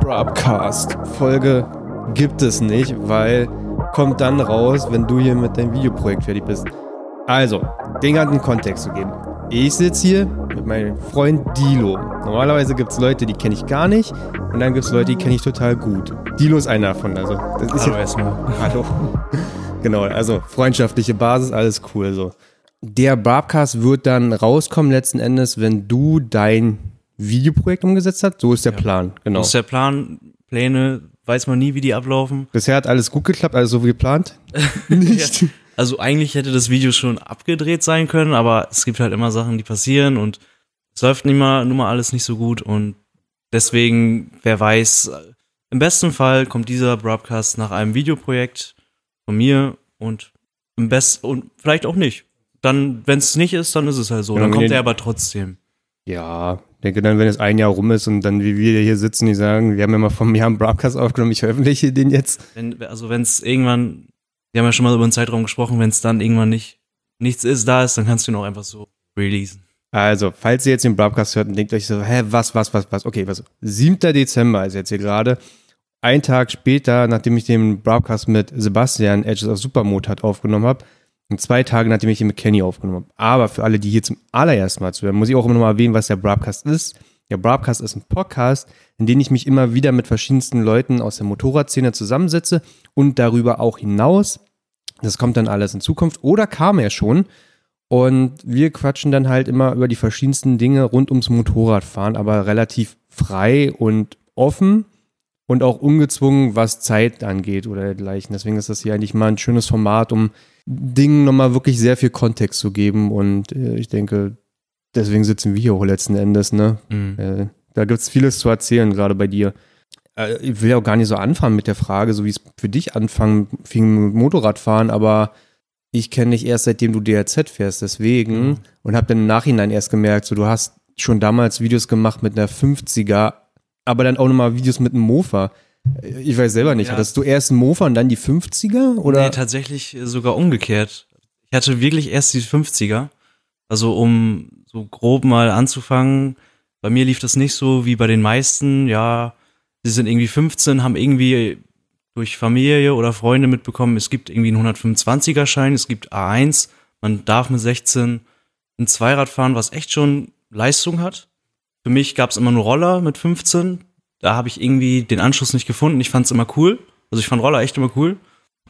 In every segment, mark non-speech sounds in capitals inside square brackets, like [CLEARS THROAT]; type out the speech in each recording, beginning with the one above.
Broadcast Folge gibt es nicht, weil kommt dann raus, wenn du hier mit deinem Videoprojekt fertig bist. Also, den ganzen Kontext zu geben. Ich sitze hier mit meinem Freund Dilo. Normalerweise gibt es Leute, die kenne ich gar nicht. Und dann gibt es Leute, die kenne ich total gut. Dilo ist einer davon. Also, das ist Hallo erstmal. [LAUGHS] Hallo. genau, also freundschaftliche Basis, alles cool so. Der Broadcast wird dann rauskommen letzten Endes, wenn du dein Videoprojekt umgesetzt hast. So ist der Ja. Plan, genau. Das ist der Plan, Pläne, weiß man nie, wie die ablaufen. Bisher hat alles gut geklappt, alles so wie geplant. [LAUGHS] Nicht. Also eigentlich hätte das Video schon abgedreht sein können, aber es gibt halt immer Sachen, die passieren und es läuft nun mal, nun mal alles nicht so gut und deswegen, wer weiß, im besten Fall kommt dieser Broadcast nach einem Videoprojekt von mir und im besten und vielleicht auch nicht. Dann, wenn es nicht ist, dann ist es halt so. Ja, dann wenn kommt er aber trotzdem. Ja, denke dann, wenn es ein Jahr rum ist und dann wie wir hier sitzen, die sagen, wir haben ja mal vom Jahr einen Broadcast aufgenommen, ich veröffentliche den jetzt. Wenn, also wenn es irgendwann, wir haben ja schon mal über einen Zeitraum gesprochen, wenn es dann irgendwann nicht nichts ist, da ist, dann kannst du ihn auch einfach so releasen. Also, falls ihr jetzt den Broadcast hört und denkt euch so, hä, was, was, was, was, okay, was, 7. Dezember ist jetzt hier gerade, ein Tag später, nachdem ich den Broadcast mit Sebastian Edges of Supermode hat aufgenommen habe, und zwei Tage, nachdem ich ihn mit Kenny aufgenommen habe. Aber für alle, die hier zum allerersten Mal zuhören, muss ich auch immer noch mal erwähnen, was der Broadcast ist. Der Broadcast ist ein Podcast, in dem ich mich immer wieder mit verschiedensten Leuten aus der Motorradszene zusammensetze und darüber auch hinaus. Das kommt dann alles in Zukunft oder kam ja schon. Und wir quatschen dann halt immer über die verschiedensten Dinge rund ums Motorradfahren, aber relativ frei und offen und auch ungezwungen, was Zeit angeht oder dergleichen. Deswegen ist das hier eigentlich mal ein schönes Format, um Dingen nochmal wirklich sehr viel Kontext zu geben. Und äh, ich denke, deswegen sitzen wir hier auch letzten Endes, ne? Mhm. Äh, da gibt's vieles zu erzählen, gerade bei dir. Äh, ich will ja auch gar nicht so anfangen mit der Frage, so wie es für dich anfangen fing mit Motorradfahren, aber ich kenne dich erst seitdem du DRZ fährst, deswegen Mhm. und habe dann im Nachhinein erst gemerkt, so du hast schon damals Videos gemacht mit einer 50er, aber dann auch nochmal Videos mit einem Mofa. Ich weiß selber nicht, Ja. hattest du erst einen Mofa und dann die 50er oder? Nee, tatsächlich sogar umgekehrt. Ich hatte wirklich erst die 50er. Also um so grob mal anzufangen, bei mir lief das nicht so wie bei den meisten. Ja, sie sind irgendwie 15, haben irgendwie durch Familie oder Freunde mitbekommen, es gibt irgendwie einen 125er Schein, es gibt A1, man darf mit 16 ein Zweirad fahren, was echt schon Leistung hat. Für mich gab es immer nur Roller mit 15. Da habe ich irgendwie den Anschluss nicht gefunden. Ich fand es immer cool. Also ich fand Roller echt immer cool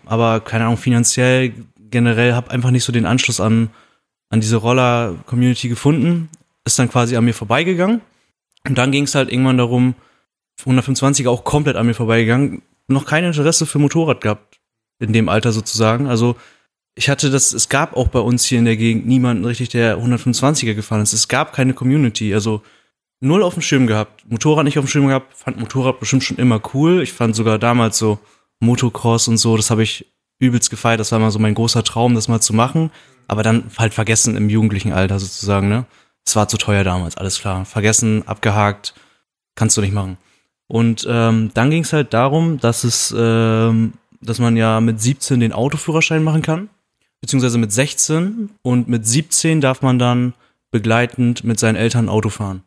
aber keine Ahnung, finanziell generell habe einfach nicht so den Anschluss an, an diese Roller-Community gefunden. Ist dann quasi an mir vorbeigegangen. Und dann ging es halt irgendwann darum, 125er auch komplett an mir vorbeigegangen, noch kein Interesse für Motorrad gehabt, in dem Alter sozusagen. Also ich hatte das, es gab auch bei uns hier in der Gegend niemanden richtig, der 125er gefahren ist. Es gab keine Community, also null auf dem Schirm gehabt, Motorrad nicht auf dem Schirm gehabt, fand Motorrad bestimmt schon immer cool. Ich fand sogar damals so Motocross und so, das habe ich übelst gefeiert. Das war mal so mein großer Traum, das mal zu machen. Aber dann halt vergessen im jugendlichen Alter sozusagen, ne? Es war zu teuer damals, alles klar. Vergessen, abgehakt, kannst du nicht machen. Und ähm, dann ging es halt darum, dass es, ähm, dass man ja mit 17 den Autoführerschein machen kann, beziehungsweise mit 16 und mit 17 darf man dann begleitend mit seinen Eltern Auto fahren.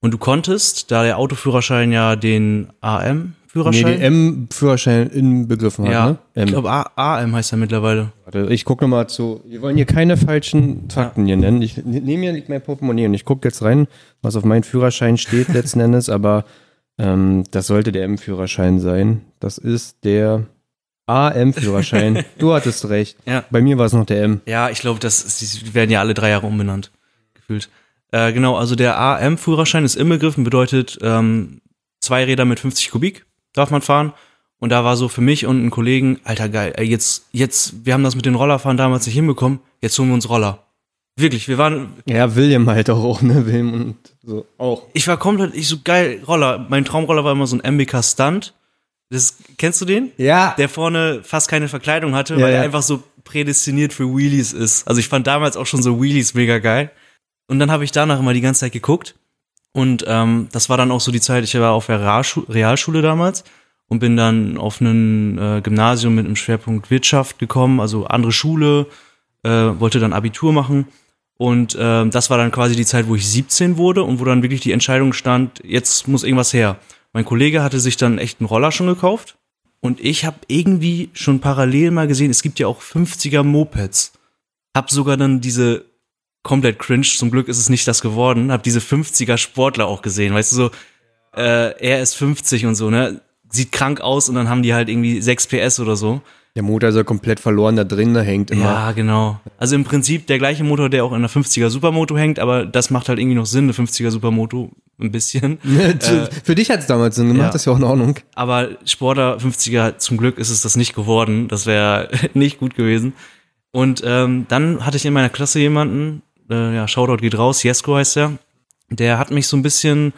Und du konntest, da der Autoführerschein ja den nee, AM-Führerschein. den M-Führerschein inbegriffen hat, ja, ne? ich glaube AM heißt er mittlerweile. Warte, ich gucke nochmal zu. Wir wollen hier keine falschen Fakten hier nennen. Ich nehme hier nicht mein Portemonnaie und ich gucke jetzt rein, was auf meinem Führerschein steht letzten [LAUGHS] Endes, aber ähm, das sollte der M-Führerschein sein. Das ist der AM-Führerschein. [LAUGHS] du hattest recht. Ja. Bei mir war es noch der M. Ja, ich glaube, das ist, die werden ja alle drei Jahre umbenannt, gefühlt. Äh, genau, also der AM-Führerschein ist inbegriffen, bedeutet ähm, zwei Räder mit 50 Kubik darf man fahren. Und da war so für mich und einen Kollegen, alter geil, jetzt, jetzt, wir haben das mit den Rollerfahren damals nicht hinbekommen, jetzt holen wir uns Roller. Wirklich, wir waren, Ja, William halt auch, ne? William und so auch. ich war komplett, ich so geil, Roller. Mein Traumroller war immer so ein MBK Stunt. Das, kennst du den? Ja. der vorne fast keine Verkleidung hatte, Ja, weil ja. er einfach so prädestiniert für Wheelies ist. Also ich fand damals auch schon so Wheelies mega geil. Und dann habe ich danach immer die ganze Zeit geguckt. Und ähm, das war dann auch so die Zeit, ich war auf der Realschu Realschule damals und bin dann auf ein äh, Gymnasium mit einem Schwerpunkt Wirtschaft gekommen, also andere Schule, äh, wollte dann Abitur machen. Und ähm, das war dann quasi die Zeit, wo ich 17 wurde und wo dann wirklich die Entscheidung stand, jetzt muss irgendwas her. Mein Kollege hatte sich dann echt einen Roller schon gekauft und ich habe irgendwie schon parallel mal gesehen, es gibt ja auch 50er Mopeds. Hab sogar dann diese komplett cringe, zum Glück ist es nicht das geworden, hab diese 50er Sportler auch gesehen, weißt du so, äh, er ist 50 und so, ne? Sieht krank aus und dann haben die halt irgendwie 6 PS oder so. Der Motor ist ja komplett verloren da drin, da hängt immer. Ja, genau. Also im Prinzip der gleiche Motor, der auch in der 50er Supermoto hängt, aber das macht halt irgendwie noch Sinn, eine 50er Supermoto, ein bisschen. [LAUGHS] äh, Für dich hat es damals Sinn gemacht, ja. das ist ja auch in Ordnung. Aber Sportler 50er, zum Glück ist es das nicht geworden. Das wäre [LAUGHS] nicht gut gewesen. Und ähm, dann hatte ich in meiner Klasse jemanden, äh, ja, Shoutout geht raus, Jesko heißt er, der hat mich so ein bisschen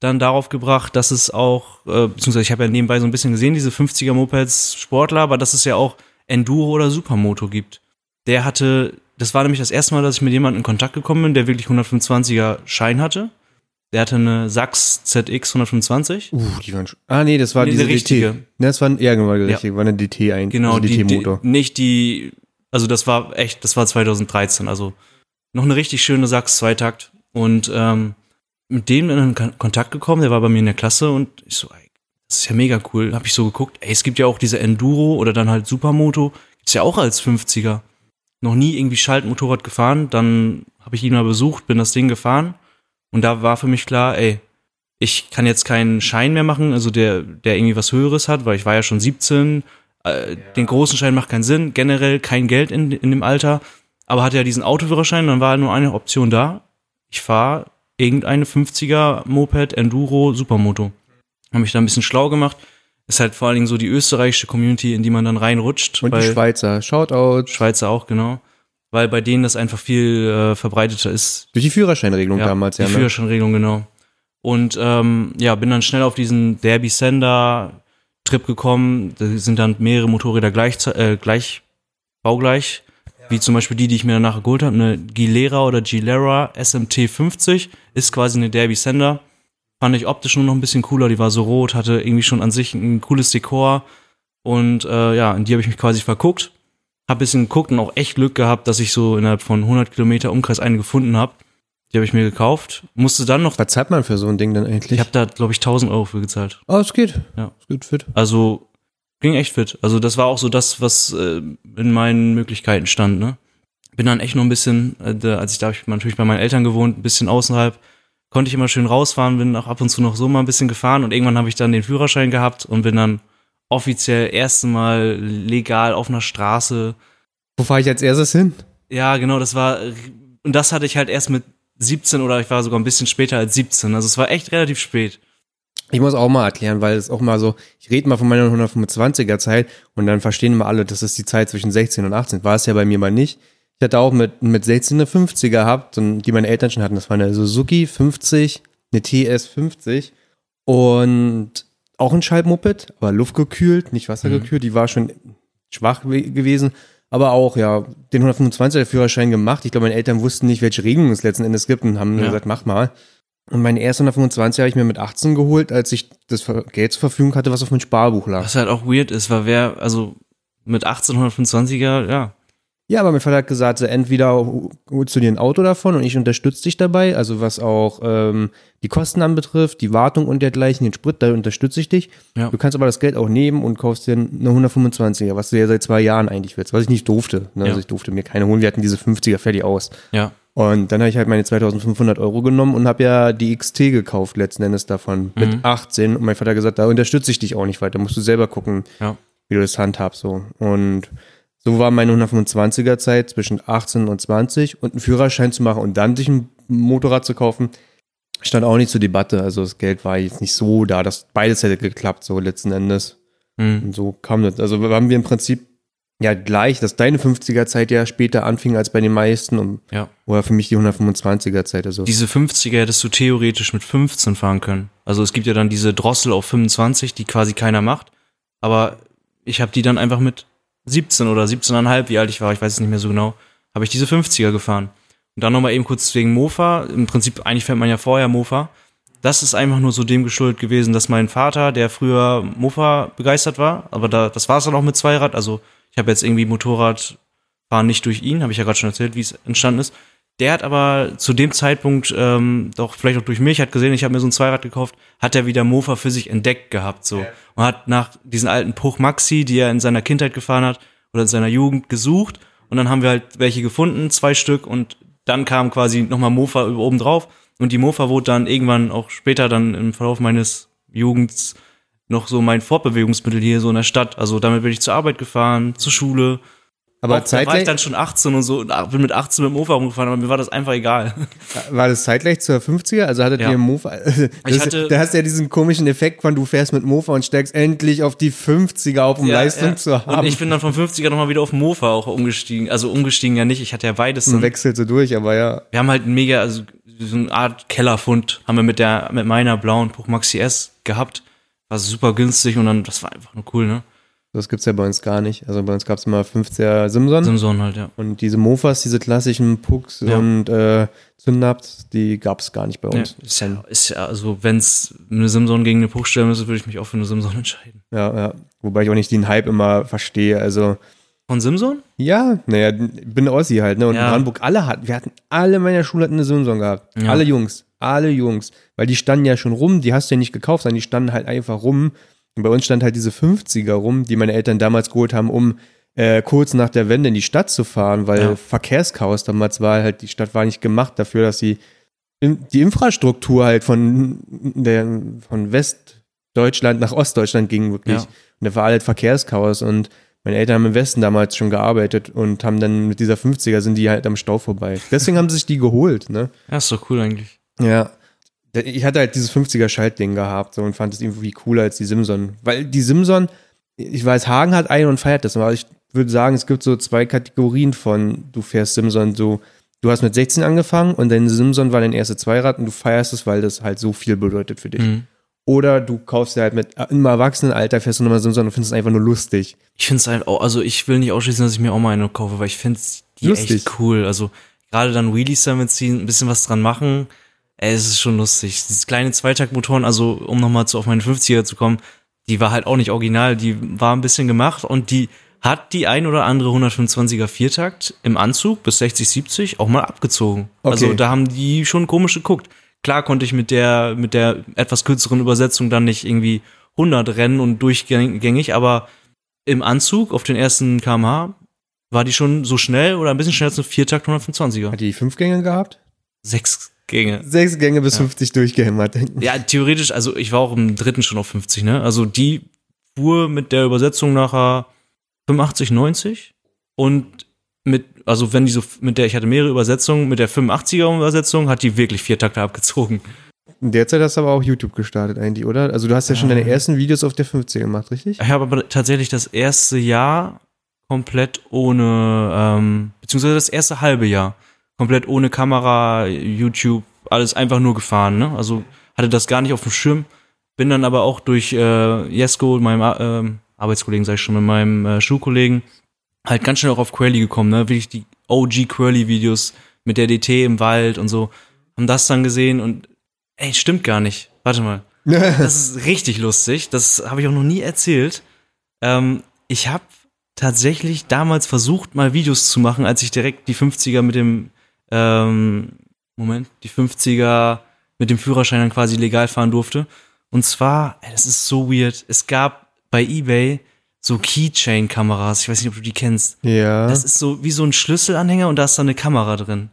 dann darauf gebracht, dass es auch, äh, beziehungsweise ich habe ja nebenbei so ein bisschen gesehen, diese 50er Mopeds Sportler, aber dass es ja auch Enduro oder Supermoto gibt. Der hatte, das war nämlich das erste Mal, dass ich mit jemandem in Kontakt gekommen bin, der wirklich 125er Schein hatte. Der hatte eine Sachs ZX 125. Uh, die waren schon. Ah, nee, das war Nee, diese die richtige. DT. Ne, das war, ja, genau, die richtige, war eine DT ein. Genau, also DT-Motor. nicht die, also das war echt, das war 2013, also noch eine richtig schöne Sachs Zweitakt und ähm, mit dem in Kon- Kontakt gekommen, der war bei mir in der Klasse und ich so, ey, das ist ja mega cool, hab ich so geguckt, ey, es gibt ja auch diese Enduro oder dann halt Supermoto, gibt's ja auch als 50er. Noch nie irgendwie Schaltmotorrad gefahren, dann habe ich ihn mal besucht, bin das Ding gefahren. Und da war für mich klar, ey, ich kann jetzt keinen Schein mehr machen, also der, der irgendwie was Höheres hat, weil ich war ja schon 17, äh, den großen Schein macht keinen Sinn, generell kein Geld in, in dem Alter, aber hatte ja diesen Autoführerschein, dann war nur eine Option da. Ich fahre irgendeine 50er Moped, Enduro, Supermoto. Habe mich da ein bisschen schlau gemacht. Ist halt vor allen Dingen so die österreichische Community, in die man dann reinrutscht. Und die Schweizer. Shoutout. Schweizer auch, genau. Weil bei denen das einfach viel äh, verbreiteter ist. Durch die Führerscheinregelung damals, die ja. Ne? Führerscheinregelung, genau. Und ähm, ja, bin dann schnell auf diesen Derby Sender Trip gekommen. Da sind dann mehrere Motorräder gleich, äh, gleich baugleich. Wie zum Beispiel die, die ich mir danach geholt habe. Eine Gilera oder Gilera SMT 50 ist quasi eine Derby Sender. Fand ich optisch nur noch ein bisschen cooler. Die war so rot, hatte irgendwie schon an sich ein cooles Dekor. Und äh, ja, in die habe ich mich quasi verguckt. Hab ein bisschen geguckt und auch echt Glück gehabt, dass ich so innerhalb von 100 Kilometer Umkreis eine gefunden habe. Die habe ich mir gekauft. Musste dann noch, Was zahlt man für so ein Ding denn eigentlich? ich habe da, glaube ich, 1000 Euro für gezahlt. oh, es geht. Ja. Es geht fit. Also ging echt fit. Also das war auch so das, was äh, in meinen Möglichkeiten stand. Ne? Bin dann echt noch ein bisschen, äh, als ich da ich natürlich bei meinen Eltern gewohnt, ein bisschen außerhalb, konnte ich immer schön rausfahren, bin auch ab und zu noch so mal ein bisschen gefahren und irgendwann habe ich dann den Führerschein gehabt und bin dann offiziell erste Mal legal auf einer Straße. Wo fahre ich als erstes hin? Ja, genau, das war und das hatte ich halt erst mit 17 oder ich war sogar ein bisschen später als 17. Also es war echt relativ spät. Ich muss auch mal erklären, weil es auch mal so, ich rede mal von meiner 125er Zeit und dann verstehen immer alle, das ist die Zeit zwischen 16 und 18. War es ja bei mir mal nicht. Ich hatte auch mit, mit 16 eine 50er gehabt, und die meine Eltern schon hatten. Das war eine Suzuki 50, eine TS 50 und auch ein Schaltmoped, aber luftgekühlt, nicht wassergekühlt. Die war schon schwach we- gewesen. Aber auch, ja, den 125er Führerschein gemacht. Ich glaube, meine Eltern wussten nicht, welche Regelungen es letzten Endes gibt und haben Ja. gesagt, mach mal. Und meine erste 125 habe ich mir mit 18 geholt, als ich das Geld zur Verfügung hatte, was auf meinem Sparbuch lag. Was halt auch weird ist, weil wer, also mit 1825er, ja, Ja, aber mein Vater hat gesagt, so, entweder holst du dir ein Auto davon und ich unterstütze dich dabei, also was auch ähm, die Kosten anbetrifft, die Wartung und dergleichen, den Sprit, da unterstütze ich dich. Ja. Du kannst aber das Geld auch nehmen und kaufst dir eine 125er, was du ja seit zwei Jahren eigentlich willst, was ich nicht durfte. Ne? Ja. Also ich durfte mir keine holen, wir hatten diese 50er fertig aus. ja, Und dann habe ich halt meine 2500 Euro genommen und habe ja die XT gekauft, letzten Endes davon, Mhm. mit 18. Und mein Vater hat gesagt, da unterstütze ich dich auch nicht weiter, musst du selber gucken, ja. wie du das handhabst. So. Und so war meine 125er Zeit zwischen 18 und 20 und einen Führerschein zu machen und dann sich ein Motorrad zu kaufen, stand auch nicht zur Debatte. Also das Geld war jetzt nicht so da, dass beides hätte geklappt, so letzten Endes. Mhm. Und so kam das. Also haben wir im Prinzip ja gleich, dass deine 50er Zeit ja später anfing als bei den meisten und ja. oder für mich die 125er Zeit. Also Diese 50er hättest du theoretisch mit 15 fahren können. Also es gibt ja dann diese Drossel auf 25, die quasi keiner macht. Aber ich habe die dann einfach mit 17 oder 17,5, wie alt ich war, ich weiß es nicht mehr so genau, habe ich diese 50er gefahren. Und dann nochmal eben kurz wegen Mofa. Im Prinzip, eigentlich fährt man ja vorher Mofa. Das ist einfach nur so dem geschuldet gewesen, dass mein Vater, der früher Mofa begeistert war, aber da, das war es dann auch mit Zweirad. Also ich habe jetzt irgendwie Motorradfahren nicht durch ihn, habe ich ja gerade schon erzählt, wie es entstanden ist. Der hat aber zu dem Zeitpunkt, ähm, doch vielleicht auch durch mich, hat gesehen, ich habe mir so ein Zweirad gekauft, hat er wieder Mofa für sich entdeckt gehabt, so. Und hat nach diesen alten Puch Maxi, die er in seiner Kindheit gefahren hat, oder in seiner Jugend gesucht. Und dann haben wir halt welche gefunden, zwei Stück, und dann kam quasi nochmal Mofa oben drauf. Und die Mofa wurde dann irgendwann auch später dann im Verlauf meines Jugends noch so mein Fortbewegungsmittel hier so in der Stadt. Also damit bin ich zur Arbeit gefahren, zur Schule. Aber Auch, da war ich zeitgleich, dann schon 18 und so und bin mit 18 mit dem Mofa rumgefahren, aber mir war das einfach egal. war das zeitgleich zur 50er? Also hattet Ja. ihr Mofa? [LAUGHS] Das, hatte- da hast du ja diesen komischen Effekt, wenn du fährst mit Mofa und steigst endlich auf die 50er auf, um Leistung zu haben. Und ich bin dann vom 50er nochmal wieder auf Mofa auch umgestiegen. Also umgestiegen ja nicht, ich hatte ja beides. und Dann. wechselt so durch, aber ja. Wir haben halt ein mega, also so eine Art Kellerfund haben wir mit der, mit meiner blauen Puch Maxi S gehabt. War super günstig und dann, das war einfach nur cool, ne? Das gibt's ja bei uns gar nicht. Also bei uns gab's immer 50er Simson. Simson halt, ja. Und diese Mofas, diese klassischen Pucks Ja. und äh, Zündaps, die gab's gar nicht bei ja uns. ist, ja, ist ja, also wenn's eine Simson gegen eine Puch stellen müsste, würde ich mich auch für eine Simson entscheiden. Ja, ja. Wobei ich auch nicht den Hype immer verstehe. Also, Von Simson? ja, naja, bin Ossi halt, ne? Und Ja. in Brandenburg, alle hatten, wir hatten, alle in meiner Schule hatten eine Simson gehabt. Ja. Alle Jungs, alle Jungs. Weil die standen ja schon rum, die hast du ja nicht gekauft, sondern die standen halt einfach rum. Und bei uns stand halt diese 50er rum, die meine Eltern damals geholt haben, um äh, kurz nach der Wende in die Stadt zu fahren, weil Ja. Verkehrschaos damals war halt, die Stadt war nicht gemacht dafür, dass sie in- die Infrastruktur halt von, der, von Westdeutschland nach Ostdeutschland ging wirklich. Ja. Und da war halt Verkehrschaos und meine Eltern haben im Westen damals schon gearbeitet und haben dann mit dieser 50er sind die halt am Stau vorbei. Deswegen haben sie sich die geholt, ne? Ja, ist doch cool eigentlich. Ja. Ich hatte halt dieses 50er Schaltding gehabt so, und fand es irgendwie cooler als die Simson. Weil die Simson, ich weiß, Hagen hat einen und feiert das, aber ich würde sagen, es gibt so zwei Kategorien von, du fährst Simson so, du hast mit 16 angefangen und dein Simson war dein erste Zweirad und du feierst es, weil das halt so viel bedeutet für dich. Mhm. Oder du kaufst dir halt mit im Erwachsenenalter fährst du nochmal Simson und findest es einfach nur lustig. Ich finde es halt auch, also ich will nicht ausschließen, dass ich mir auch mal eine kaufe, weil ich finde die Lustig. echt cool. Also gerade dann Wheelies damit ziehen, ein bisschen was dran machen, ey, es ist schon lustig. Diese kleine Zweitaktmotoren, also um nochmal zu, auf meine 50er zu kommen, die war halt auch nicht original, die war ein bisschen gemacht und die hat die ein oder andere 125er Viertakt im Anzug bis 60, 70 auch mal abgezogen. Also Okay. da haben die schon komisch geguckt. Klar konnte ich mit der, mit der etwas kürzeren Übersetzung dann nicht irgendwie 100 rennen und durchgängig, aber im Anzug auf den ersten kmh war die schon so schnell oder ein bisschen schneller als eine Viertakt 125er. Hat die fünf Gänge gehabt? Sechs Gänge. Sechs Gänge bis 50 durchgehämmert. Ja, theoretisch, also ich war auch im dritten schon auf 50, ne? Also die fuhr mit der Übersetzung nachher 85, 90 und mit, also wenn die so, mit der, ich hatte mehrere Übersetzungen, mit der 85er Übersetzung hat die wirklich vier Takte abgezogen. Derzeit hast du aber auch YouTube gestartet eigentlich, oder? Also du hast ja schon deine ersten Videos auf der 50 gemacht, richtig? Ich habe aber tatsächlich das erste Jahr komplett ohne, ähm, beziehungsweise das erste halbe Jahr komplett ohne Kamera, YouTube, alles einfach nur gefahren, ne? Also hatte das gar nicht auf dem Schirm, bin dann aber auch durch äh, Jesko, meinem ähm, Arbeitskollegen, sag ich schon, mit meinem äh, Schulkollegen, halt ganz schnell auch auf Quirly gekommen, ne? Wirklich die OG Quirly-Videos mit der DT im Wald und so. Haben das dann gesehen und ey, stimmt gar nicht. Warte mal. [LAUGHS] Das ist richtig lustig. Das habe ich auch noch nie erzählt. Ähm, ich habe tatsächlich damals versucht, mal Videos zu machen, als ich direkt die 50er mit dem, ähm, Moment, die 50er mit dem Führerschein dann quasi legal fahren durfte. Und zwar, ey, das ist so weird. Es gab bei eBay so Keychain-Kameras. Ich weiß nicht, ob du die kennst. ja. Das ist so wie so ein Schlüsselanhänger und da ist da eine Kamera drin.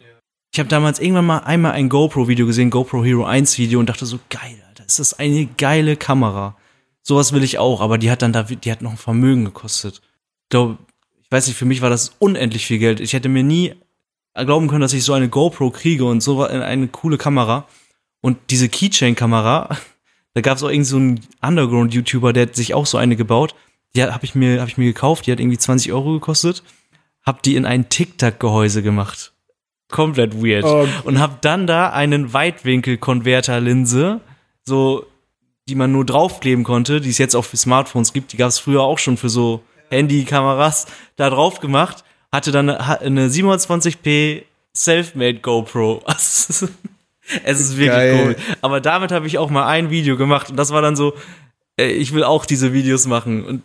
Ich habe damals irgendwann mal einmal ein GoPro-Video gesehen, GoPro Hero 1 Video und dachte so, geil, Alter, ist das eine geile Kamera. Sowas will ich auch, aber die hat dann da, die hat noch ein Vermögen gekostet. Ich glaube, ich weiß nicht, für mich war das unendlich viel Geld. Ich hätte mir nie glauben können, dass ich so eine GoPro kriege und so eine coole Kamera. Und diese Keychain-Kamera, [LAUGHS] da gab es auch irgend so einen Underground-YouTuber, der hat sich auch so eine gebaut. Die habe ich mir, habe ich mir gekauft, die hat irgendwie 20 Euro gekostet. Hab die in ein Tic-Tac-Gehäuse gemacht. Komplett weird. Oh. Und hab dann da einen Weitwinkel-Konverter-Linse, so, die man nur draufkleben konnte, die es jetzt auch für Smartphones gibt, die gab es früher auch schon für so Handykameras, da drauf gemacht, hatte dann eine, eine 720p Selfmade GoPro. [LAUGHS] es ist wirklich Geil. cool. Aber damit habe ich auch mal ein Video gemacht und das war dann so, äh, ich will auch diese Videos machen und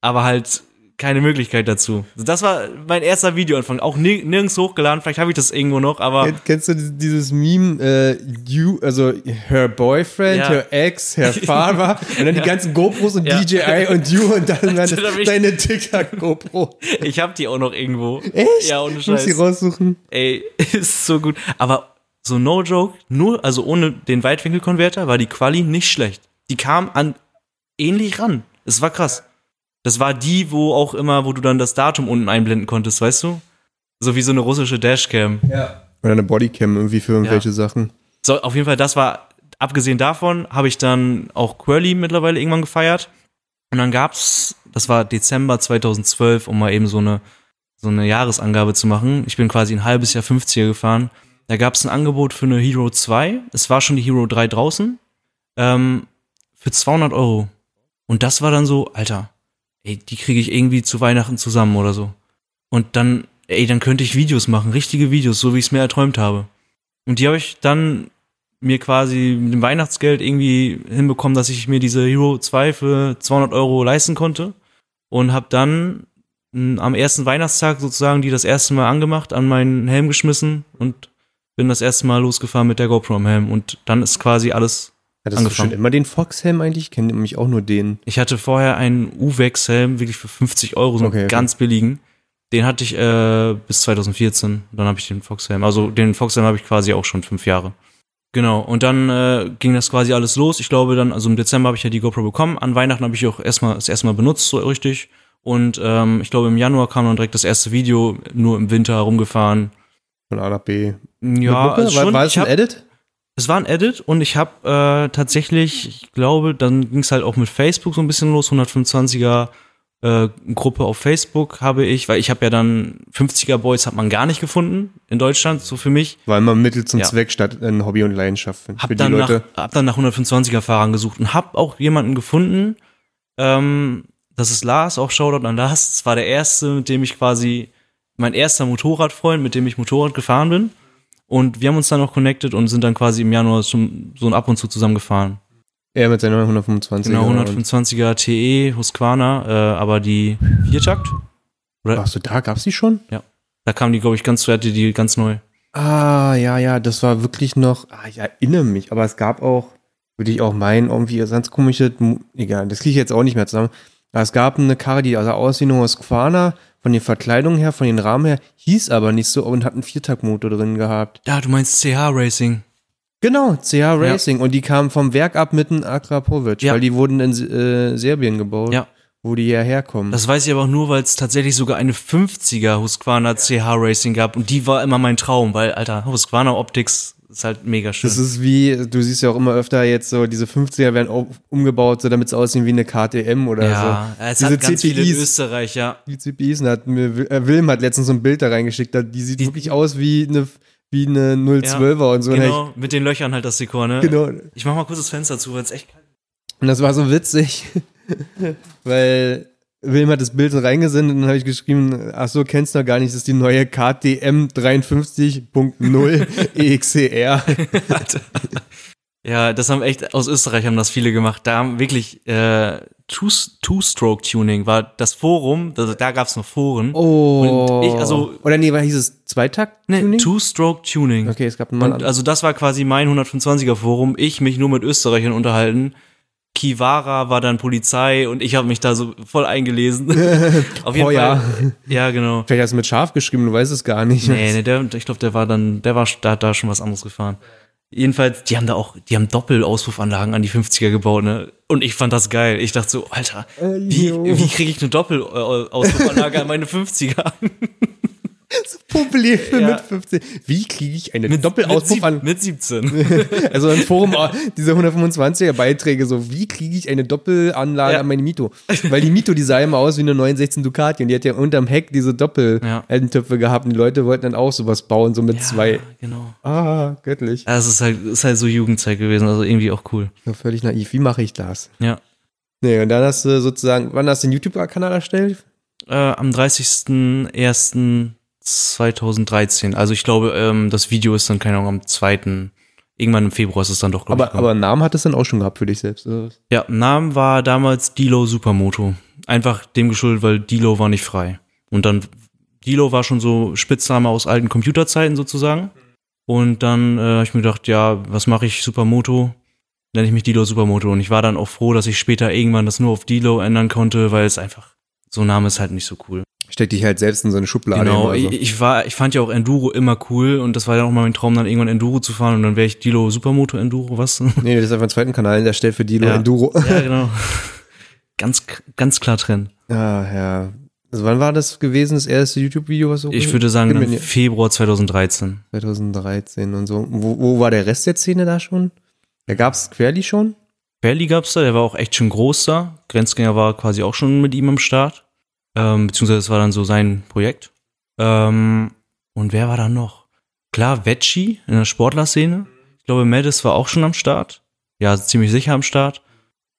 aber halt keine Möglichkeit dazu. Das war mein erster Videoanfang. Auch nir nirgends hochgeladen. Vielleicht habe ich das irgendwo noch, aber. Ken- Kennst du dieses Meme, äh, you, also her boyfriend, Ja. her ex, her [LAUGHS] father und dann die ganzen GoPros und Ja. DJI und you und dann [LAUGHS] deine, deine TikTok-GoPro. Ich habe die auch noch irgendwo. Echt? Ja, ohne Ich muss sie Scheiß. raussuchen. Ey, [LAUGHS] ist so gut. Aber so no joke, nur, also ohne den Weitwinkelkonverter war die Quali nicht schlecht. Die kam an ähnlich ran. Es war krass. Das war die, wo auch immer, wo du dann das Datum unten einblenden konntest, weißt du? So wie so eine russische Dashcam. Ja. Oder eine Bodycam irgendwie für irgendwelche Sachen. So, auf jeden Fall, das war, abgesehen davon, habe ich dann auch Quirly mittlerweile irgendwann gefeiert. Und dann gab's, das war Dezember 2012, um mal eben so eine, so eine Jahresangabe zu machen. Ich bin quasi ein halbes Jahr 50er gefahren. Da gab's ein Angebot für eine Hero 2. Es war schon die Hero 3 draußen. Ähm, für 200 Euro. Und das war dann so, Alter, ey, die kriege ich irgendwie zu Weihnachten zusammen oder so. Und dann, ey, dann könnte ich Videos machen, richtige Videos, so wie ich es mir erträumt habe. Und die habe ich dann mir quasi mit dem Weihnachtsgeld irgendwie hinbekommen, dass ich mir diese Hero 2 für 200 Euro leisten konnte. Und habe dann am ersten Weihnachtstag sozusagen die das erste Mal angemacht, an meinen Helm geschmissen und bin das erste Mal losgefahren mit der GoPro am Helm. Und dann ist quasi alles Hattest du Angefangen. schon immer den Fox-Helm eigentlich? Ich kenne nämlich auch nur den. Ich hatte vorher einen Uvex-Helm, wirklich für 50 Euro, so einen Okay, okay. ganz billigen. Den hatte ich äh, bis 2014. Dann habe ich den Fox-Helm. Also den Fox-Helm habe ich quasi auch schon fünf Jahre. Genau. Und dann äh, ging das quasi alles los. Ich glaube dann, also im Dezember habe ich ja die GoPro bekommen. An Weihnachten habe ich auch erstmal das erste Mal benutzt, so richtig. Und ähm, ich glaube im Januar kam dann direkt das erste Video, nur im Winter herumgefahren. Von A nach B. Ja, also war, schon, war es ich ein hab, Edit? Es war ein Edit und ich habe äh, tatsächlich, ich glaube, dann ging es halt auch mit Facebook so ein bisschen los, 125er äh, Gruppe auf Facebook habe ich, weil ich habe ja dann 50er Boys hat man gar nicht gefunden in Deutschland, so für mich. War immer Mittel zum Ja. Zweck statt ein Hobby und Leidenschaft für Hab die dann, nach, Leute. hab dann nach 125er Fahrern gesucht und hab auch jemanden gefunden, ähm, das ist Lars, auch Shoutout an Lars. Das war der erste, mit dem ich quasi, mein erster Motorradfreund, mit dem ich Motorrad gefahren bin. Und wir haben uns dann auch connected und sind dann quasi im Januar schon so ein ab und zu zusammen gefahren. Er mit seiner 125. Genau, 125er TE Husqvarna, äh, aber die Viertakt. Oder? Achso, da gab's die schon? Da kam die, glaube ich, ganz, hatte die ganz neu. Ah, ja, ja, das war wirklich noch, ah, ich erinnere mich, aber es gab auch, würde ich auch meinen, irgendwie ganz komische, egal, das kriege ich jetzt auch nicht mehr zusammen. Es gab eine Karre, die sah aus wie eine Husqvarna, von den Verkleidungen her, von den Rahmen her, hieß aber nicht so und hat einen Viertaktmotor drin gehabt. Ja, du meinst CH Racing. Genau, CH Racing. Und die kamen vom Werk ab mit einem Akrapovic, Ja. weil die wurden in äh, Serbien gebaut, Ja. wo die hierher kommen. Das weiß ich aber auch nur, weil es tatsächlich sogar eine 50er Husqvarna CH Racing gab und die war immer mein Traum, weil, Alter, Husqvarna Optics ist halt mega schön. Das ist wie, du siehst ja auch immer öfter jetzt so, diese 50er werden auch umgebaut, so damit es aussehen wie eine KTM oder ja, so. es Diese hat ganz viele in CPIs. Österreich, ja. Die CPIs, hat mir, äh, Wilm hat letztens so ein Bild da reingeschickt, die sieht Die- wirklich aus wie eine, wie eine 012er und so. Und Genau, mit den Löchern halt das Dekor, ne? ich- genau. Ich mach mal kurz das Fenster zu, weil es echt kalt ist. Und das war so witzig, [LAUGHS] weil Wilm hat das Bild so reingesendet und dann habe ich geschrieben, ach so, kennst du noch gar nicht, das ist die neue KTM 53.0 EXCR. Ja, das haben echt, aus Österreich haben das viele gemacht. Da haben wirklich äh, Two- Two-Stroke-Tuning war das Forum, da, da gab's noch Foren. Oh. Und ich, also- Oder nee, war hieß es Zweitakt-Tuning? Ne, Two-Stroke-Tuning. okay, es gab einen Und also das war quasi mein 125er Forum. Ich mich nur mit Österreichern unterhalten. Kiwara war dann Polizei und ich habe mich da so voll eingelesen. [LAUGHS] Auf jeden Oh ja. Fall. Ja, genau. Vielleicht hast du mit scharf geschrieben, du weißt es gar nicht. Nee, nee, der, ich glaube, der war dann, der war da, da schon was anderes gefahren. Jedenfalls, die haben da auch, die haben Doppelauspuffanlagen an die 50er gebaut, ne? Und ich fand das geil. Ich dachte so, Alter, wie, wie kriege ich eine Doppelauspuffanlage an meine 50er? [LAUGHS] Probleme Ja. mit 15. Wie kriege ich eine Doppelauspuff mit, an? mit 17. [LAUGHS] Also im Forum diese 125er Beiträge, so wie kriege ich eine Doppelanlage Ja. an meine Mito? Weil die Mito, die sah immer aus wie eine 916 Ducati und die hat ja unterm Heck diese Ja. Doppel-Töpfe gehabt und die Leute wollten dann auch sowas bauen, so mit zwei. Genau. Ah, göttlich. Ja, es ist halt, ist halt so Jugendzeit gewesen, also irgendwie auch cool. Völlig naiv. Wie mache ich das? Ja. Nee, und dann hast du sozusagen, wann hast du den YouTube-Kanal erstellt? Äh, am 30.01.2013. Also ich glaube, ähm, das Video ist dann, keine Ahnung, am 2. Irgendwann im Februar ist es dann doch, glaube ich. Aber, aber einen Namen hat es dann auch schon gehabt für dich selbst. oder was? Ja, Namen war damals Dilo Supermoto. einfach dem geschuldet, weil Dilo war nicht frei. Und dann, Dilo war schon so Spitzname aus alten Computerzeiten sozusagen. Und dann äh, habe ich mir gedacht, ja, was mache ich? Supermoto. Nenne ich mich Dilo Supermoto. Und ich war dann auch froh, dass ich später irgendwann das nur auf Dilo ändern konnte, weil es einfach, so ein Name ist halt nicht so cool. Steck dich halt selbst in so eine Schublade. Genau, so. ich, ich war, ich fand ja auch Enduro immer cool und das war ja auch mal mein Traum, dann irgendwann Enduro zu fahren und dann wäre ich Dilo Supermoto Enduro, was? [LAUGHS] Nee, das ist einfach ein zweiten Kanal, der stellt für Dilo Ja. Enduro. ja, [LAUGHS] genau. ganz, ganz klar trennen. Ja, ja. Also wann war das gewesen, das erste YouTube-Video, was so Ich würde sagen, im Februar 2013. 2013 und so. Wo, wo war der Rest der Szene da schon? Da gab's Querli schon? Berli gab's da, der war auch echt schon groß da. Grenzgänger war quasi auch schon mit ihm am Start. Ähm, beziehungsweise das war dann so sein Projekt. Ähm, und wer war da noch? Klar, Veggie in der Sportlerszene. Ich glaube, Mattis war auch schon am Start. Ja, ziemlich sicher am Start.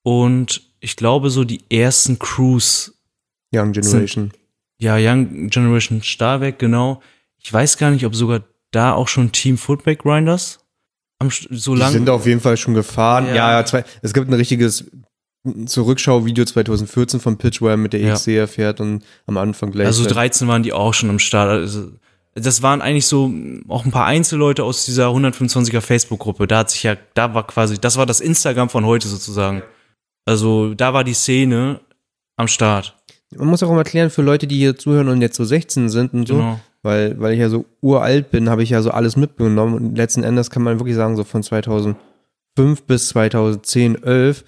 Und ich glaube, so die ersten Crews, Young Generation. ja, Young Generation Starbeck, genau. Ich weiß gar nicht, ob sogar da auch schon Team Footback Grinders am, so Die lang. sind auf jeden Fall schon gefahren. Ja. Ja, ja, zwei, es gibt ein richtiges Zurückschau-Video 2014 von Pitch, wo er mit der Ja. XC fährt und am Anfang gleich. Also halt- 13 waren die auch schon am Start. Also, das waren eigentlich so auch ein paar Einzelleute aus dieser 125er Facebook-Gruppe. Da hat sich ja, da war quasi, das war das Instagram von heute sozusagen. Also da war die Szene am Start. Man muss auch mal erklären für Leute, die hier zuhören und jetzt so 16 sind und so, Genau. weil, weil ich ja so uralt bin, habe ich ja so alles mitgenommen und letzten Endes kann man wirklich sagen, so von 2005 bis 2010, 11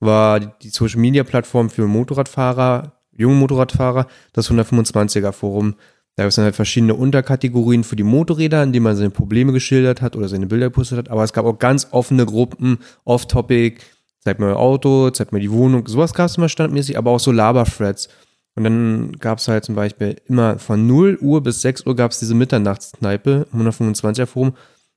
war die- Social Media Plattform für Motorradfahrer, junge Motorradfahrer, das 125er Forum. Da gab es dann halt verschiedene Unterkategorien für die Motorräder, in denen man seine Probleme geschildert hat oder seine Bilder gepostet hat, aber es gab auch ganz offene Gruppen, off-topic, zeig mir euer Auto, zeig mir die Wohnung, sowas gab es immer standmäßig, aber auch so Laber-Threads. Und dann gab es halt zum Beispiel immer von 0 Uhr bis 6 Uhr gab es diese Mitternachtskneipe im 125er Forum.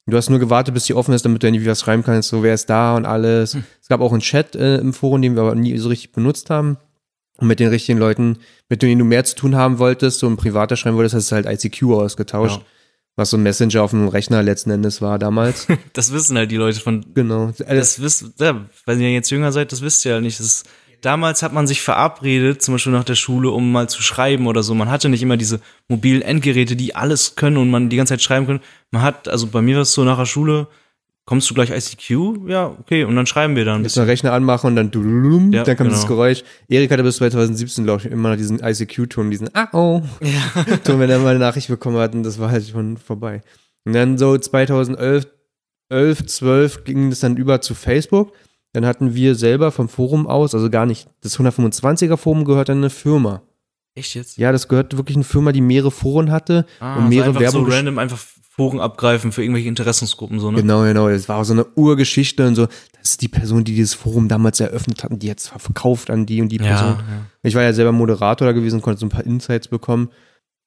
Du hast nur gewartet, bis die offen ist, damit du irgendwie was schreiben kannst, so wer ist da und alles. Es gab auch einen Chat äh, im Forum, den wir aber nie so richtig benutzt haben. Und mit den richtigen Leuten, mit denen du mehr zu tun haben wolltest, so ein privater schreiben wolltest, hast du halt ICQ ausgetauscht. Ja. Was so ein Messenger auf dem Rechner letzten Endes war damals. [LAUGHS] Das wissen halt die Leute von. genau. Das wisst, ja, weil ihr jetzt jünger seid, das wisst ihr ja nicht. Das ist, damals hat man sich verabredet, zum Beispiel nach der Schule, um mal zu schreiben oder so. Man hatte nicht immer diese mobilen Endgeräte, die alles können und man die ganze Zeit schreiben kann. Man hat, also bei mir war es so nach der Schule, kommst du gleich ICQ? Ja, okay, und dann schreiben wir dann. Jetzt einen Rechner anmachen und dann, dudulum, Ja, dann kam dieses genau. Geräusch. Erik hatte bis 2017, glaube ich, immer noch diesen ICQ-Ton, diesen ah oh [LAUGHS] Ton, wenn er mal eine Nachricht bekommen hat und das war halt schon vorbei. Und dann so 2011, 11, 12 ging es dann über zu Facebook. Dann hatten wir selber vom Forum aus, also gar nicht, das 125er Forum gehört an eine Firma. Echt jetzt? Ja, das gehört wirklich eine Firma, die mehrere Foren hatte Ah, und also mehrere einfach Werbung. so random einfach Foren abgreifen für irgendwelche Interessensgruppen, so, ne? Genau, genau. Das war auch so eine Urgeschichte und so. Das ist die Person, die dieses Forum damals eröffnet hat und die jetzt verkauft an die und die Person. Ja, ja. Ich war ja selber Moderator da gewesen, konnte so ein paar Insights bekommen.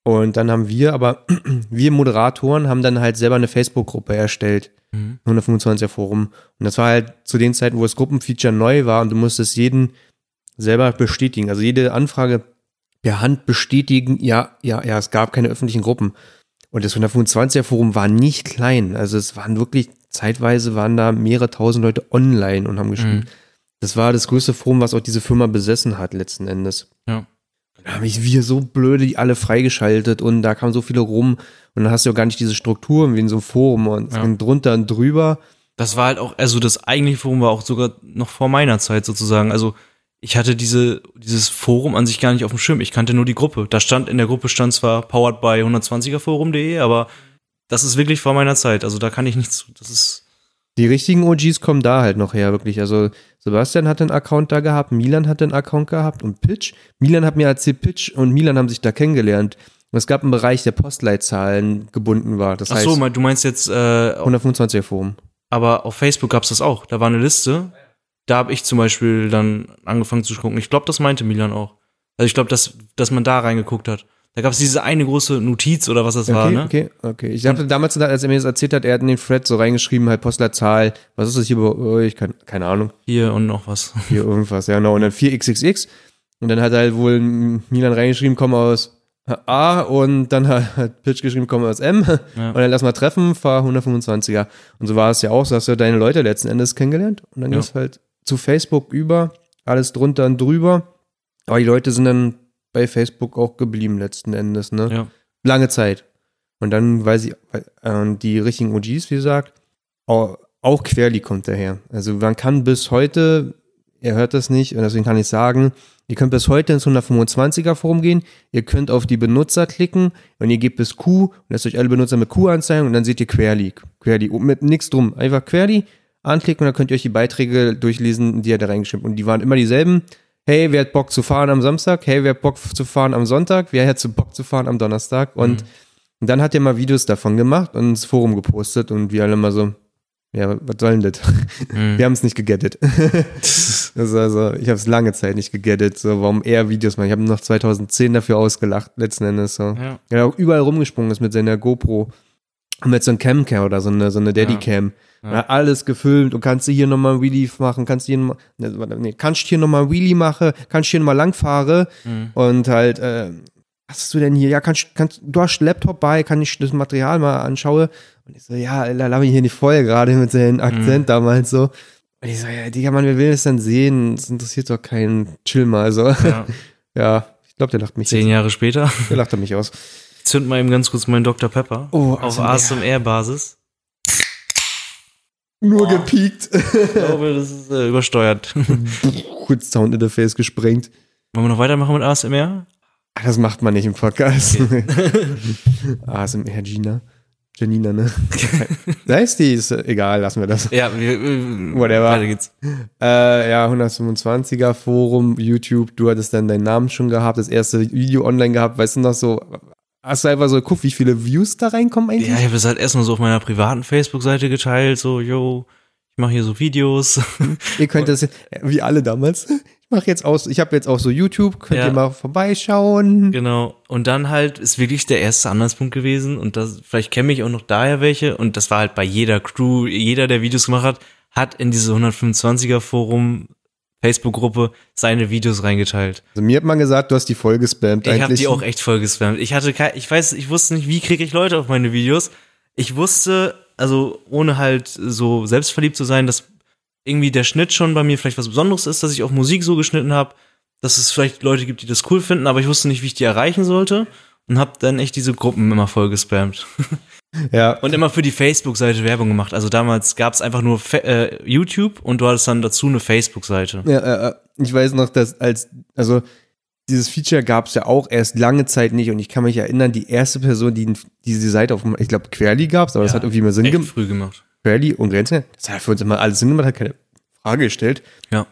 Und dann haben wir, aber [CLEARS THROAT] wir Moderatoren haben dann halt selber eine Facebook-Gruppe erstellt. Mhm. 125er Forum. Und das war halt zu den Zeiten, wo das Gruppenfeature neu war und du musstest jeden selber bestätigen. Also jede Anfrage per Hand bestätigen, ja, ja, ja, es gab keine öffentlichen Gruppen. Und das 125er Forum war nicht klein. Also es waren wirklich, zeitweise waren da mehrere tausend Leute online und haben geschrieben. Mhm. Das war das größte Forum, was auch diese Firma besessen hat, letzten Endes. Ja. Da haben ich wir so blöde die alle freigeschaltet und da kamen so viele rum und dann hast du ja gar nicht diese Strukturen wie in so einem Forum und Ja. drunter und drüber. Das war halt auch, also das eigentliche Forum war auch sogar noch vor meiner Zeit sozusagen. Also ich hatte diese, dieses Forum an sich gar nicht auf dem Schirm. Ich kannte nur die Gruppe. Da stand, in der Gruppe stand zwar powered by 120erforum.de, aber das ist wirklich vor meiner Zeit. Also da kann ich nichts, das ist, Die richtigen OGs kommen da halt noch her, wirklich. Also Sebastian hatte einen Account da gehabt, Milan hatte einen Account gehabt und Pitch. Milan hat mir erzählt, Pitch und Milan haben sich da kennengelernt. Und es gab einen Bereich, der Postleitzahlen gebunden war. Das ach heißt, so, du meinst jetzt, äh, 125er Forum. aber auf Facebook gab's das auch. Da war eine Liste. Da habe ich zum Beispiel dann angefangen zu gucken. Ich glaube, das meinte Milan auch. Also ich glaube, dass, dass man da reingeguckt hat. Da gab's diese eine große Notiz oder was das war, Okay, ne? okay, okay. Ich habe damals, als er mir das erzählt hat, er hat in den Thread so reingeschrieben, halt Postleitzahl, was ist das hier bei euch? Keine, keine Ahnung. Hier und noch was. Hier irgendwas, ja genau. Und dann 4xxx. Und dann hat er halt wohl Milan reingeschrieben, komme aus A und dann hat Pitch geschrieben, komme aus M. Ja. Und dann lass mal treffen, fahr 125er. Und so war es ja auch, so hast du deine Leute letzten Endes kennengelernt. Und dann Ja. ist halt zu Facebook über, alles drunter und drüber. Aber die Leute sind dann bei Facebook auch geblieben letzten Endes, ne? Ja. Lange Zeit. Und dann weiß ich, äh, die richtigen OGs, wie gesagt, auch, auch Querli kommt daher. Also man kann bis heute, ihr hört das nicht, und deswegen kann ich sagen, ihr könnt bis heute ins 125er Forum gehen, ihr könnt auf die Benutzer klicken und ihr gebt bis Q und lasst euch alle Benutzer mit Q anzeigen und dann seht ihr Querli. Querli, mit nichts drum. Einfach Querli anklicken und dann könnt ihr euch die Beiträge durchlesen, die er da reingeschrieben Und die waren immer dieselben. Hey, wer hat Bock zu fahren am Samstag? Hey, wer hat Bock zu fahren am Sonntag? Wer hat Bock zu fahren am Donnerstag? Und, und dann hat er mal Videos davon gemacht und ins Forum gepostet und wir alle mal so, ja, was soll denn das? Mhm. Wir haben es nicht gegettet. [LAUGHS] also, also, ich habe es lange Zeit nicht gegettet, so warum er Videos macht. Ich habe noch 2010 dafür ausgelacht, letzten Endes so. Ja. Er hat auch überall rumgesprungen ist mit seiner GoPro. Und mit so einem Camcam oder so eine, so eine Daddy-Cam. Ja. Hat alles gefilmt und kannst du hier nochmal ein Wheelie machen, kannst du hier nochmal, ne, nee, kannst du hier nochmal ein Wheelie machen, kannst du hier nochmal langfahren Mhm. und halt, äh, was hast du denn hier? Ja, kannst, kannst, du hast Laptop bei, kann ich das Material mal anschauen? Und ich so, ja, Alter, lass mich hier nicht voll, gerade mit seinem Akzent damals so. Und ich so, ja, Digga, Mann, wer will das denn sehen? Das interessiert doch keinen. Chill mal, so. Ja. [LAUGHS] Ja, ich glaube, der lacht mich Zehn jetzt, Jahre später. der lacht er mich aus. Ich zünd mal eben ganz kurz meinen Dr. Pepper. Oh, auf ASMR. ASMR-Basis. Nur gepiekt. Ich glaube, das ist äh, übersteuert. [LAUGHS] Kurz Sound Interface gesprengt. Wollen wir noch weitermachen mit ASMR? Ah, Das macht man nicht im Podcast. ASMR [LAUGHS] Gina. Janina, ne? [LAUGHS] da ist die, ist äh, egal, lassen wir das. Ja, wir, Whatever. Weiter geht's. Äh, ja, 125er Forum, YouTube, du hattest dann deinen Namen schon gehabt, das erste Video online gehabt, weißt du noch so, hast du einfach so geguckt, wie viele Views da reinkommen eigentlich? Ja, ich habe es halt erstmal so auf meiner privaten Facebook-Seite geteilt, so, yo, ich mache hier so Videos. [LAUGHS] Ihr könnt das, wie alle damals, ich mache jetzt aus, ich habe jetzt auch so YouTube, könnt Ja. ihr mal vorbeischauen. genau. Und dann halt ist wirklich der erste Anhaltspunkt gewesen und das, vielleicht kenne ich auch noch daher welche und das war halt bei jeder Crew, jeder, der Videos gemacht hat, hat in diese 125er Forum Facebook-Gruppe seine Videos reingeteilt. Also mir hat man gesagt, du hast die voll gespammt Ich habe die auch echt voll gespammt. Ich hatte kein, ich weiß, ich wusste nicht, wie kriege ich Leute auf meine Videos. Ich wusste, also ohne halt so selbstverliebt zu sein, dass irgendwie der Schnitt schon bei mir vielleicht was Besonderes ist, dass ich auch Musik so geschnitten habe, dass es vielleicht Leute gibt, die das cool finden, aber ich wusste nicht, wie ich die erreichen sollte und habe dann echt diese Gruppen immer voll gespammt [LAUGHS] ja, und immer für die Facebook-Seite Werbung gemacht. Also damals gab es einfach nur Fe äh, YouTube und du hattest dann dazu eine Facebook-Seite. Ja, äh, äh, ich weiß noch, dass als, also dieses Feature gab es ja auch erst lange Zeit nicht und ich kann mich erinnern, die erste Person, die diese Seite auf, ich glaube, Querli gab es, aber das Ja, hat irgendwie mal Sinn gemacht. früh gemacht. Querli und Grenze, das hat für uns immer alles Sinn gemacht, hat keine Frage gestellt. Ja.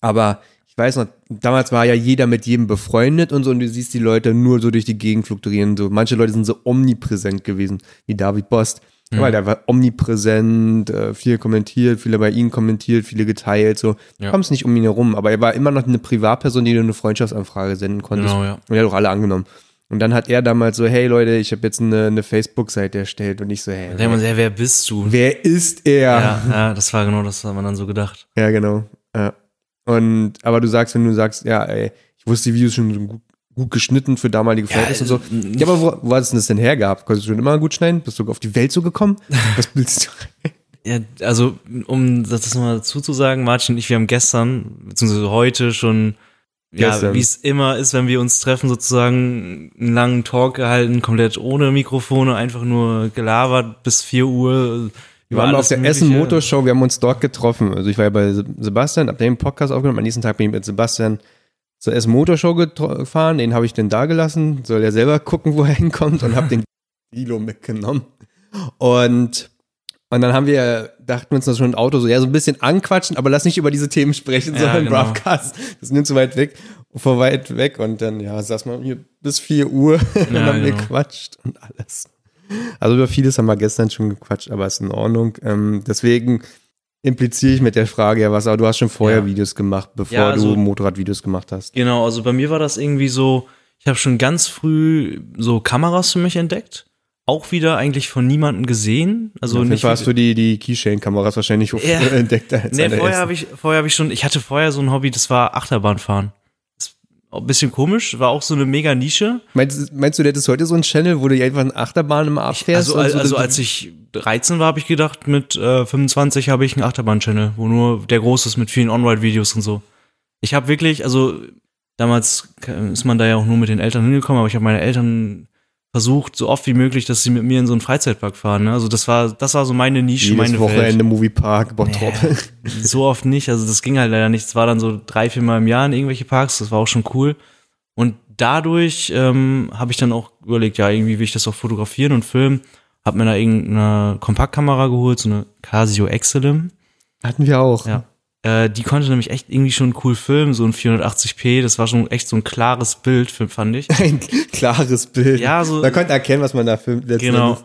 Aber ich weiß noch, damals war ja jeder mit jedem befreundet und so und du siehst die Leute nur so durch die Gegend fluktuieren. So, manche Leute sind so omnipräsent gewesen, wie David Bost. Mhm. Weil der war omnipräsent, äh, viel kommentiert, viele bei ihm kommentiert, viele geteilt, so. Ja. Kommst nicht um ihn herum, aber er war immer noch eine Privatperson, die du eine Freundschaftsanfrage senden konntest. Genau, ja. Und er hat auch alle angenommen. Und dann hat er damals so, hey Leute, ich habe jetzt eine, eine Facebook-Seite erstellt und ich so, hey, sich, ja, wer bist du? wer ist er? Ja, ja, das war genau das, hat man dann so gedacht. Ja, genau. Ja. Und, aber du sagst, wenn du sagst, ja, ey, ich wusste die Videos schon gut, gut geschnitten für damalige Verhältnisse und so. äh, Ja, aber wo, wo hast du das denn hergehabt? Konntest du schon immer gut schneiden? Bist du auf die Welt so gekommen? [LAUGHS] Was willst du? Ja, also, um das nochmal dazu zu sagen, Martin und ich, wir haben gestern, beziehungsweise heute schon, ja, wie es immer ist, wenn wir uns treffen, sozusagen einen langen Talk gehalten, komplett ohne Mikrofone, einfach nur gelabert bis 4 Uhr. Wir waren auf der Essen. Motorshow, wir haben uns dort getroffen. Also ich war ja bei Se- Sebastian, hab den Podcast aufgenommen. Am nächsten Tag bin ich mit Sebastian zur Essen Motorshow gefahren. Den habe ich dann da gelassen. Soll er selber gucken, wo er [LAUGHS] hinkommt und habe den [LAUGHS] Dilo mitgenommen. Und, und dann haben wir, dachten wir uns das schon im Auto so, ja, so ein bisschen anquatschen, aber lass nicht über diese Themen sprechen, Ja, sondern genau. Broadcast. Das nimmt zu weit weg, vor weit weg. Und dann, ja, saß man hier bis 4 Uhr [LAUGHS] und Ja, haben genau. gequatscht und alles. Also über vieles haben wir gestern schon gequatscht, aber ist in Ordnung. Ähm, deswegen impliziere ich mit der Frage ja was, aber du hast schon vorher Ja. Videos gemacht, bevor Ja, also- du Motorradvideos gemacht hast. Genau, also bei mir war das irgendwie so, ich habe schon ganz früh so Kameras für mich entdeckt. Auch wieder eigentlich von niemandem gesehen. Also jeden nicht Fall hast du die, die Keychain-Kameras wahrscheinlich Ja. [LAUGHS] entdeckt. Als Nee, vorher habe ich, vorher habe ich schon, ich hatte vorher so ein Hobby, das war Achterbahnfahren. Ein bisschen komisch, war auch so eine mega Nische. meinst, meinst du, der hättest heute so einen Channel, wo du einfach eine Achterbahn immer abfährst? Also, und al- so also das- als ich 13 war, habe ich gedacht, mit äh, 25 habe ich einen Achterbahn-Channel, wo nur der groß ist mit vielen On-Ride-Videos und so. Ich habe wirklich, also damals ist man da ja auch nur mit den Eltern hingekommen, aber ich habe meine Eltern versucht, so oft wie möglich, dass sie mit mir in so einen Freizeitpark fahren. Ne? Also das war, das war so meine Nische, Jedes meine Wochenende Welt. Moviepark, Bottrop. Naja, [LAUGHS] so oft nicht, also das ging halt leider nicht. Es war dann so drei, vier Mal im Jahr in irgendwelche Parks, das war auch schon cool. Und dadurch ähm, habe ich dann auch überlegt, ja, irgendwie will ich das auch fotografieren und filmen. Hab mir da irgendeine Kompaktkamera geholt, so eine Casio Excelem. Hatten wir auch. Ja. Äh, die konnte nämlich echt irgendwie schon cool filmen, so ein 480p. Das war schon echt so ein klares Bild, fand ich. [LAUGHS] Ein klares Bild. Ja, so- Man konnte erkennen, was man da filmt. Genau. Endes.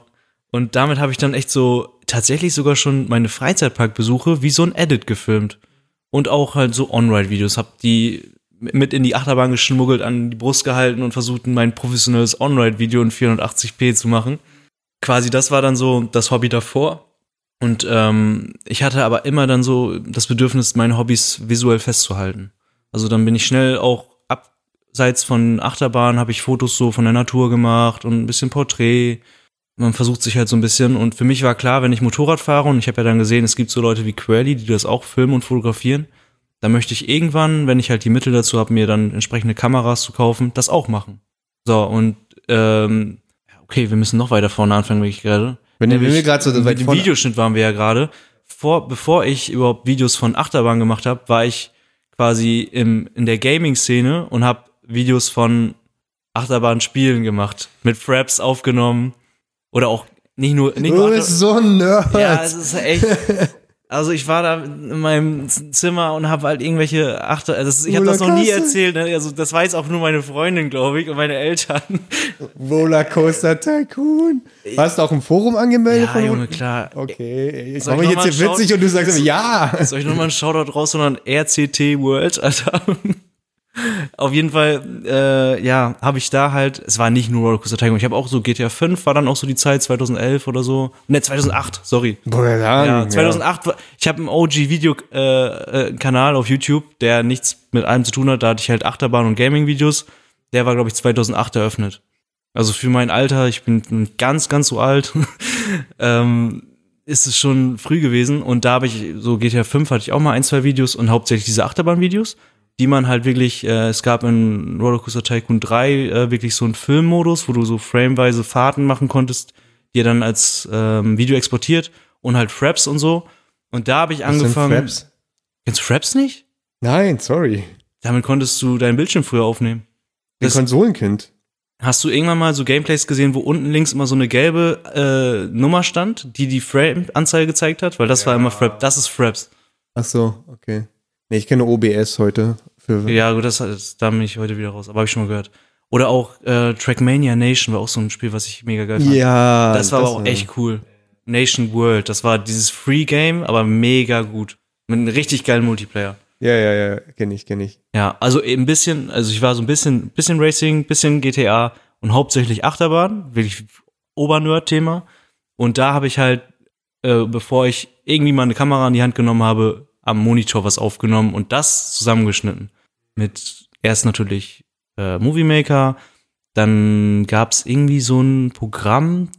Und damit habe ich dann echt so tatsächlich sogar schon meine Freizeitparkbesuche wie so ein Edit gefilmt. Und auch halt so On-Ride-Videos. Hab die mit in die Achterbahn geschmuggelt, an die Brust gehalten und versucht, mein professionelles On-Ride-Video in 480p zu machen. Quasi das war dann so das Hobby davor. Und ähm, ich hatte aber immer dann so das Bedürfnis, meine Hobbys visuell festzuhalten. Also dann bin ich schnell auch abseits von Achterbahn, habe ich Fotos so von der Natur gemacht und ein bisschen Porträt. Man versucht sich halt so ein bisschen. Und für mich war klar, wenn ich Motorrad fahre, und ich habe ja dann gesehen, es gibt so Leute wie Querly, die das auch filmen und fotografieren, dann möchte ich irgendwann, wenn ich halt die Mittel dazu habe, mir dann entsprechende Kameras zu kaufen, das auch machen. So, und ähm, okay, wir müssen noch weiter vorne anfangen, wirklich gerade. Wenn, wenn Nämlich wir gerade so mit weit dem vorne- Videoschnitt waren wir ja gerade. Vor, bevor ich überhaupt Videos von Achterbahn gemacht habe, war ich quasi im, in der Gaming-Szene und habe Videos von Achterbahn-Spielen gemacht. Mit Fraps aufgenommen. Oder auch nicht nur, nicht Du nur bist so ein Nerd. ja, es ist echt. [LAUGHS] Also ich war da in meinem Zimmer und habe halt irgendwelche Achter. Also das, ich habe das noch nie erzählt. Ne? Also das weiß auch nur meine Freundin, glaube ich, und meine Eltern. Rollercoaster Tycoon. Hast du auch im Forum angemeldet? Ja, von- Junge, klar. Okay, ich mache ich mich jetzt hier witzig und du sagst immer, ja. Soll ich nochmal einen Shoutout raus, sondern RCT World, Alter. Auf jeden Fall, äh, ja, habe ich da halt, es war nicht nur Rollercoaster Tycoon, ich habe auch so GTA 5, war dann auch so die Zeit 2011 oder so. Ne, 2008, sorry. Sagen, Ja, 2008, war- ich habe einen OG-Video-Kanal äh, Kanal auf YouTube, der nichts mit allem zu tun hat. Da hatte ich halt Achterbahn- und Gaming-Videos. Der war, glaube ich, 2008 eröffnet. Also für mein Alter, ich bin ganz, ganz so alt, [LAUGHS] ähm, ist es schon früh gewesen. Und da habe ich, so GTA 5 hatte ich auch mal ein, zwei Videos und hauptsächlich diese Achterbahn-Videos, die man halt wirklich, äh, es gab in Rollercoaster Tycoon 3 äh, wirklich so einen Filmmodus, wo du so frameweise Fahrten machen konntest, die er dann als ähm, Video exportiert und halt Fraps und so. Und da habe ich Was sind angefangen. Fraps? Kennst du Fraps nicht? Nein, sorry. Damit konntest du deinen Bildschirm früher aufnehmen. Ein Das- Konsolenkind. Hast du irgendwann mal so Gameplays gesehen, wo unten links immer so eine gelbe äh, Nummer stand, die die Frame-Anzeige gezeigt hat? Weil das war immer Frap. Das ist Fraps. Ach so, okay. Nee, ich kenne OBS heute. Für Ja, gut, das, das da bin ich heute wieder raus. Aber habe ich schon mal gehört. Oder auch äh, Trackmania Nation war auch so ein Spiel, was ich mega geil fand. ja das war aber auch echt cool. Nation World, das war dieses Free Game, aber mega gut. Mit einem richtig geilen Multiplayer. Ja, ja, ja, kenne ich, kenne ich. Ja, also ein bisschen, also ich war so ein bisschen, bisschen Racing, bisschen GTA und hauptsächlich Achterbahn, wirklich Obernerd-Thema. Und da habe ich halt, äh, bevor ich irgendwie mal eine Kamera in die Hand genommen habe, am Monitor was aufgenommen und das zusammengeschnitten. Mit erst natürlich äh, Movie Maker, dann gab's irgendwie so ein Programm,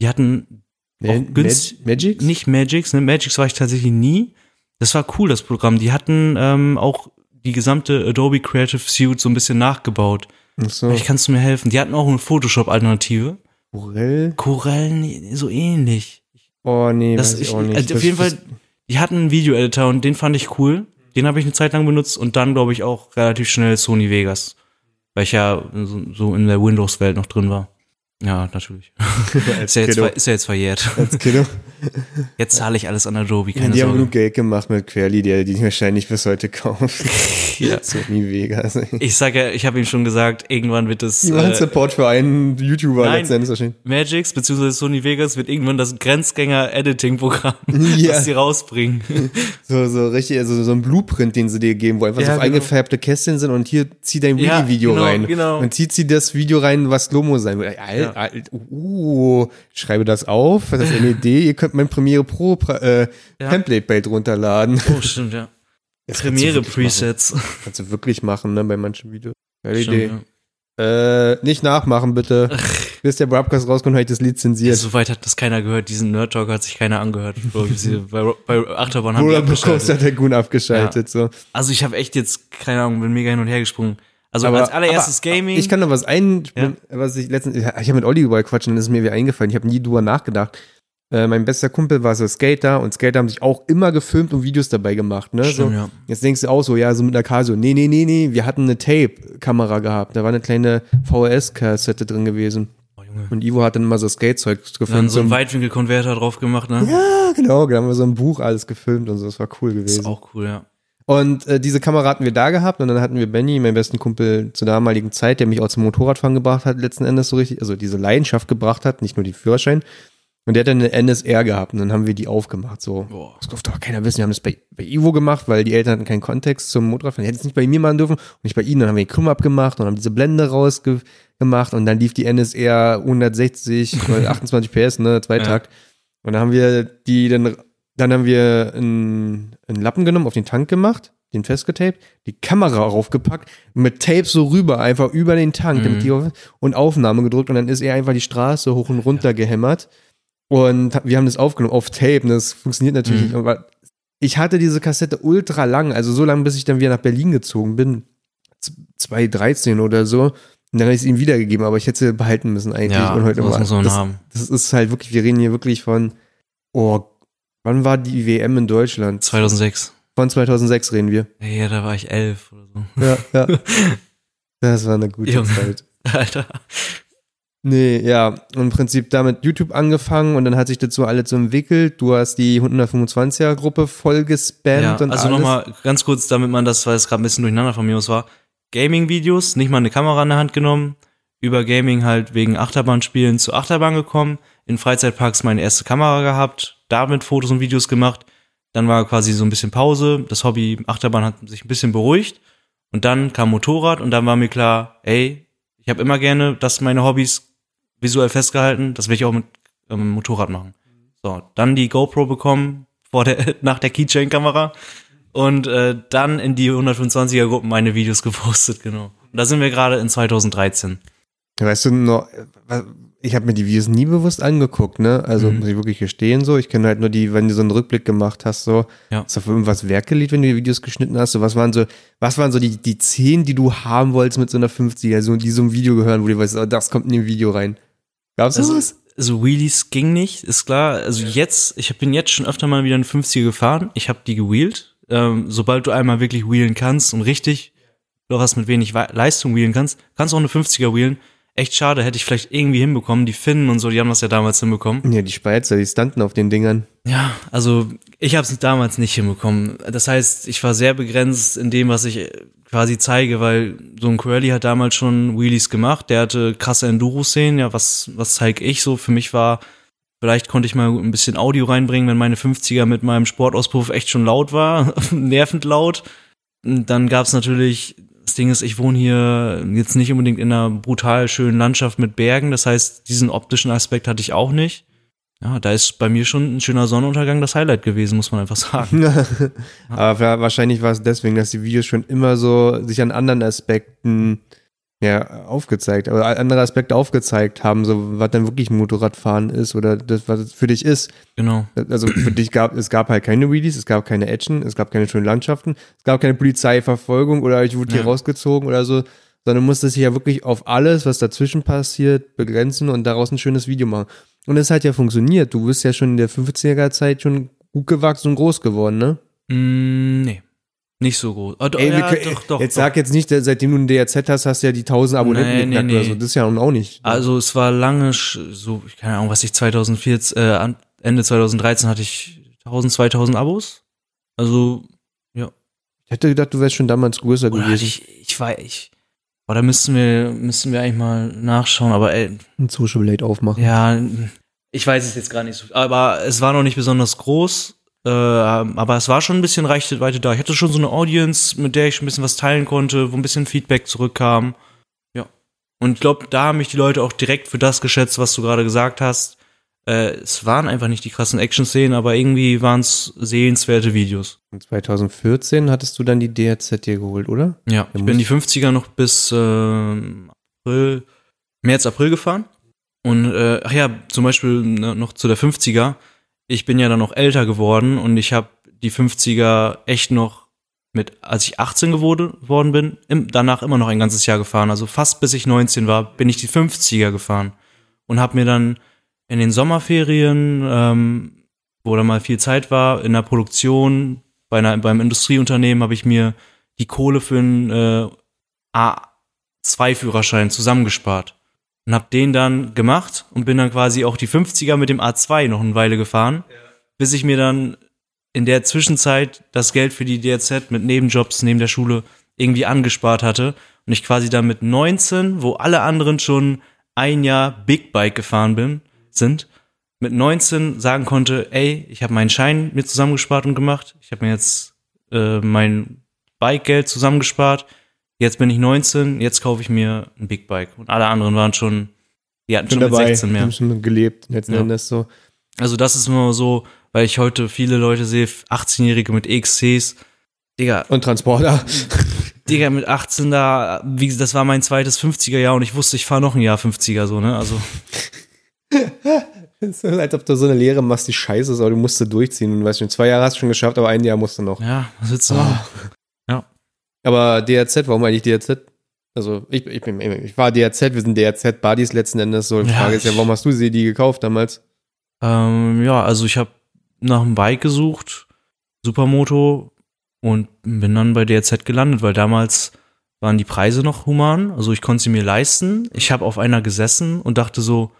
die hatten Ma Auch günst- Mag Magic? nicht Magix, ne? Magix war ich tatsächlich nie. Das war cool, das Programm. Die hatten ähm, auch die gesamte Adobe Creative Suite so ein bisschen nachgebaut. Ach so. Vielleicht kannst du mir helfen. Die hatten auch eine Photoshop-Alternative. Corel? Corel so ähnlich. Oh, nee, Das, weiß ich ich, auch nicht. also auf Das- jeden Fall, die hatten einen Video-Editor und den fand ich cool. Den habe ich eine Zeit lang benutzt und dann, glaube ich, auch relativ schnell Sony Vegas. Weil ich ja so, in der Windows-Welt noch drin war. Ja, natürlich. [LAUGHS] Ist ja, jetzt, ist ja jetzt verjährt. [LAUGHS] Jetzt zahle ich alles an Adobe, keine Die haben Sorge. genug Geld gemacht mit Querly, der die wahrscheinlich bis heute kauft. [LAUGHS] Ja. Sony Vegas. Ich sag ja, ich habe ihm schon gesagt, irgendwann wird es Die machen äh, Support für einen YouTuber nein. letztendlich wahrscheinlich. Magix bzw. Sony Vegas wird irgendwann das Grenzgänger-Editing-Programm, Ja. das sie rausbringen. So, so richtig, also so ein Blueprint, den sie dir geben, wo einfach Ja, so genau. eingefärbte Kästchen sind und hier zieh dein Ja, Wii-Video genau, rein. genau. Und zieht sie das Video rein, was Lomo sein wird. Alt, Ja. alt, uh, schreibe das auf, das ist LED, ihr könnt mein Premiere Pro äh, Ja. Template bald runterladen. Oh, stimmt, ja. Das du wirklich machen. Kannst du wirklich machen, ne, bei manchen Videos. Geile Stimmt, Idee. ja. Äh, nicht nachmachen, bitte. Bis der Broadcast rauskommt, habe ich das lizenziert. Soweit hat das keiner gehört. Diesen Nerd Talk hat sich keiner angehört. ich. [LAUGHS] Bei, bei Achterbahn haben die Oder bekommst abgeschaltet. der Tycoon abgeschaltet, so. Also ich habe echt jetzt, keine Ahnung, bin mega hin und her gesprungen. Also Aber- als allererstes Gaming. Ich kann noch was ein, was ich letztens, ich habe mit Olli über quatschen, dann ist mir wieder eingefallen. Ich habe nie drüber nachgedacht. Äh, mein bester Kumpel war so Skater und Skater haben sich auch immer gefilmt und Videos dabei gemacht. Ne? Stimmt, so, ja. Jetzt denkst du auch so, ja, so mit einer Casio. Nee, nee, nee, nee, wir hatten eine Tape-Kamera gehabt. Da war eine kleine VHS-Kassette drin gewesen. Oh, Junge. Und Ivo hat dann immer so Skatezeug Dann gefilmt. so einen Weitwinkelkonverter drauf gemacht, ne? ja, genau, da haben wir so ein Buch alles gefilmt und so. Das war cool Das gewesen. ist auch cool, ja. Und äh, diese Kamera hatten wir da gehabt und dann hatten wir Benny, meinen besten Kumpel zur damaligen Zeit, der mich auch zum Motorradfahren gebracht hat, letzten Endes so richtig, also diese Leidenschaft gebracht hat, nicht nur die Führerschein. Und der hat dann eine NSR gehabt und dann haben wir die aufgemacht, so. Boah. Das durfte doch keiner wissen. Wir haben das bei, bei Ivo gemacht, weil die Eltern hatten keinen Kontext zum Motorradfahren. Die hätten es nicht bei mir machen dürfen und nicht bei ihnen. Dann haben wir den Krumm abgemacht und haben diese Blende rausgemacht und dann lief die NSR 160, weil 28 PS, ne, Zweitakt. Und dann haben wir die dann, dann haben wir einen, einen Lappen genommen, auf den Tank gemacht, den festgetaped, die Kamera raufgepackt, mit Tape so rüber, einfach über den Tank, damit Mhm. die auf, und Aufnahme gedrückt und dann ist er einfach die Straße hoch und runter gehämmert. Und wir haben das aufgenommen auf Tape und das funktioniert natürlich Mhm. nicht. Aber ich hatte diese Kassette ultra lang, also so lange, bis ich dann wieder nach Berlin gezogen bin. Z- 2013 oder so. Und dann habe ich es ihm wiedergegeben, aber ich hätte sie behalten müssen eigentlich. Ja, und heute das mal. das, haben. das ist halt wirklich, wir reden hier wirklich von, oh, wann war die WM in Deutschland? 2006. Von 2006 reden wir. Ja, da war ich elf oder so. Ja, ja. [LAUGHS] Das war eine gute Junge. Zeit. Alter. Nee, ja, und im Prinzip damit YouTube angefangen und dann hat sich so alles so entwickelt. Du hast die 125er Gruppe voll gespammt Ja, und also nochmal ganz kurz, damit man das, weil es gerade ein bisschen durcheinander von mir aus war. Gaming-Videos, nicht mal eine Kamera in der Hand genommen, über Gaming halt wegen Achterbahnspielen zu Achterbahn gekommen, in Freizeitparks meine erste Kamera gehabt, damit Fotos und Videos gemacht. Dann war quasi so ein bisschen Pause, das Hobby Achterbahn hat sich ein bisschen beruhigt und dann kam Motorrad und dann war mir klar, ey, ich habe immer gerne, dass meine Hobbys visuell festgehalten, das will ich auch mit ähm, Motorrad machen. So, dann die GoPro bekommen vor der [LAUGHS] nach der Keychain-Kamera und äh, dann in die 125er Gruppen meine Videos [LAUGHS] gepostet, genau. Und da sind wir gerade in 2013. Weißt du noch, äh, ich habe mir die Videos nie bewusst angeguckt, ne? Also Mhm. muss ich wirklich gestehen so. Ich kenne halt nur die, wenn du so einen Rückblick gemacht hast, so. Ja. Ist auf irgendwas gelegt, wenn du die Videos geschnitten hast? So, was waren so, was waren so die, die 10, die du haben wolltest mit so einer 50er, so, die so ein Video gehören, wo du weißt, oh, das kommt in dem Video rein. Gab's Also, sowas? also Wheelies ging nicht, ist klar. Also jetzt, ich bin jetzt schon öfter mal wieder einen 50er gefahren. Ich habe die gewheelt. Ähm, sobald du einmal wirklich wheelen kannst und richtig noch was mit wenig Leistung wheelen kannst, kannst du auch eine 50er wheelen. Echt schade, hätte ich vielleicht irgendwie hinbekommen. Die Finnen und so, die haben das ja damals hinbekommen. Ja, die Schweizer, die standen auf den Dingern. Ja, also ich habe es damals nicht hinbekommen. Das heißt, ich war sehr begrenzt in dem, was ich äh, quasi zeige, weil so ein Curly hat damals schon Wheelies gemacht. Der hatte krasse Enduro-Szenen. Ja, was, was zeige ich so? Für mich war, vielleicht konnte ich mal ein bisschen Audio reinbringen, wenn meine 50er mit meinem Sportauspuff echt schon laut war, [LAUGHS] nervend laut. Und Dann gab's natürlich, das Ding ist, ich wohne hier jetzt nicht unbedingt in einer brutal schönen Landschaft mit Bergen. Das heißt, diesen optischen Aspekt hatte ich auch nicht. Ja, da ist bei mir schon ein schöner Sonnenuntergang das Highlight gewesen, muss man einfach sagen. [LAUGHS] Aber wa- wahrscheinlich war es deswegen, dass die Videos schon immer so sich an anderen Aspekten ja, aufgezeigt, aber andere Aspekte aufgezeigt haben, so was dann wirklich Motorradfahren ist oder das, was es für dich ist. Genau. Also für dich gab es gab halt keine Wheelies, es gab keine Action, es gab keine schönen Landschaften, es gab keine Polizeiverfolgung oder ich wurde hier Ja. rausgezogen oder so, sondern musstest dich ja wirklich auf alles, was dazwischen passiert, begrenzen und daraus ein schönes Video machen. Und es hat ja funktioniert. Du bist ja schon in der 50er Zeit schon gut gewachsen und groß geworden, ne? Mm, nee. Nicht so groß. Oh, Ey, ja, können- doch, doch, jetzt doch. sag jetzt nicht, seitdem du ein DRZ hast, hast du ja die 1000 Abonnenten Nee, nee, geknackt oder nee. so. Das ist ja nun auch nicht. Also es war lange, so, ich keine Ahnung, was ich 2014, äh, Ende 2013 hatte ich 1000, 2000 Abos. Also, ich hätte gedacht, du wärst schon damals größer oder gewesen. ich, ich war, ich, boah, da müssten wir, müssten wir eigentlich mal nachschauen, aber ey, Ein Social Blade aufmachen. Ja, ich weiß es jetzt gar nicht so. Aber es war noch nicht besonders groß. Äh, aber es war schon ein bisschen Reichweite da. Ich hatte schon so eine Audience, mit der ich ein bisschen was teilen konnte, wo ein bisschen Feedback zurückkam. Ja. Und ich glaube, da haben mich die Leute auch direkt für das geschätzt, was du gerade gesagt hast. Äh, es waren einfach nicht die krassen Action-Szenen, aber irgendwie waren es sehenswerte Videos. Und 2014 hattest du dann die DRZ dir geholt, oder? Ja, ich bin die 50er noch bis ähm, April, März, April gefahren. Und äh, ach ja, zum Beispiel ne, noch zu der 50er. Ich bin ja dann noch älter geworden und ich habe die 50er echt noch mit, als ich 18 geworden bin, im, danach immer noch ein ganzes Jahr gefahren. Also fast bis ich 19 war, bin ich die 50er gefahren und habe mir dann in den Sommerferien, ähm, wo da mal viel Zeit war, in der Produktion, bei einer, beim Industrieunternehmen, habe ich mir die Kohle für einen äh, A2-Führerschein zusammengespart und habe den dann gemacht und bin dann quasi auch die 50er mit dem A2 noch eine Weile gefahren, ja. bis ich mir dann in der Zwischenzeit das Geld für die DRZ mit Nebenjobs neben der Schule irgendwie angespart hatte und ich quasi dann mit 19, wo alle anderen schon ein Jahr Big Bike gefahren bin, sind, mit 19 sagen konnte, ey, ich habe meinen Schein mir zusammengespart und gemacht, ich habe mir jetzt äh, mein Bike-Geld zusammengespart, jetzt bin ich 19, jetzt kaufe ich mir ein Big Bike. Und alle anderen waren schon, die hatten schon, dabei, mit 16 mehr. Haben schon gelebt, letzten ja. Endes so. Also das ist immer so, weil ich heute viele Leute sehe, 18-Jährige mit EXCs, Digga. Und Transporter. Digga, mit 18 da, wie, das war mein zweites 50er-Jahr und ich wusste, ich fahre noch ein Jahr 50er, so, ne, also. [LAUGHS] Es ist als ob du so eine Lehre machst, die scheiße ist, aber du musst du durchziehen. Du weißt schon, zwei Jahre hast du schon geschafft, aber ein Jahr musst du noch. Ja, was willst du machen? Aber DRZ, warum eigentlich DRZ? Also ich, ich, bin, ich war DRZ, wir sind DRZ-Buddies letzten Endes. So, die Frage ja, ist ja, warum hast du sie die gekauft damals? Ähm, ja, also ich habe nach einem Bike gesucht, Supermoto, und bin dann bei DRZ gelandet, weil damals waren die Preise noch human. Also ich konnte sie mir leisten. Ich habe auf einer gesessen und dachte so,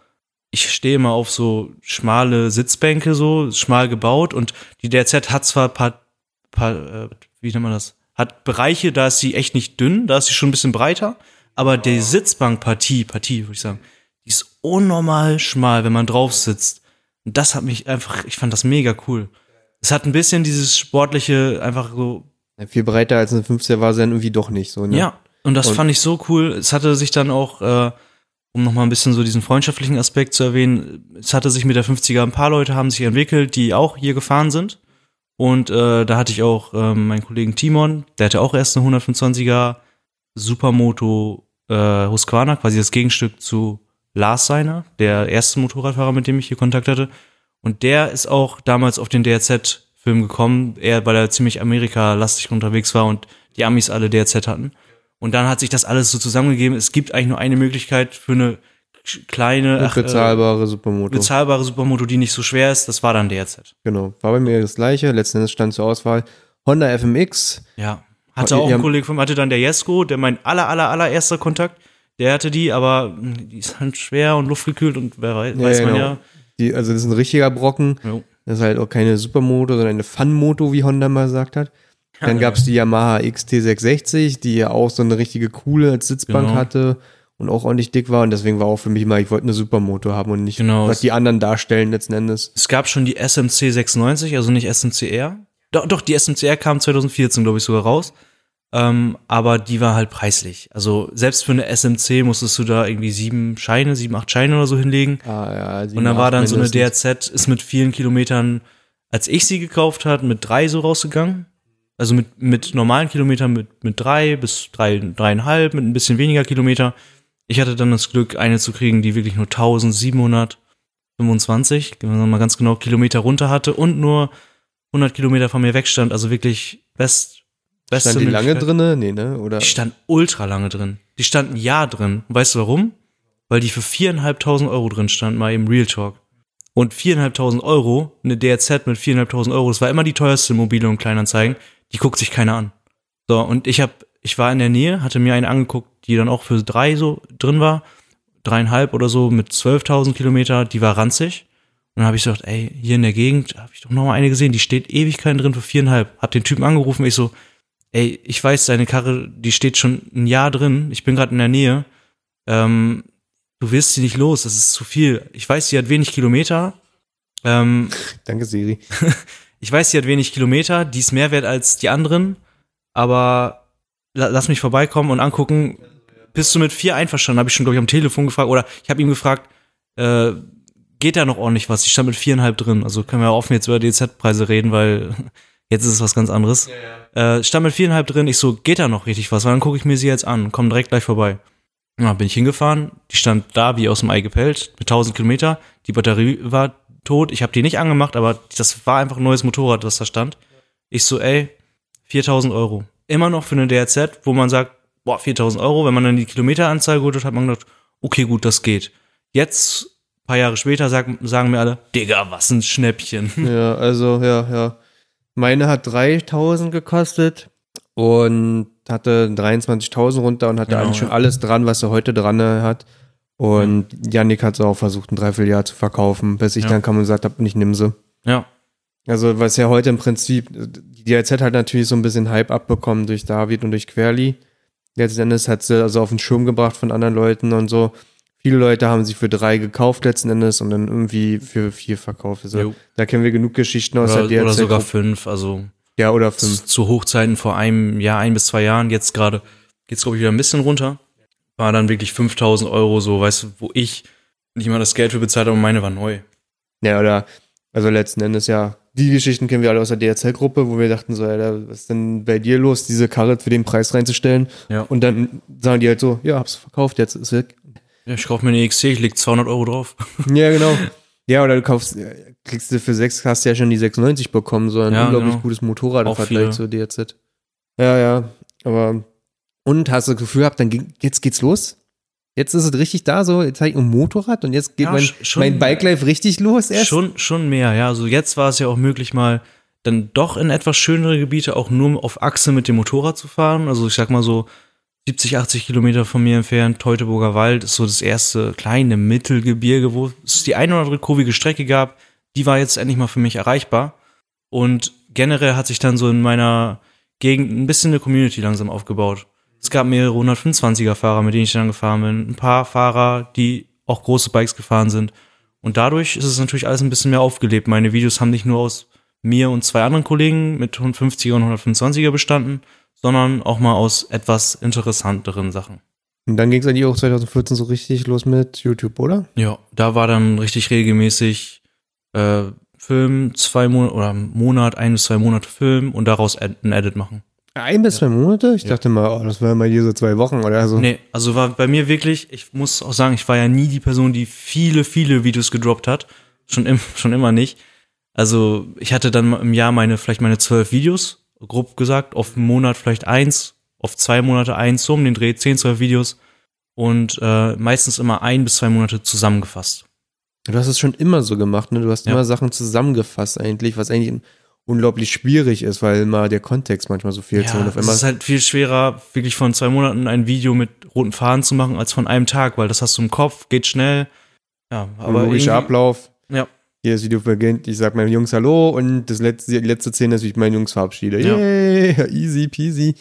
ich stehe immer auf so schmale Sitzbänke, so schmal gebaut und die DRZ hat zwar paar, paar äh, wie nennt man das? Hat Bereiche, da ist sie echt nicht dünn, da ist sie schon ein bisschen breiter, aber die Sitzbankpartie, Partie, würde ich sagen, die ist unnormal schmal, wenn man drauf sitzt. Und das hat mich einfach, ich fand das mega cool. Es hat ein bisschen dieses sportliche, einfach so. Ja, viel breiter als eine 50er war sie dann irgendwie doch nicht so, ne? Ja, und das und fand ich so cool. Es hatte sich dann auch, äh, um nochmal ein bisschen so diesen freundschaftlichen Aspekt zu erwähnen, es hatte sich mit der 50er ein paar Leute haben sich entwickelt, die auch hier gefahren sind. Und äh, da hatte ich auch äh, meinen Kollegen Timon, der hatte auch erst eine 125er Supermoto äh, Husqvarna, quasi das Gegenstück zu Lars Seiner, der erste Motorradfahrer, mit dem ich hier Kontakt hatte. Und der ist auch damals auf den DRZ-Film gekommen, er, weil er ziemlich Amerika-lastig unterwegs war und die Amis alle DRZ hatten. Und dann hat sich das alles so zusammengegeben. Es gibt eigentlich nur eine Möglichkeit für eine kleine, ach, bezahlbare äh, Supermoto. Bezahlbare Supermoto, die nicht so schwer ist. Das war dann DRZ. Genau. War bei mir das gleiche. Letzten Endes stand zur Auswahl Honda FMX. Ja. Hatte auch ein Kollege von mir, hatte dann der Jesko, der mein aller, aller, allererster Kontakt. Der hatte die, aber hm, die ist halt schwer und luftgekühlt und wer weiß, ja, weiß man genau. ja. Die, also das ist ein richtiger Brocken. Jo. Das ist halt auch keine Supermoto, sondern eine Fun-Moto, wie Honda mal gesagt hat. Dann gab es die Yamaha XT660, die ja auch so eine richtige coole als Sitzbank genau. hatte und auch ordentlich dick war. Und deswegen war auch für mich mal, ich wollte eine Supermoto haben und nicht, genau. was die anderen darstellen letzten Endes. Es gab schon die SMC 96, also nicht SMCR. Doch, doch, die SMCR kam 2014, glaube ich, sogar raus. Ähm, aber die war halt preislich. Also selbst für eine SMC musstest du da irgendwie sieben Scheine, sieben, acht Scheine oder so hinlegen. Ah, ja, sieben, und dann war dann so eine DRZ, ist mit vielen Kilometern, als ich sie gekauft hat, mit drei so rausgegangen. Also mit, mit normalen Kilometern mit, mit drei bis drei, dreieinhalb, mit ein bisschen weniger Kilometer. Ich hatte dann das Glück, eine zu kriegen, die wirklich nur 1725, wenn man mal ganz genau Kilometer runter hatte und nur 100 Kilometer von mir wegstand. Also wirklich best, Beste stand die lange drinne? Nee, ne? Oder? Die stand ultra lange drin. Die stand ein Jahr drin. Und weißt du warum? Weil die für viereinhalbtausend Euro drin stand, mal im Real Talk. Und viereinhalbtausend Euro, eine DRZ mit viereinhalbtausend Euro, das war immer die teuerste Mobile und Kleinanzeigen, die guckt sich keiner an. So, und ich hab, ich war in der Nähe, hatte mir eine angeguckt, die dann auch für drei so drin war, dreieinhalb oder so mit zwölftausend Kilometer, die war ranzig. Und dann habe ich gesagt, ey, hier in der Gegend habe ich doch noch mal eine gesehen, die steht Ewigkeiten drin für viereinhalb. Hab den Typen angerufen, ich so, ey, ich weiß, deine Karre, die steht schon ein Jahr drin, ich bin gerade in der Nähe, ähm, du wirst sie nicht los, das ist zu viel. Ich weiß, sie hat wenig Kilometer. Ähm, [LAUGHS] Danke, Siri. [LAUGHS] ich weiß, sie hat wenig Kilometer, die ist mehr wert als die anderen, aber lass mich vorbeikommen und angucken. Bist du mit vier einverstanden? Habe ich schon, glaube ich, am Telefon gefragt oder ich habe ihm gefragt, äh, geht da noch ordentlich was? Ich stand mit viereinhalb drin. Also können wir offen jetzt über DZ-Preise reden, weil [LAUGHS] Jetzt ist es was ganz anderes. Ja, ja. Äh, stand mit viereinhalb drin. Ich so, geht da noch richtig was? Weil dann gucke ich mir sie jetzt an. Komm direkt gleich vorbei. Ja, bin ich hingefahren. Die stand da wie aus dem Ei gepellt mit 1000 Kilometer. Die Batterie war tot. Ich habe die nicht angemacht, aber das war einfach ein neues Motorrad, das da stand. Ich so, ey, 4000 Euro. Immer noch für eine DRZ, wo man sagt, boah, 4000 Euro. Wenn man dann die Kilometeranzahl geholt hat, hat man gedacht, okay, gut, das geht. Jetzt, paar Jahre später, sag, sagen mir alle, Digga, was ein Schnäppchen. [LAUGHS] Ja, also, ja, ja. Meine hat 3000 gekostet und hatte 23.000 runter und hatte Genau, eigentlich schon ja. alles dran, was er heute dran äh, hat. Und Yannick hat sie auch versucht, ein Dreivierteljahr zu verkaufen, bis ich Ja. dann kam und gesagt habe, ich nimm sie. Ja, Also, was ja heute im Prinzip, die DRZ hat natürlich so ein bisschen Hype abbekommen durch David und durch Querli. Letzten Endes hat sie also auf den Schirm gebracht von anderen Leuten und so. Viele Leute haben sie für drei gekauft letzten Endes und dann irgendwie für vier verkauft. Also, Jo. da kennen wir genug Geschichten aus oder, der oder DRZ. sogar fünf. Also ja, oder zu, fünf. zu Hochzeiten vor einem Jahr, ein bis zwei Jahren. Jetzt gerade geht's glaube ich wieder ein bisschen runter. War dann wirklich 5000 Euro so, weißt du, wo ich nicht mal das Geld für bezahlt habe und meine war neu. Ja, oder, also letzten Endes ja. Die Geschichten kennen wir alle aus der DRZ-Gruppe, wo wir dachten so, Alter, was ist denn bei dir los, diese Karre für den Preis reinzustellen? Ja. Und dann sagen die halt so, ja, hab's verkauft, jetzt ist weg. Ja, ich kaufe mir eine XC, ich leg 200 Euro drauf. [LAUGHS] Ja, genau. Ja, oder du kaufst, äh, kriegst du für sechs, hast du ja schon die 96 bekommen, so ein Ja, unglaublich genau. gutes Motorrad im Vergleich zur DRZ. Ja, ja, aber, und hast du das Gefühl gehabt, dann ging, jetzt geht's los? Jetzt ist es richtig da, so, jetzt habe ich ein Motorrad und jetzt geht Ja, mein, sch- schon- mein Bike Life richtig los erst? Schon, schon mehr, ja. Also jetzt war es ja auch möglich, mal dann doch in etwas schönere Gebiete auch nur auf Achse mit dem Motorrad zu fahren. Also ich sag mal so 70, 80 Kilometer von mir entfernt, Teutoburger Wald ist so das erste kleine Mittelgebirge, wo es die eine oder andere kurvige Strecke gab. Die war jetzt endlich mal für mich erreichbar. Und generell hat sich dann so in meiner Gegend ein bisschen eine Community langsam aufgebaut. Es gab mehrere 125er Fahrer, mit denen ich dann gefahren bin. Ein paar Fahrer, die auch große Bikes gefahren sind. Und dadurch ist es natürlich alles ein bisschen mehr aufgelebt. Meine Videos haben nicht nur aus mir und zwei anderen Kollegen mit 150er und 125er bestanden, sondern auch mal aus etwas interessanteren Sachen. Und dann ging es eigentlich auch 2014 so richtig los mit YouTube, oder? Ja, da war dann richtig regelmäßig äh, Film, zwei Monate oder Monat, ein bis zwei Monate Film und daraus ein Edit machen. Ein bis zwei Monate? Ich dachte mal, oh, das war mal hier so zwei Wochen oder so. Nee, also war bei mir wirklich, ich muss auch sagen, ich war ja nie die Person, die viele, viele Videos gedroppt hat. Schon, im, [LAUGHS] schon immer nicht. Also ich hatte dann im Jahr meine, vielleicht meine zwölf Videos, grob gesagt, auf einen Monat vielleicht eins, auf zwei Monate eins, so um den Dreh, zehn, zwölf Videos und äh, meistens immer ein bis zwei Monate zusammengefasst. Du hast es schon immer so gemacht, ne? Du hast Ja. immer Sachen zusammengefasst eigentlich, was eigentlich unglaublich schwierig ist, weil immer der Kontext manchmal so fehlt. so. Und Ja, auf es ist halt viel schwerer, wirklich von zwei Monaten ein Video mit roten Faden zu machen, als von einem Tag, weil das hast du im Kopf, geht schnell. Ja, aber logischer Ablauf. Ja. Hier das Video beginnt, ich sag meinen Jungs Hallo und das letzte, die letzte Szene ist, wie ich meinen Jungs verabschiede. Ja. Yay, [LAUGHS] easy peasy.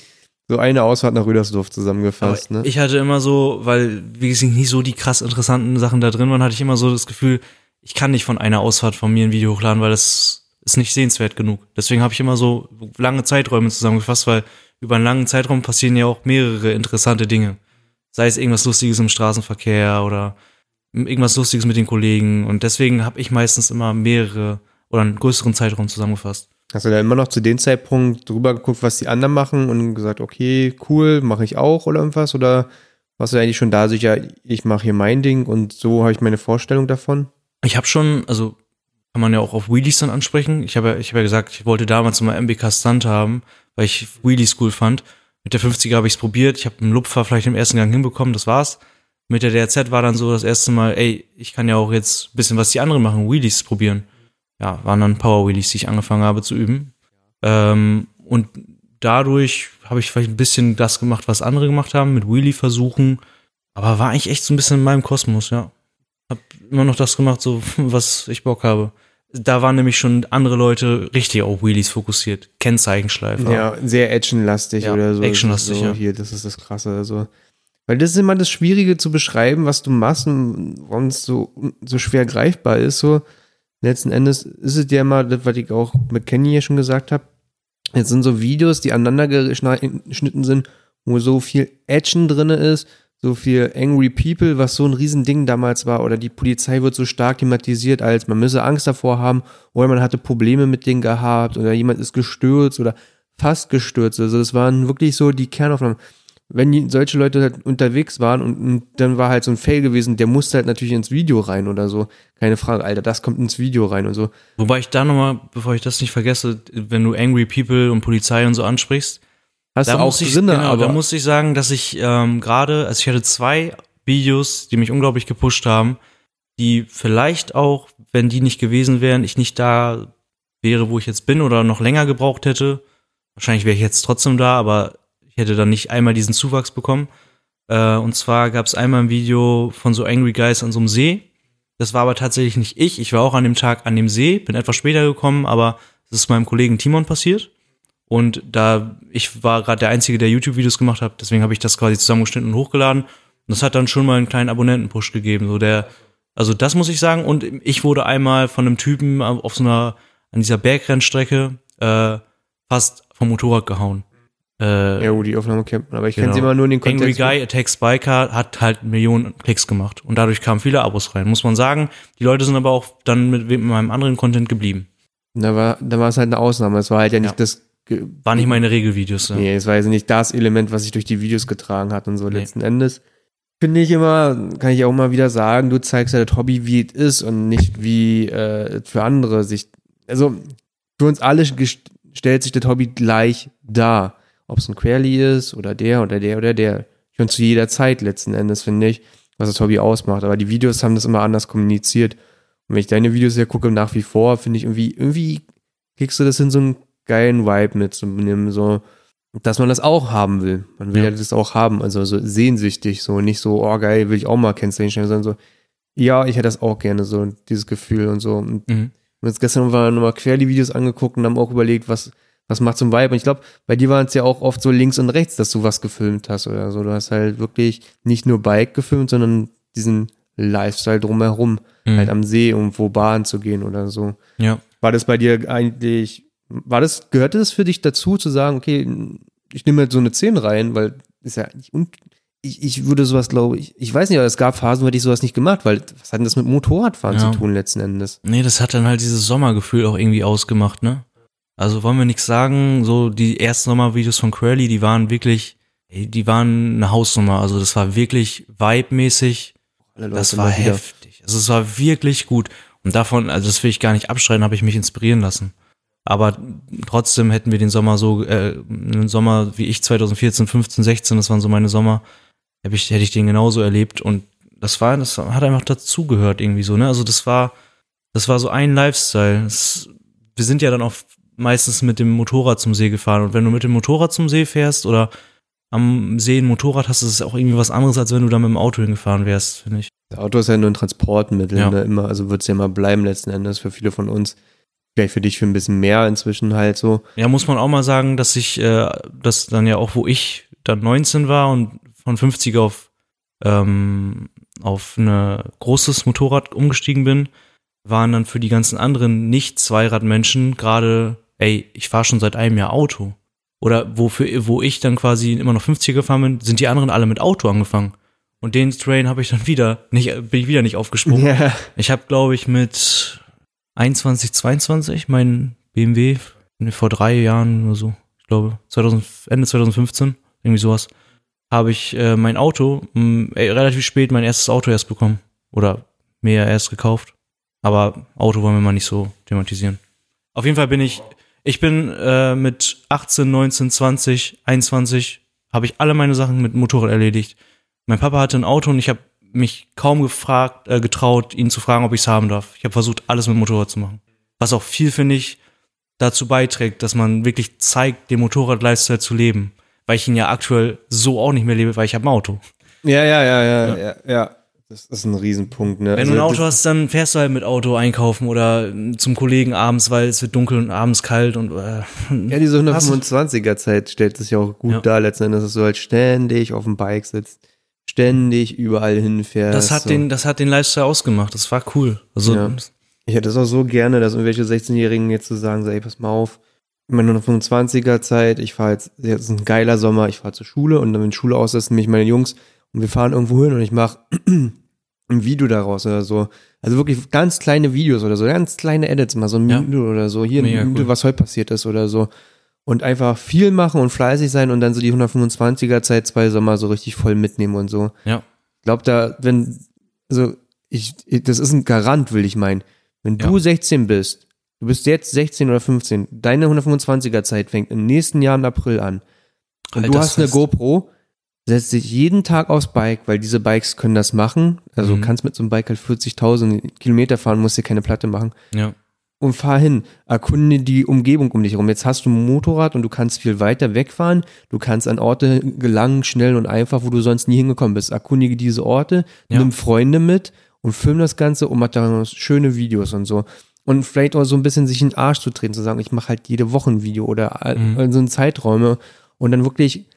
So eine Ausfahrt nach Rüdersdorf Aber zusammengefasst, ne? Ich hatte immer so, weil, wie gesagt, nicht so die krass interessanten Sachen da drin waren, hatte ich immer so das Gefühl, ich kann nicht von einer Ausfahrt von mir ein Video hochladen, weil das ist nicht sehenswert genug. Deswegen habe ich immer so lange Zeiträume zusammengefasst, weil über einen langen Zeitraum passieren ja auch mehrere interessante Dinge. Sei es irgendwas Lustiges im Straßenverkehr oder irgendwas Lustiges mit den Kollegen. Und deswegen habe ich meistens immer mehrere oder einen größeren Zeitraum zusammengefasst. Hast du da immer noch zu dem Zeitpunkt drüber geguckt, was die anderen machen und gesagt, okay, cool, mache ich auch oder irgendwas? Oder warst du eigentlich schon da sicher, ich mache hier mein Ding und so habe ich meine Vorstellung davon? Ich habe schon, also kann man ja auch auf Wheelies dann ansprechen. Ich habe ja, ich habe ja gesagt, ich wollte damals mal MBK Stunt haben, weil ich Wheelies cool fand. Mit der 50er habe ich es probiert. Ich habe einen Lupfer vielleicht im ersten Gang hinbekommen, das war's. Mit der DRZ war dann so das erste Mal, ey, ich kann ja auch jetzt ein bisschen, was die anderen machen, Wheelies probieren. Ja, waren dann Power Wheelies, die ich angefangen habe zu üben. Ähm, und dadurch habe ich vielleicht ein bisschen das gemacht, was andere gemacht haben, mit Wheelie-Versuchen. Aber war eigentlich echt so ein bisschen in meinem Kosmos, ja hab immer noch das gemacht, so [LAUGHS] was ich Bock habe. Da waren nämlich schon andere Leute richtig auf Wheelies fokussiert. Kennzeichenschleifer. Ja, sehr actionlastig Ja, oder so. actionlastig, so, ja. Hier, das ist das Krasse. Also. Weil das ist immer das Schwierige zu beschreiben, was du machst und warum es so, so schwer greifbar ist. So, letzten Endes ist es ja immer, das, was ich auch mit Kenny ja schon gesagt habe. Jetzt sind so Videos, die aneinander geschnitten sind, wo so viel Action drin ist, so viel Angry People, was so ein Riesending damals war, oder die Polizei wird so stark thematisiert, als man müsse Angst davor haben, oder man hatte Probleme mit denen gehabt, oder jemand ist gestürzt oder fast gestürzt. Also das waren wirklich so die Kernaufnahmen. wenn die, solche Leute halt unterwegs waren und, und dann war halt so ein Fail gewesen, der musste halt natürlich ins Video rein oder so. Keine Frage, Alter, das kommt ins Video rein und so. Wobei ich da nochmal, bevor ich das nicht vergesse, wenn du Angry People und Polizei und so ansprichst, Hast da du auch muss ich, drinne, genau, aber da muss ich sagen, dass ich ähm, gerade, also ich hatte zwei Videos, die mich unglaublich gepusht haben, die vielleicht auch, wenn die nicht gewesen wären, ich nicht da wäre, wo ich jetzt bin oder noch länger gebraucht hätte. Wahrscheinlich wäre ich jetzt trotzdem da, aber ich hätte dann nicht einmal diesen Zuwachs bekommen. Äh, und zwar gab es einmal ein Video von so Angry Guys an so einem See. Das war aber tatsächlich nicht ich. Ich war auch an dem Tag an dem See, bin etwas später gekommen, aber es ist meinem Kollegen Timon passiert. Und da ich war gerade der Einzige, der YouTube-Videos gemacht hat, deswegen habe ich das quasi zusammengeschnitten und hochgeladen. Und das hat dann schon mal einen kleinen Abonnentenpush gegeben. So der, also das muss ich sagen. Und ich wurde einmal von einem Typen auf so einer, an dieser Bergrennstrecke äh, fast vom Motorrad gehauen. Äh, ja, die Aufnahme kennt man, aber ich kenne Genau. sie immer nur in den Angry Kontext. Guy Attacks Biker hat halt Millionen Klicks gemacht und dadurch kamen viele Abos rein, muss man sagen. Die Leute sind aber auch dann mit, mit meinem anderen Content geblieben. Da war, da war es halt eine Ausnahme. Es war halt ja nicht Ja. das, War nicht meine Regelvideos. Ja. nee, es war also nicht das Element, was sich durch die Videos getragen hat und so Nee. letzten Endes. Finde ich immer, kann ich auch mal wieder sagen, du zeigst ja das Hobby, wie es ist und nicht wie äh, für andere sich. Also für uns alle stellt sich das Hobby gleich dar. Ob es ein Querly ist oder der oder der oder der. Schon zu jeder Zeit letzten Endes, finde ich, was das Hobby ausmacht. Aber die Videos haben das immer anders kommuniziert. Und wenn ich deine Videos hier gucke, nach wie vor, finde ich irgendwie, irgendwie kriegst du das in so einen geilen Vibe mit, so, dass man das auch haben will. Man will ja, Ja. das auch haben, also so sehnsüchtig, so nicht so, oh geil, will ich auch mal kennenlernen, sondern so, ja, ich hätte das auch gerne, so dieses Gefühl und so. Und Mhm. wir haben uns gestern nochmal noch mal quer die Videos angeguckt und haben auch überlegt, was, was macht so ein Vibe. Und ich glaube, bei dir waren es ja auch oft so links und rechts, dass du was gefilmt hast oder so. Du hast halt wirklich nicht nur Bike gefilmt, sondern diesen Lifestyle drumherum, Mhm. halt am See irgendwo Bahn zu gehen oder so. Ja. War das bei dir eigentlich, war das, gehörte das für dich dazu, zu sagen, okay, ich nehme jetzt so eine 10 rein, weil ist ja nicht un ich, ich würde sowas, glaube ich, ich weiß nicht, aber es gab Phasen, wo hätte ich sowas nicht gemacht, weil was hat denn das mit Motorradfahren Ja. zu tun letzten Endes? Nee, das hat dann halt dieses Sommergefühl auch irgendwie ausgemacht, ne? Also wollen wir nichts sagen, so die ersten Sommervideos von Crowley, die waren wirklich, die waren eine Hausnummer. Also das war wirklich vibe-mäßig. Das war heftig. Also es war wirklich gut. Und davon, also das will ich gar nicht abstreiten, habe ich mich inspirieren lassen. Aber trotzdem hätten wir den Sommer so, äh, einen Sommer wie ich 2014, 15, 16, das waren so meine Sommer, hätte ich, hätte ich den genauso erlebt. Und das war, das hat einfach dazugehört irgendwie so, ne? Also das war, das war so ein Lifestyle. Das, wir sind ja dann auch meistens mit dem Motorrad zum See gefahren. Und wenn du mit dem Motorrad zum See fährst oder am See ein Motorrad hast, ist es auch irgendwie was anderes, als wenn du da mit dem Auto hingefahren wärst, finde ich. Das Auto ist ja nur ein Transportmittel, Ja. ne, immer, also wird es ja immer bleiben letzten Endes für viele von uns. Vielleicht für dich für ein bisschen mehr inzwischen halt so. Ja, muss man auch mal sagen, dass ich, äh, das dann ja auch, wo ich dann 19 war und von 50 auf, ähm, auf ein großes Motorrad umgestiegen bin, waren dann für die ganzen anderen Nicht-Zweiradmenschen gerade, ey, ich fahre schon seit einem Jahr Auto. Oder wofür, wo ich dann quasi immer noch 50er gefahren bin, sind die anderen alle mit Auto angefangen. Und den Train habe ich dann wieder nicht, bin ich wieder nicht aufgesprungen. Ja. Ich habe, glaube ich, mit 21, 22 mein BMW vor drei Jahren oder so, ich glaube, 2000, Ende 2015, irgendwie sowas, habe ich äh, mein Auto mh, äh, relativ spät mein erstes Auto erst bekommen. Oder mir erst gekauft. Aber Auto wollen wir mal nicht so thematisieren. Auf jeden Fall bin ich, ich bin äh, mit 18, 19, 20, 21, habe ich alle meine Sachen mit Motorrad erledigt. Mein Papa hatte ein Auto und ich habe mich kaum gefragt, äh, getraut, ihn zu fragen, ob ich es haben darf. Ich habe versucht, alles mit Motorrad zu machen. Was auch viel, finde ich, dazu beiträgt, dass man wirklich zeigt, den Motorrad-Lifestyle zu leben. Weil ich ihn ja aktuell so auch nicht mehr lebe, weil ich habe ein Auto. Ja, ja, ja, ja, ja, ja. Das ist ein Riesenpunkt, ne? Wenn Also du ein Auto das, hast, dann fährst du halt mit Auto einkaufen oder äh, zum Kollegen abends, weil es wird dunkel und abends kalt und äh, [LAUGHS] Ja, diese Hast du- 125er Zeit stellt sich ja auch gut Ja. dar, letzten Endes, dass du halt ständig auf dem Bike sitzt, ständig überall hinfährst. das hat den, das hat den Lifestyle ausgemacht. Das war cool. Also Ja. Ich hätte es auch so gerne, dass irgendwelche 16-Jährigen jetzt so sagen, so, ey, pass mal auf, meine 125er Zeit, ich fahre jetzt, jetzt ist ein geiler Sommer, ich fahre zur Schule und dann, wenn Schule aus ist, mich meine Jungs und wir fahren irgendwo hin und ich mache [CLEARS THROAT] ein Video daraus oder so. Also wirklich ganz kleine Videos oder so, ganz kleine Edits, mal so ein Ja. Minute oder so, hier Mega eine Minute, cool. was heute passiert ist oder so. Und einfach viel machen und fleißig sein und dann so die 125er Zeit zwei Sommer so richtig voll mitnehmen und so. Ja. Ich glaube da, wenn, also ich, das ist ein Garant, will ich meinen. Wenn du Ja. 16 bist, du bist jetzt 16 oder 15, deine 125er Zeit fängt im nächsten Jahr im April an. Und Halt du hast eine. GoPro, setzt dich jeden Tag aufs Bike, weil diese Bikes können das machen. Also Mhm. du kannst mit so einem Bike halt 40.000 Kilometer fahren, musst dir keine Platte machen. Ja. Und fahr hin, erkunde die Umgebung um dich herum. Jetzt hast du ein Motorrad und du kannst viel weiter wegfahren. Du kannst an Orte gelangen, schnell und einfach, wo du sonst nie hingekommen bist. Erkundige diese Orte, Ja. nimm Freunde mit und film das Ganze und mach da schöne Videos und so. Und vielleicht auch so ein bisschen sich in den Arsch zu treten, zu sagen, ich mache halt jede Woche ein Video oder Mhm. so in Zeiträume und dann wirklich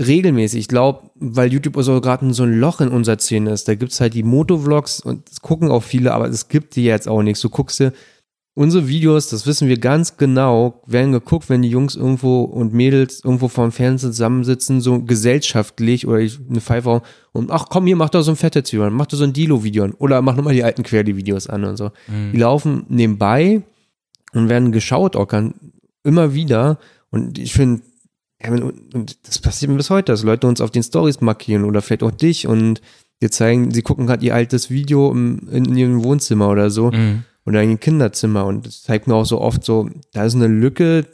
regelmäßig. Ich glaube, weil YouTube so gerade so ein Loch in unserer Szene ist, da gibt's halt die Motovlogs und das gucken auch viele, aber es gibt die jetzt auch nichts. Du guckst dir unsere Videos, das wissen wir ganz genau, werden geguckt, wenn die Jungs irgendwo und Mädels irgendwo vor dem Fernsehen zusammensitzen, so gesellschaftlich oder ich, eine Pfeife und ach komm, hier mach doch so ein Fetthead-Video an, mach doch so ein Dilo-Video an oder mach nochmal die alten Querli-Videos an und so. Die laufen nebenbei und werden geschaut auch ganz, immer wieder und ich finde, ja, und das passiert mir bis heute, dass Leute uns auf den Stories markieren oder vielleicht auch dich und dir zeigen, sie gucken gerade ihr altes Video im, in ihrem Wohnzimmer oder so Mhm. Oder in ihrem Kinderzimmer und das zeigt mir auch so oft so, da ist eine Lücke,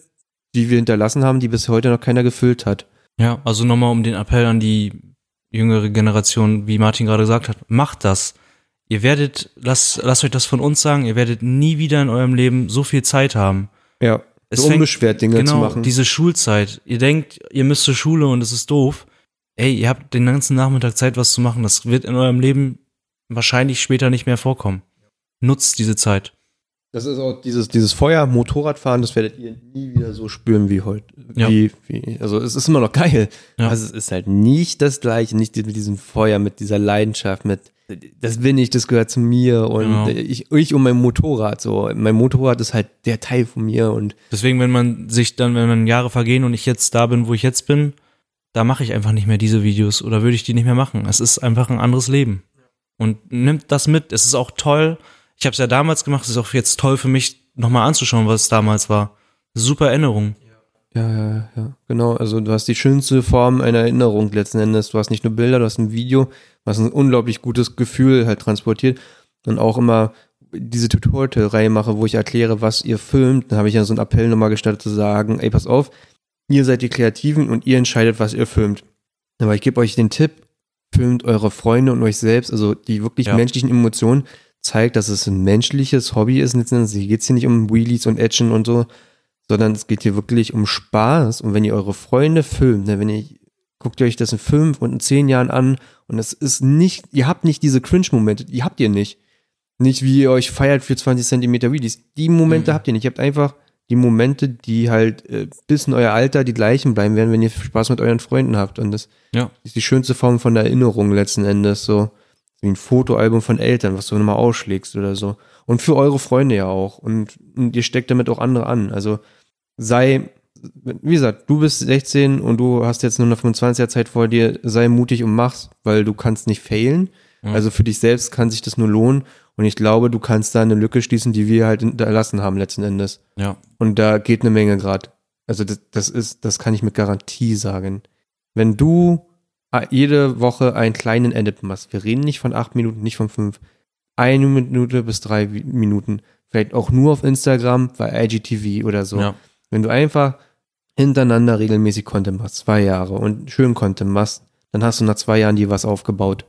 die wir hinterlassen haben, die bis heute noch keiner gefüllt hat. Ja, also nochmal um den Appell an die jüngere Generation, wie Martin gerade gesagt hat, macht das. Ihr werdet, lasst, lasst euch das von uns sagen, ihr werdet nie wieder in eurem Leben so viel Zeit haben. Ja, Es so fängt- unbeschwert Dinge genau, zu machen. diese Schulzeit. Ihr denkt, ihr müsst zur Schule und es ist doof. Ey, ihr habt den ganzen Nachmittag Zeit, was zu machen. Das wird in eurem Leben wahrscheinlich später nicht mehr vorkommen. Nutzt diese Zeit. Das ist auch dieses, dieses Feuer, Motorradfahren, das werdet ihr nie wieder so spüren wie heute. Ja. Wie, wie, also es ist immer noch geil. Ja. Also es ist halt nicht das gleiche, nicht mit diesem Feuer, mit dieser Leidenschaft, mit das bin ich, das gehört zu mir und Genau. ich, ich und mein Motorrad so. Mein Motorrad ist halt der Teil von mir und Deswegen, wenn man sich dann, wenn man Jahre vergehen und ich jetzt da bin, wo ich jetzt bin, da mache ich einfach nicht mehr diese Videos oder würde ich die nicht mehr machen. Es ist einfach ein anderes Leben. Und nimmt das mit. Es ist auch toll. Ich habe es ja damals gemacht. Es ist auch jetzt toll für mich, nochmal anzuschauen, was es damals war. Super Erinnerung. Ja, ja, ja, genau. Also du hast die schönste Form einer Erinnerung letzten Endes. Du hast nicht nur Bilder, du hast ein Video, was ein unglaublich gutes Gefühl halt transportiert. Und auch immer diese Tutorial-Reihe mache, wo ich erkläre, was ihr filmt. Dann habe ich ja so einen Appell nochmal gestattet zu sagen, ey, pass auf, ihr seid die Kreativen und ihr entscheidet, was ihr filmt. Aber ich gebe euch den Tipp, filmt eure Freunde und euch selbst, also die wirklich Ja. menschlichen Emotionen, zeigt, dass es ein menschliches Hobby ist. Hier geht es hier nicht um Wheelies und Action und so, sondern es geht hier wirklich um Spaß. Und wenn ihr eure Freunde filmt, ne, wenn ihr, guckt ihr euch das in fünf und in zehn Jahren an und es ist nicht, ihr habt nicht diese Cringe-Momente, die habt ihr nicht. Nicht wie ihr euch feiert für 20 Zentimeter Wheelies. Die Momente Mhm. habt ihr nicht. Ihr habt einfach die Momente, die halt äh, bis in euer Alter die gleichen bleiben werden, wenn ihr Spaß mit euren Freunden habt. Und das Ja. ist die schönste Form von Erinnerung letzten Endes. So wie ein Fotoalbum von Eltern, was du nochmal ausschlägst oder so. Und für eure Freunde ja auch. Und, und ihr steckt damit auch andere an. Also sei, wie gesagt, du bist 16 und du hast jetzt nur eine 25er Zeit vor dir, sei mutig und mach's, weil du kannst nicht failen. Mhm. Also für dich selbst kann sich das nur lohnen. Und ich glaube, du kannst da eine Lücke schließen, die wir halt hinterlassen haben letzten Endes. Ja. Und da geht eine Menge grad. Also das, das ist, das kann ich mit Garantie sagen. Wenn du jede Woche einen kleinen Edit machst, wir reden nicht von acht Minuten, nicht von fünf, eine Minute bis drei Minuten, vielleicht auch nur auf Instagram, bei IGTV oder so. Ja. Wenn du einfach hintereinander regelmäßig Content machst, zwei Jahre und schön Content machst, dann hast du nach zwei Jahren dir was aufgebaut.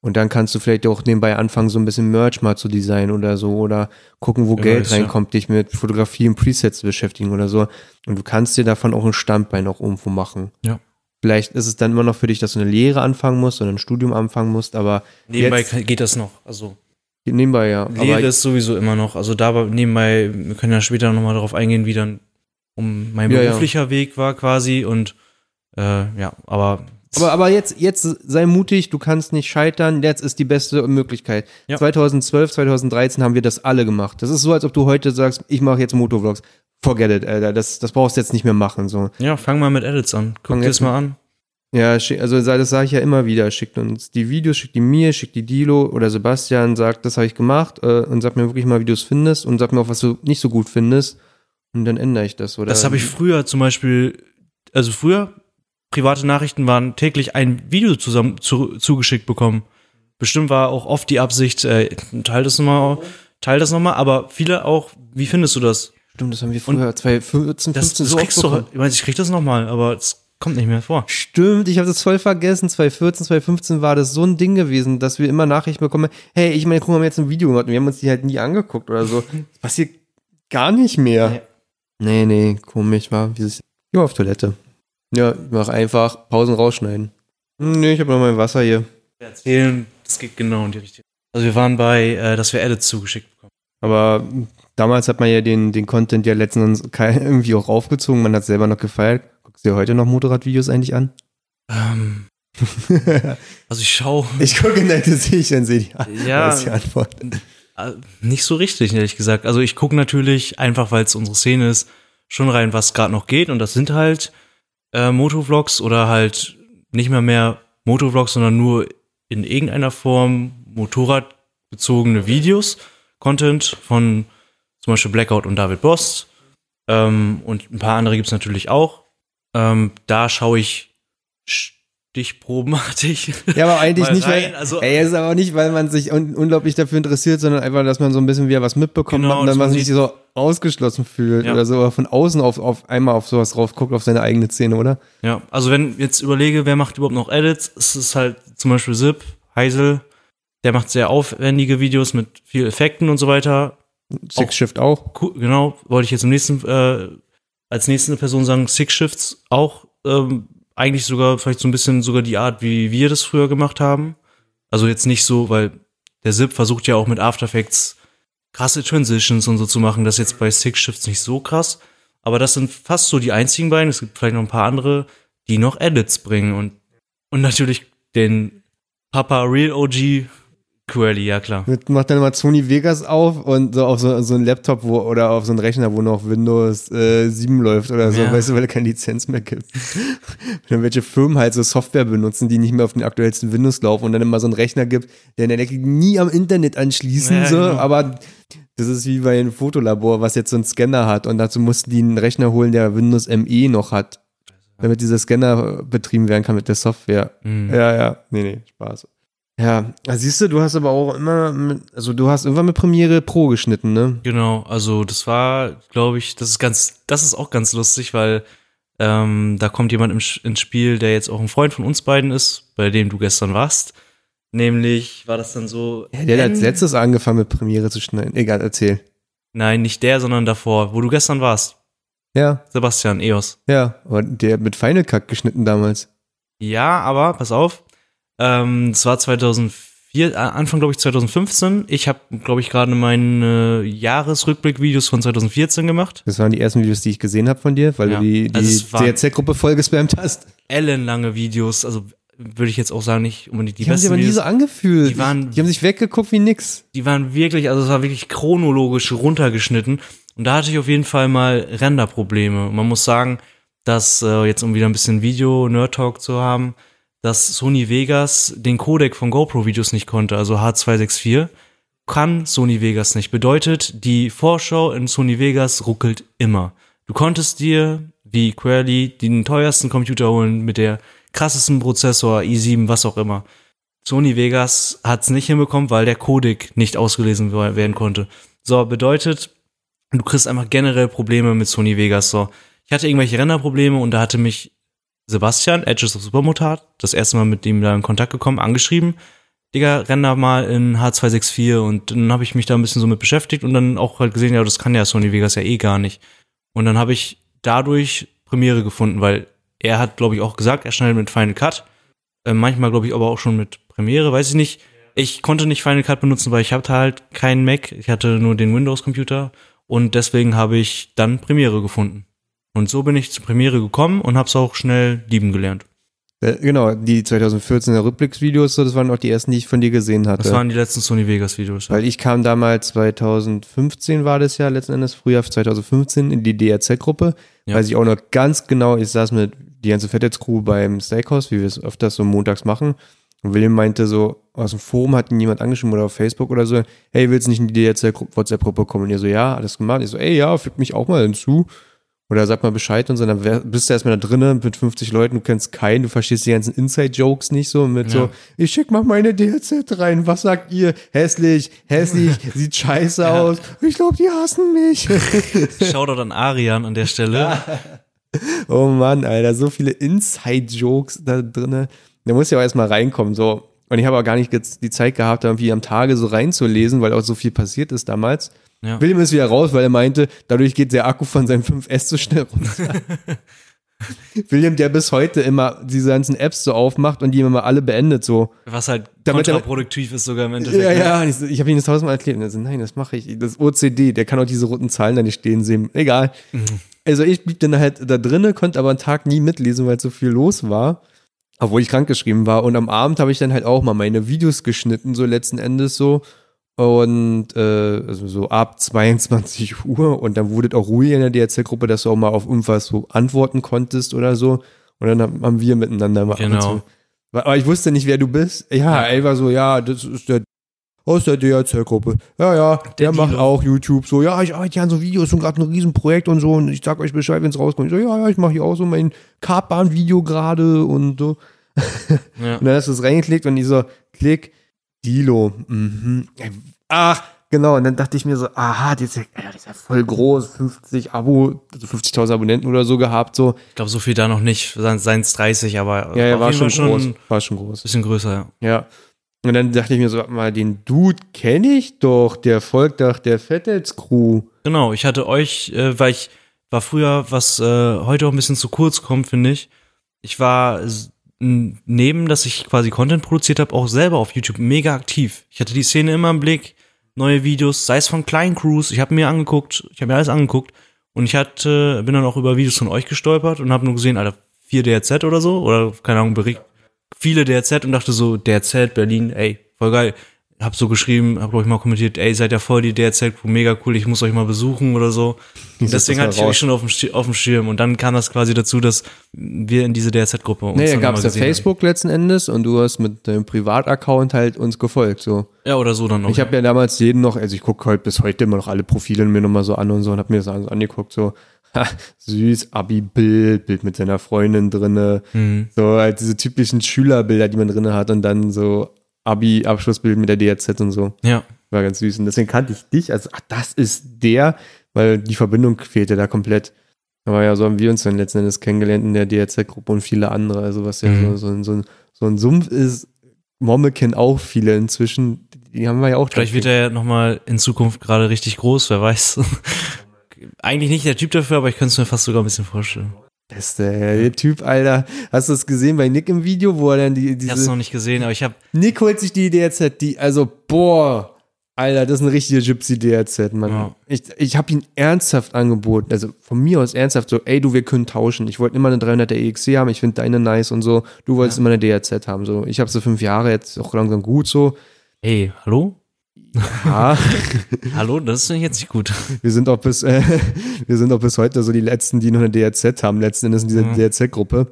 Und dann kannst du vielleicht auch nebenbei anfangen, so ein bisschen Merch mal zu designen oder so oder gucken, wo Wer Geld weiß, ja. reinkommt, dich mit Fotografie und Presets zu beschäftigen oder so. Und du kannst dir davon auch ein Standbein auch irgendwo machen. Ja. Vielleicht ist es dann immer noch für dich, dass du eine Lehre anfangen musst oder ein Studium anfangen musst, aber Nebenbei jetzt, geht das noch. Also nebenbei ja. Lehre aber, ist sowieso immer noch. Also da nebenbei, wir können ja später nochmal darauf eingehen, wie dann um mein Ja, ja. beruflicher Weg war quasi und äh, ja, aber Aber, aber jetzt, jetzt sei mutig, du kannst nicht scheitern, jetzt ist die beste Möglichkeit. Ja. 2012, 2013 haben wir das alle gemacht. Das ist so, als ob du heute sagst, ich mache jetzt Motovlogs. Forget it, Alter, das, das brauchst du jetzt nicht mehr machen. So. ja, fang mal mit Edits an. Guck dir das mal an. Ja, also das sage ich ja immer wieder. Schickt uns die Videos, schickt die mir, schickt die Dilo oder Sebastian, sagt, das habe ich gemacht äh, und sag mir wirklich mal, wie du es findest und sag mir auch, was du nicht so gut findest. Und dann ändere ich das, oder? Das habe ich früher zum Beispiel, also früher, private Nachrichten waren täglich ein Video zusammen zu, zugeschickt bekommen. Bestimmt war auch oft die Absicht, äh, teil das nochmal, teil das nochmal, aber viele auch, wie findest du das? Stimmt, das haben wir früher 2014, 15 Das, das so kriegst du, ich meine, ich krieg das nochmal, aber es kommt nicht mehr vor. Stimmt, ich habe das voll vergessen. 2014, 2015 war das so ein Ding gewesen, dass wir immer Nachrichten bekommen, hey, ich meine, guck mal, wir haben jetzt ein Video gemacht und wir haben uns die halt nie angeguckt oder so. [LAUGHS] Das passiert gar nicht mehr. Nee, nee, komisch war. Wie ist Ich war auf Toilette. Ja, ich mach einfach Pausen rausschneiden. Hm, Nee, ich habe noch mein Wasser hier. Erzählen, das geht genau in die Richtung. Also wir waren bei, äh, dass wir Edits zugeschickt bekommen. Aber damals hat man ja den, den Content ja letztens [LAUGHS] irgendwie auch raufgezogen. Man hat selber noch gefeiert. Guckst du dir heute noch Motorradvideos eigentlich an? Ähm, [LAUGHS] also ich schaue Ich gucke in dein Gesicht, dann sehe ich die, Ja. die Antwort. äh, nicht so richtig, ehrlich gesagt. Also ich gucke natürlich, einfach weil es unsere Szene ist, schon rein, was gerade noch geht. Und das sind halt äh, Motovlogs oder halt nicht mehr mehr Motovlogs, sondern nur in irgendeiner Form motorradbezogene Videos. Content von zum Beispiel Blackout und David Bost. Ähm, und ein paar andere gibt's natürlich auch. Ähm, da schaue ich stichprobenartig. Ja, aber eigentlich nicht, rein, weil, also- ey, es ist aber nicht, weil man sich un unglaublich dafür interessiert, sondern einfach, dass man so ein bisschen wieder was mitbekommt Genau, und dann man sich so ausgeschlossen fühlt Ja. oder so, oder von außen auf, auf einmal auf sowas drauf guckt, auf seine eigene Szene, oder? Ja, also wenn ich jetzt überlege, wer macht überhaupt noch Edits, es ist halt zum Beispiel Zip, Heisel, der macht sehr aufwendige Videos mit viel Effekten und so weiter. Six Shift auch. Genau, wollte ich jetzt im nächsten, äh, als nächste Person sagen, Six Shifts auch, ähm, eigentlich sogar vielleicht so ein bisschen sogar die Art, wie wir das früher gemacht haben. Also jetzt nicht so, weil der Zip versucht ja auch mit After Effects krasse Transitions und so zu machen. Das ist jetzt bei Six Shifts nicht so krass. Aber das sind fast so die einzigen beiden. Es gibt vielleicht noch ein paar andere, die noch Edits bringen und, und natürlich den Papa Real OG Query, ja klar. Mit, macht dann mal Sony Vegas auf und so auf so, so einen Laptop wo, oder auf so einen Rechner, wo noch Windows äh, 7 läuft oder so, Ja. weißt du, weil er keine Lizenz mehr gibt. dann [LAUGHS] welche Firmen halt so Software benutzen, die nicht mehr auf den aktuellsten Windows laufen und dann immer so einen Rechner gibt, der in der nie am Internet anschließen, Ja, so, genau. aber das ist wie bei einem Fotolabor, was jetzt so einen Scanner hat und dazu mussten die einen Rechner holen, der Windows ME noch hat, damit dieser Scanner betrieben werden kann mit der Software. Mhm. Ja, ja, nee, nee, Spaß. Ja, also siehst du, du hast aber auch immer, mit, also du hast irgendwann mit Premiere Pro geschnitten, ne? Genau, also das war, glaube ich, das ist ganz, das ist auch ganz lustig, weil ähm, da kommt jemand im, ins Spiel, der jetzt auch ein Freund von uns beiden ist, bei dem du gestern warst. Nämlich war das dann so. Ja, der hat als Ende- letztes angefangen mit Premiere zu schneiden. Egal, erzähl. Nein, nicht der, sondern davor, wo du gestern warst. Ja, Sebastian Eos. ja, aber der hat mit Final Cut geschnitten damals. Ja, aber pass auf. Ähm, es war 2004, äh, Anfang glaube ich 2015. Ich habe, glaube ich, gerade meine Jahresrückblick-Videos von 2014 gemacht. Das waren die ersten Videos, die ich gesehen habe von dir, weil Ja. du die, die Also es waren- CRZ-Gruppe voll gespammt hast. Ellenlange Videos, also würde ich jetzt auch sagen, nicht unbedingt die, Die, haben sich besten aber nie so angefühlt. Die waren- die haben sich weggeguckt wie nix. die waren wirklich, also es war wirklich chronologisch runtergeschnitten. Und da hatte ich auf jeden Fall mal Renderprobleme. Und man muss sagen, dass äh, jetzt um wieder ein bisschen Video-Nerd-Talk zu haben, dass Sony Vegas den Codec von GoPro-Videos nicht konnte, also H264, kann Sony Vegas nicht. Bedeutet, die Vorschau in Sony Vegas ruckelt immer. Du konntest dir, wie Query, den teuersten Computer holen mit der krassesten Prozessor, i7, was auch immer. Sony Vegas hat es nicht hinbekommen, weil der Codec nicht ausgelesen we- werden konnte. So, bedeutet, du kriegst einfach generell Probleme mit Sony Vegas. So, ich hatte irgendwelche Renderprobleme und da hatte mich Sebastian, Edges of Supermotat, das erste Mal mit ihm da in Kontakt gekommen, angeschrieben. Digga, render mal in H264 und dann habe ich mich da ein bisschen so mit beschäftigt und dann auch halt gesehen, ja, das kann ja Sony Vegas ja eh gar nicht. Und dann habe ich dadurch Premiere gefunden, weil er hat, glaube ich, auch gesagt, er schneidet mit Final Cut. Äh, manchmal, glaube ich, aber auch schon mit Premiere, weiß ich nicht. Ich konnte nicht Final Cut benutzen, weil ich hatte halt keinen Mac. Ich hatte nur den Windows-Computer und deswegen habe ich dann Premiere gefunden. Und so bin ich zu Premiere gekommen und habe es auch schnell lieben gelernt. Äh, genau, die 2014er Rückblicksvideos, so, das waren auch die ersten, die ich von dir gesehen hatte. Das waren die letzten Sony Vegas Videos. Weil ich kam damals 2015 war das ja letzten Endes, Frühjahr 2015 in die DRZ-Gruppe. Ja. Weiß ich auch noch ganz genau, ich saß mit die ganze Fettheads-Crew beim Steakhouse, wie wir es öfters so montags machen. Und William meinte so, aus dem Forum hat ihn jemand angeschrieben oder auf Facebook oder so, hey, willst du nicht in die WhatsApp-Gruppe kommen? Und ihr so, ja, alles gemacht. Ich so, ey, ja, füg mich auch mal hinzu. Oder sag mal Bescheid und so, dann wär, bist du erstmal da drinnen mit 50 Leuten, du kennst keinen, du verstehst die ganzen Inside-Jokes nicht so mit Ja. so, ich schick mal meine DLZ rein, was sagt ihr? Hässlich, hässlich, [LAUGHS] sieht scheiße aus, ich glaube, die hassen mich. [LAUGHS] Shoutout an Arian an der Stelle. oh Mann, Alter, so viele Inside-Jokes da drinnen. Da muss ja auch erstmal reinkommen, so. Und ich habe auch gar nicht jetzt die Zeit gehabt, irgendwie am Tage so reinzulesen, weil auch so viel passiert ist damals. Ja. William ist wieder raus, weil er meinte, dadurch geht der Akku von seinem 5S so schnell runter. [LAUGHS] William, der bis heute immer diese ganzen Apps so aufmacht und die immer alle beendet, so. Was halt Damit er- kontraproduktiv ist sogar im Endeffekt. Ja, ne? ja, ich, ich habe ihm das tausendmal erklärt. Und er so, nein, das mache ich. Das OCD, der kann auch diese roten Zahlen da nicht stehen sehen. Egal. Also ich blieb dann halt da drinnen, konnte aber einen Tag nie mitlesen, weil so viel los war. Obwohl ich krankgeschrieben war. Und am Abend habe ich dann halt auch mal meine Videos geschnitten, so letzten Endes so. Und äh, also so ab [LAUGHS] 22 Uhr. Und dann wurde es auch ruhig in der DRZ-Gruppe, dass du auch mal auf irgendwas so antworten konntest oder so. Und dann haben wir miteinander mal Genau. aber ich wusste nicht, wer du bist. Ja, er war so, ja, das ist der aus der DRZ-Gruppe. Ja, ja, der, Der macht auch YouTube. So, ja, ich arbeite ja an so Videos und gerade ein Riesenprojekt und so. Und ich sag euch Bescheid, wenn es rauskommt. Ich so, ja, ja, ich mache hier auch so mein Kartbahn-Video gerade und so. [LAUGHS] Ja. Und dann hast du es reingeklickt und so, klick, Dilo. Mhm. Ach, genau. Und dann dachte ich mir so, aha, die ist ja, ist voll groß, 50 Abo, also 50.000 Abonnenten oder so gehabt, so. Ich glaube, so viel da noch nicht. Seien es 30, aber Ja, ja, war schon Fall groß. War schon groß. bisschen größer. ja. Ja. Und dann dachte ich mir so, warte mal, den Dude kenne ich doch, der folgt doch der Fettels-Crew. Genau, ich hatte euch, äh, weil ich war früher, was äh, heute auch ein bisschen zu kurz kommt, finde ich. Ich war neben, dass ich quasi Content produziert habe, auch selber auf YouTube mega aktiv. Ich hatte die Szene immer im Blick, neue Videos, sei es von kleinen Crews, ich habe mir angeguckt, ich habe mir alles angeguckt und ich hatte, bin dann auch über Videos von euch gestolpert und habe nur gesehen, Alter, 4 DRZ oder so oder keine Ahnung, Bericht, viele DRZ und dachte so, DRZ, Berlin, ey, voll geil. Hab so geschrieben, hab glaube ich mal kommentiert, ey, seid ja voll die DRZ-Crew, mega cool, ich muss euch mal besuchen oder so. Deswegen hatte ich euch schon auf dem, auf dem Schirm und dann kam das quasi dazu, dass wir in diese DRZ-Gruppe uns Naja, gab es ja gesehen haben. Facebook letzten Endes und du hast mit deinem Privataccount halt uns gefolgt, so. Ja, oder so dann noch. Ich habe ja damals jeden noch, also ich gucke halt bis heute immer noch alle Profile mir nochmal so an und so und habe mir das alles angeguckt, so, [LAUGHS] ha, süß, Abi-Bild, Bild mit seiner Freundin drinne, Mhm. so halt diese typischen Schülerbilder, die man drinne hat und dann so Abi-Abschlussbild mit der DRZ und so. Ja, War ganz süß. Und deswegen kannte ich dich. Also, ach, das ist der, weil die Verbindung fehlte da komplett. Aber ja, so haben wir uns dann letzten Endes kennengelernt in der DRZ-Gruppe und viele andere. Also, was ja Mhm. so, so, ein- so, ein, so ein Sumpf ist. Momme kennen auch viele inzwischen. Die haben wir ja auch vielleicht wird er ja nochmal in Zukunft gerade richtig groß, wer weiß. [LAUGHS] Eigentlich nicht der Typ dafür, aber ich könnte es mir fast sogar ein bisschen vorstellen. Das ist der, Typ, Alter. Hast du es gesehen bei Nick im Video, wo er dann die, Ich hab's diese. noch nicht gesehen, aber ich habe Nick holt sich die DRZ, die, also, boah. Alter, das ist eine richtige Gypsy DRZ, Mann. Ja. Ich, ich habe ihn ernsthaft angeboten, also von mir aus ernsthaft so, ey, du, wir können tauschen. Ich wollte immer eine 300er EXC haben, ich finde deine nice und so. Du wolltest immer eine DRZ haben, so. Ich habe so fünf Jahre, jetzt auch langsam gut so. Hey, hallo? Ja, [LAUGHS] [LAUGHS] Hallo, das ist jetzt nicht gut. wir sind auch bis, äh, [LAUGHS] wir sind auch bis heute so die letzten, die noch eine DRZ haben, letzten Endes in dieser Mhm. DRZ-Gruppe.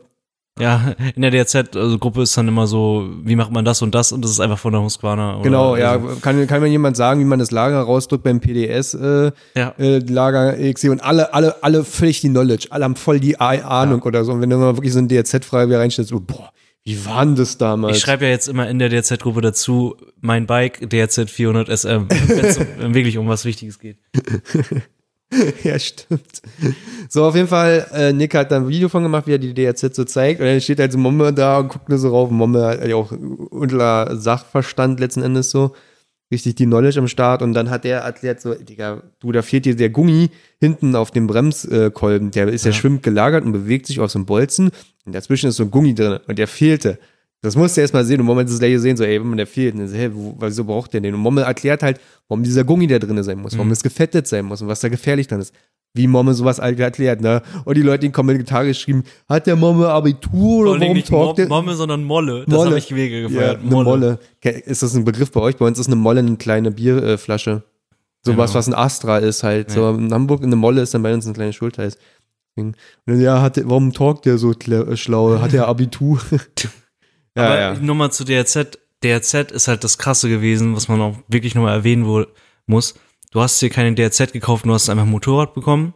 Ja, in der DRZ-Gruppe ist dann immer so, wie macht man das und das und das ist einfach von der Husqvarna. oder- Genau, ja. also, Kann, kann mir jemand sagen, wie man das Lager rausdrückt beim PDS, äh, ja. äh, EXC und alle, alle, alle völlig die Knowledge, alle haben voll die Ahnung oder so. Und wenn du mal wirklich so ein DRZ-Frage reinstellst, so, boah, wie war denn das damals? Ich schreibe ja jetzt immer in der DRZ-Gruppe dazu, mein Bike DRZ 400 SM, wenn es um- wirklich um was Wichtiges geht. ja, stimmt. So, auf jeden Fall, äh, Nick hat da ein Video von gemacht, wie er die DRZ so zeigt. Und dann steht halt so Momme da und guckt nur so rauf. Momme hat ja auch unter Sachverstand letzten Endes so. Richtig die Knowledge am Start. Und dann hat der erklärt so, Digga, du, da fehlt dir der Gummi hinten auf dem Bremskolben. Der ist ja, Ja. schwimmt gelagert und bewegt sich auf so einem Bolzen. Und dazwischen ist so ein Gummi drin. Und der fehlte. Das musst du erst mal sehen. Und Momme hat das gleich gesehen, so, ey, der fehlt. Dann so, hä, wo, wieso braucht der den? Und Momme erklärt halt, warum dieser Gummi da drin sein muss, warum Mhm. es gefettet sein muss und was da gefährlich dann ist. Wie Momme sowas erklärt, ne? Und die Leute in den Kommentare geschrieben, hat der Momme Abitur oder warum nicht talkt Mom der? Momme, sondern Molle. Das Molle. habe ich mega ja, gefeiert. eine Molle. Ke- Ist das ein Begriff bei euch? Bei uns ist eine Molle eine kleine Bierflasche. So was, Genau. was ein Astra ist halt. Ja. So in Hamburg eine Molle ist dann bei uns ein kleines. Und dann, ja, hat der, warum talkt der so äh, schlau? Hat der [LAUGHS] Abitur? [LAUGHS] Ja, Aber ja. nochmal zu DRZ. DRZ ist halt das Krasse gewesen, was man auch wirklich nochmal erwähnen wo, muss. Du hast dir keine DRZ gekauft, du hast einfach ein Motorrad bekommen.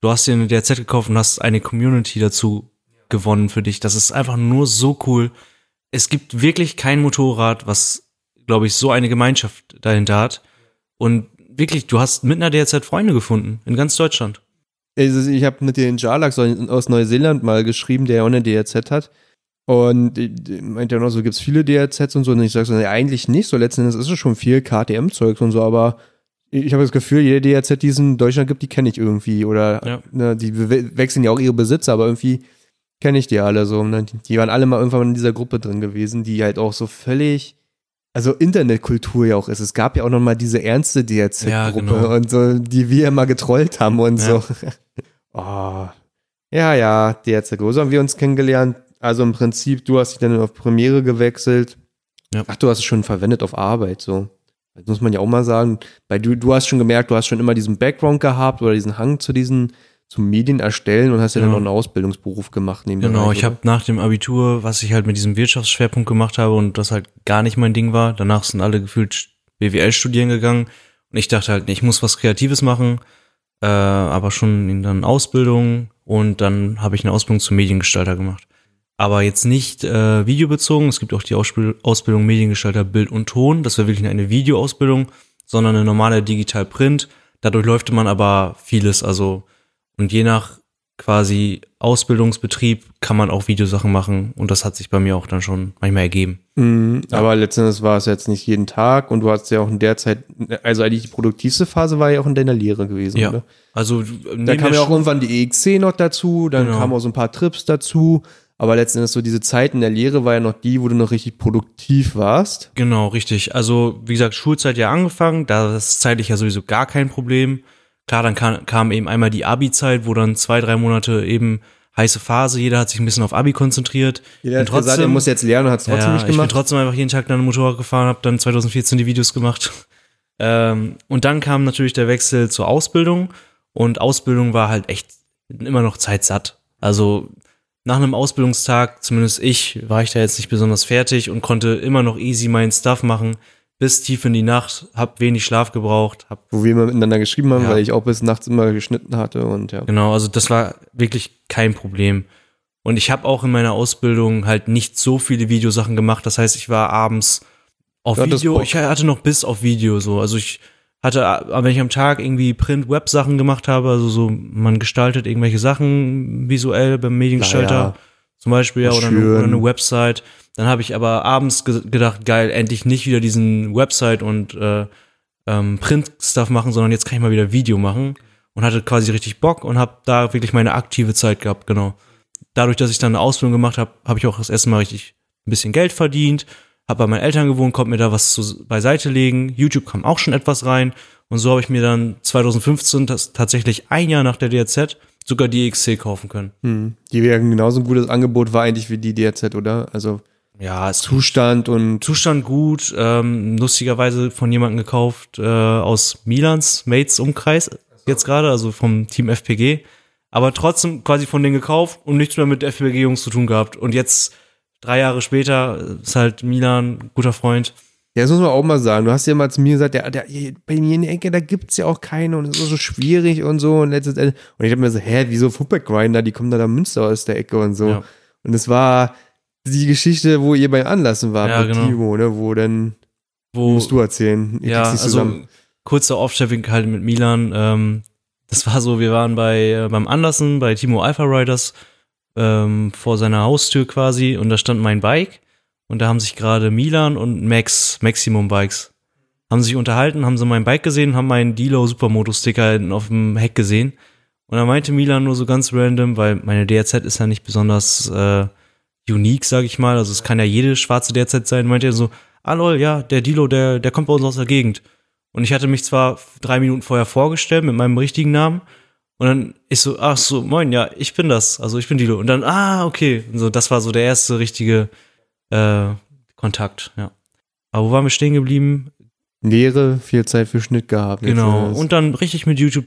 Du hast dir eine DRZ gekauft und hast eine Community dazu gewonnen für dich. Das ist einfach nur so cool. Es gibt wirklich kein Motorrad, was, glaube ich, so eine Gemeinschaft dahinter hat. Und wirklich, du hast mit einer DRZ Freunde gefunden in ganz Deutschland. Also ich habe mit den Jarlax aus Neuseeland mal geschrieben, der ja auch eine DRZ hat. Und ich meinte ja noch so, gibt es viele DRZs und so. Und ich sage so, nee, eigentlich nicht. So letzten Endes ist es schon viel KTM-Zeugs und so, aber ich habe das Gefühl, jede DRZ, die es in Deutschland gibt, die kenne ich irgendwie. Oder Ja. ne, die we- wechseln ja auch ihre Besitzer, aber irgendwie kenne ich die alle so. Ne? Die- Die waren alle mal irgendwann in dieser Gruppe drin gewesen, die halt auch so völlig, also Internetkultur ja auch ist. Es gab ja auch noch mal diese ernste DRZ-Gruppe Ja, genau. und so, die wir immer getrollt haben und Ja. so. [LAUGHS] oh. Ja, ja, DRZ. So haben wir uns kennengelernt. Also im Prinzip, du hast dich dann auf Premiere gewechselt. Ja. Ach, du hast es schon verwendet auf Arbeit, so. Das muss man ja auch mal sagen. Weil du, du hast schon gemerkt, du hast schon immer diesen Background gehabt oder diesen Hang zu diesen, zum Medien erstellen und hast ja dann Genau. noch einen Ausbildungsberuf gemacht neben Genau, Bereich, ich habe nach dem Abitur, was ich halt mit diesem Wirtschaftsschwerpunkt gemacht habe und das halt gar nicht mein Ding war, danach sind alle gefühlt BWL studieren gegangen und ich dachte halt, ich muss was Kreatives machen, äh, aber schon in dann Ausbildung und dann habe ich eine Ausbildung zum Mediengestalter gemacht. Aber jetzt nicht äh, videobezogen, es gibt auch die Ausbild Ausbildung Mediengestalter Bild und Ton, das wäre wirklich eine Videoausbildung, sondern eine normale Digital-Print. Dadurch läuft man aber vieles, also und je nach quasi Ausbildungsbetrieb kann man auch Videosachen machen und das hat sich bei mir auch dann schon manchmal ergeben. Mhm, Aber letztendlich war es jetzt nicht jeden Tag und du hast ja auch in der Zeit, also eigentlich die produktivste Phase war ja auch in deiner Lehre gewesen, Ja. oder? Also Da kam ja auch irgendwann die EXC noch dazu, dann Genau. kamen auch so ein paar Trips dazu, aber letztendlich so diese Zeit in der Lehre war ja noch die, wo du noch richtig produktiv warst. Genau, richtig. Also, wie gesagt, Schulzeit ja angefangen, da ist zeitlich ja sowieso gar kein Problem. Klar, dann kam, kam eben einmal die Abi-Zeit, wo dann zwei, drei Monate eben heiße Phase, jeder hat sich ein bisschen auf Abi konzentriert. Jeder hat gesagt, er muss jetzt lernen und hat es trotzdem ja, nicht ich bin gemacht. trotzdem einfach jeden Tag dann Motorrad gefahren, habe dann 2014 die Videos gemacht. [LAUGHS] Ähm, und dann kam natürlich der Wechsel zur Ausbildung und Ausbildung war halt echt immer noch zeitsatt. Also nach einem Ausbildungstag, zumindest ich, war ich da jetzt nicht besonders fertig und konnte immer noch easy meinen Stuff machen, bis tief in die Nacht, hab wenig Schlaf gebraucht, hab Wo wir immer miteinander geschrieben haben, Ja. weil ich auch bis nachts immer geschnitten hatte und ja. Genau, also das war wirklich kein Problem. Und ich habe auch in meiner Ausbildung halt nicht so viele Videosachen gemacht. Das heißt, ich war abends auf Video. Ich hatte noch bis auf Video so. Also ich hatte, äh, wenn ich am Tag irgendwie Print-Web-Sachen gemacht habe, also so, man gestaltet irgendwelche Sachen visuell beim Mediengestalter, Naja. zum Beispiel, ja, oder, eine, oder eine Website. Dann habe ich aber abends ge gedacht, geil, endlich nicht wieder diesen Website und äh, ähm, Print-Stuff machen, sondern jetzt kann ich mal wieder Video machen und hatte quasi richtig Bock und habe da wirklich meine aktive Zeit gehabt, genau. Dadurch, dass ich dann eine Ausbildung gemacht habe, habe ich auch das erste Mal richtig ein bisschen Geld verdient, habe bei meinen Eltern gewohnt, konnte mir da was zu, beiseite legen. YouTube kam auch schon etwas rein und so habe ich mir dann 2015 das, tatsächlich ein Jahr nach der DRZ sogar die XC kaufen können. Hm. Die wäre genauso ein gutes Angebot war eigentlich wie die DRZ, oder? Also Ja, Zustand und Zustand gut, ähm, lustigerweise von jemandem gekauft äh, aus Milans Mates Umkreis jetzt gerade, also vom Team FPG, aber trotzdem quasi von denen gekauft und nichts mehr mit FPG-Jungs zu tun gehabt. Und jetzt drei Jahre später äh, ist halt Milan guter Freund. Ja, das muss man auch mal sagen. Du hast ja mal zu mir gesagt, der, der, bei mir in der Ecke, da gibt's ja auch keine und es ist so schwierig und so. Und letztes Ende, und ich hab mir so, hä, wieso Footback Grinder, die kommen da da Münster aus der Ecke und so. Ja. Und es war die Geschichte, wo ihr beim Anlassen war Ja, genau. Timo, ne, wo dann, Wo, musst du erzählen. Ich ja, also kurzer Off-Traffic halt mit Milan. Ähm, das war so, wir waren bei äh, beim Andersen, bei Timo Alpha Riders ähm, vor seiner Haustür quasi und da stand mein Bike und da haben sich gerade Milan und Max, Maximum Bikes, haben sich unterhalten, haben sie mein Bike gesehen, haben meinen Dilo Supermoto Sticker hinten auf dem Heck gesehen und da meinte Milan nur so ganz random, weil meine DRZ ist ja nicht besonders äh, unique, sag ich mal, also es kann ja jede schwarze DRZ sein, meinte er so, ah lol, ja, der Dilo, der, der kommt bei uns aus der Gegend. Und ich hatte mich zwar drei Minuten vorher vorgestellt mit meinem richtigen Namen. Und dann ich so, ach so, moin, ja, ich bin das. Also ich bin Dilo. Und dann, ah, okay. Und so, das war so der erste richtige äh, Kontakt, ja. Aber wo waren wir stehen geblieben? Lehre, viel Zeit für Schnitt gehabt. Genau. Und dann richtig mit YouTube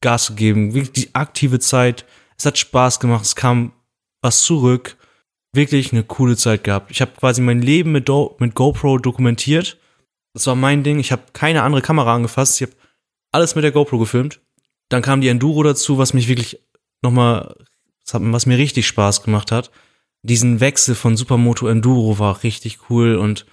Gas gegeben. Wirklich die aktive Zeit. Es hat Spaß gemacht. Es kam was zurück. wirklich eine coole Zeit gehabt. Ich habe quasi mein Leben mit, Do mit GoPro dokumentiert. Das war mein Ding. Ich habe keine andere Kamera angefasst. Ich habe alles mit der GoPro gefilmt. Dann kam die Enduro dazu, was mich wirklich nochmal, was mir richtig Spaß gemacht hat. Diesen Wechsel von Supermoto Enduro war richtig cool und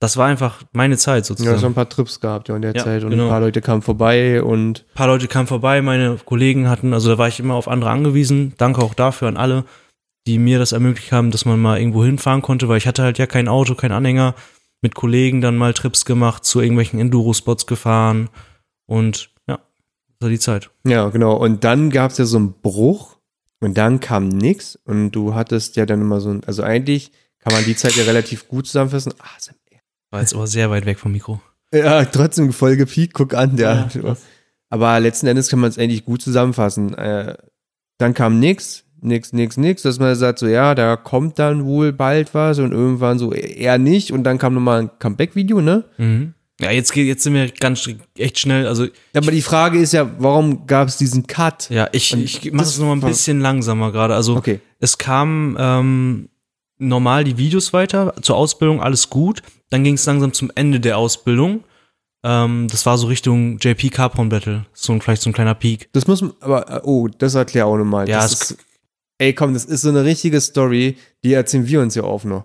das war einfach meine Zeit sozusagen. Ja, so ein paar Trips gehabt ja in der Ja, Zeit und genau. ein paar Leute kamen vorbei und Ein paar Leute kamen vorbei, meine Kollegen hatten, also da war ich immer auf andere angewiesen. Danke auch dafür an alle, die mir das ermöglicht haben, dass man mal irgendwo hinfahren konnte, weil ich hatte halt ja kein Auto, kein Anhänger. Mit Kollegen dann mal Trips gemacht, zu irgendwelchen Enduro-Spots gefahren und das war die Zeit. ja, genau. Und dann gab es ja so einen Bruch und dann kam nix und du hattest ja dann immer so ein, also eigentlich kann man die Zeit ja relativ gut zusammenfassen. Ah, War jetzt aber sehr weit weg vom Mikro. ja, trotzdem voll gepiekt, guck an, der. Ja. Aber letzten Endes kann man es eigentlich gut zusammenfassen. Äh, dann kam nix, nix, nix, nix, dass man sagt, so ja, da kommt dann wohl bald was und irgendwann so eher nicht und dann kam nochmal ein Comeback-Video, ne? Mhm. Ja, jetzt geht, jetzt sind wir ganz echt schnell, also Aber die Frage ist ja, warum gab es diesen Cut? ja, ich, Und ich mache es noch mal ein bisschen langsamer gerade. Also Okay. es kamen ähm, normal die Videos weiter, zur Ausbildung alles gut. Dann ging es langsam zum Ende der Ausbildung. Ähm, das war so Richtung JP Capron Battle. So ein, vielleicht so ein kleiner Peak. Das muss man, aber, oh, das erklär auch nochmal. Ja, das ist, ey, komm, das ist so eine richtige Story, die erzählen wir uns ja auch noch.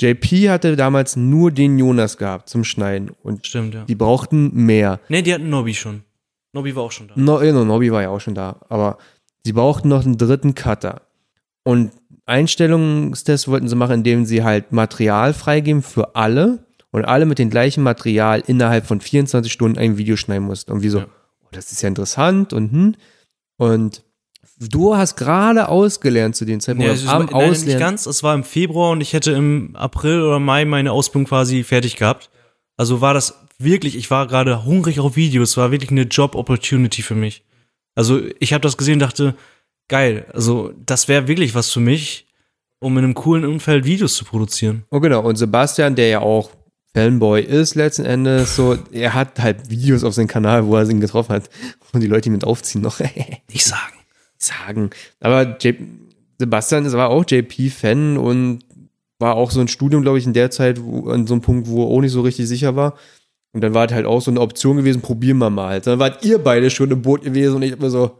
JP hatte damals nur den Jonas gehabt zum Schneiden und Stimmt, ja. die brauchten mehr. Ne, die hatten Nobby schon. Nobby war auch schon da. No, no, Nobby war ja auch schon da, aber sie brauchten noch einen dritten Cutter. Und Einstellungstest wollten sie machen, indem sie halt Material freigeben für alle und alle mit dem gleichen Material innerhalb von 24 Stunden ein Video schneiden mussten. Und wie so, Ja. oh, das ist ja interessant und hm. Und du hast gerade ausgelernt zu dem Zeitpunkt. Ja, es ist, am nein, nicht ganz. Es war im Februar und ich hätte im April oder Mai meine Ausbildung quasi fertig gehabt. Also war das wirklich, ich war gerade hungrig auf Videos. Es war wirklich eine Job-Opportunity für mich. Also ich habe das gesehen und dachte, geil, also das wäre wirklich was für mich, um in einem coolen Umfeld Videos zu produzieren. Oh, genau. Und Sebastian, der ja auch Fanboy ist letzten Endes, so, er hat halt Videos auf seinem Kanal, wo er ihn getroffen hat und die Leute ihn mit aufziehen noch. [LAUGHS] Nicht sagen. Sagen. Aber J Sebastian war auch JP-Fan und war auch so ein Studium, glaube ich, in der Zeit, wo, an so einem Punkt, wo er auch nicht so richtig sicher war. Und dann war es halt auch so eine Option gewesen, probieren wir mal. Dann wart ihr beide schon im Boot gewesen und ich mir so,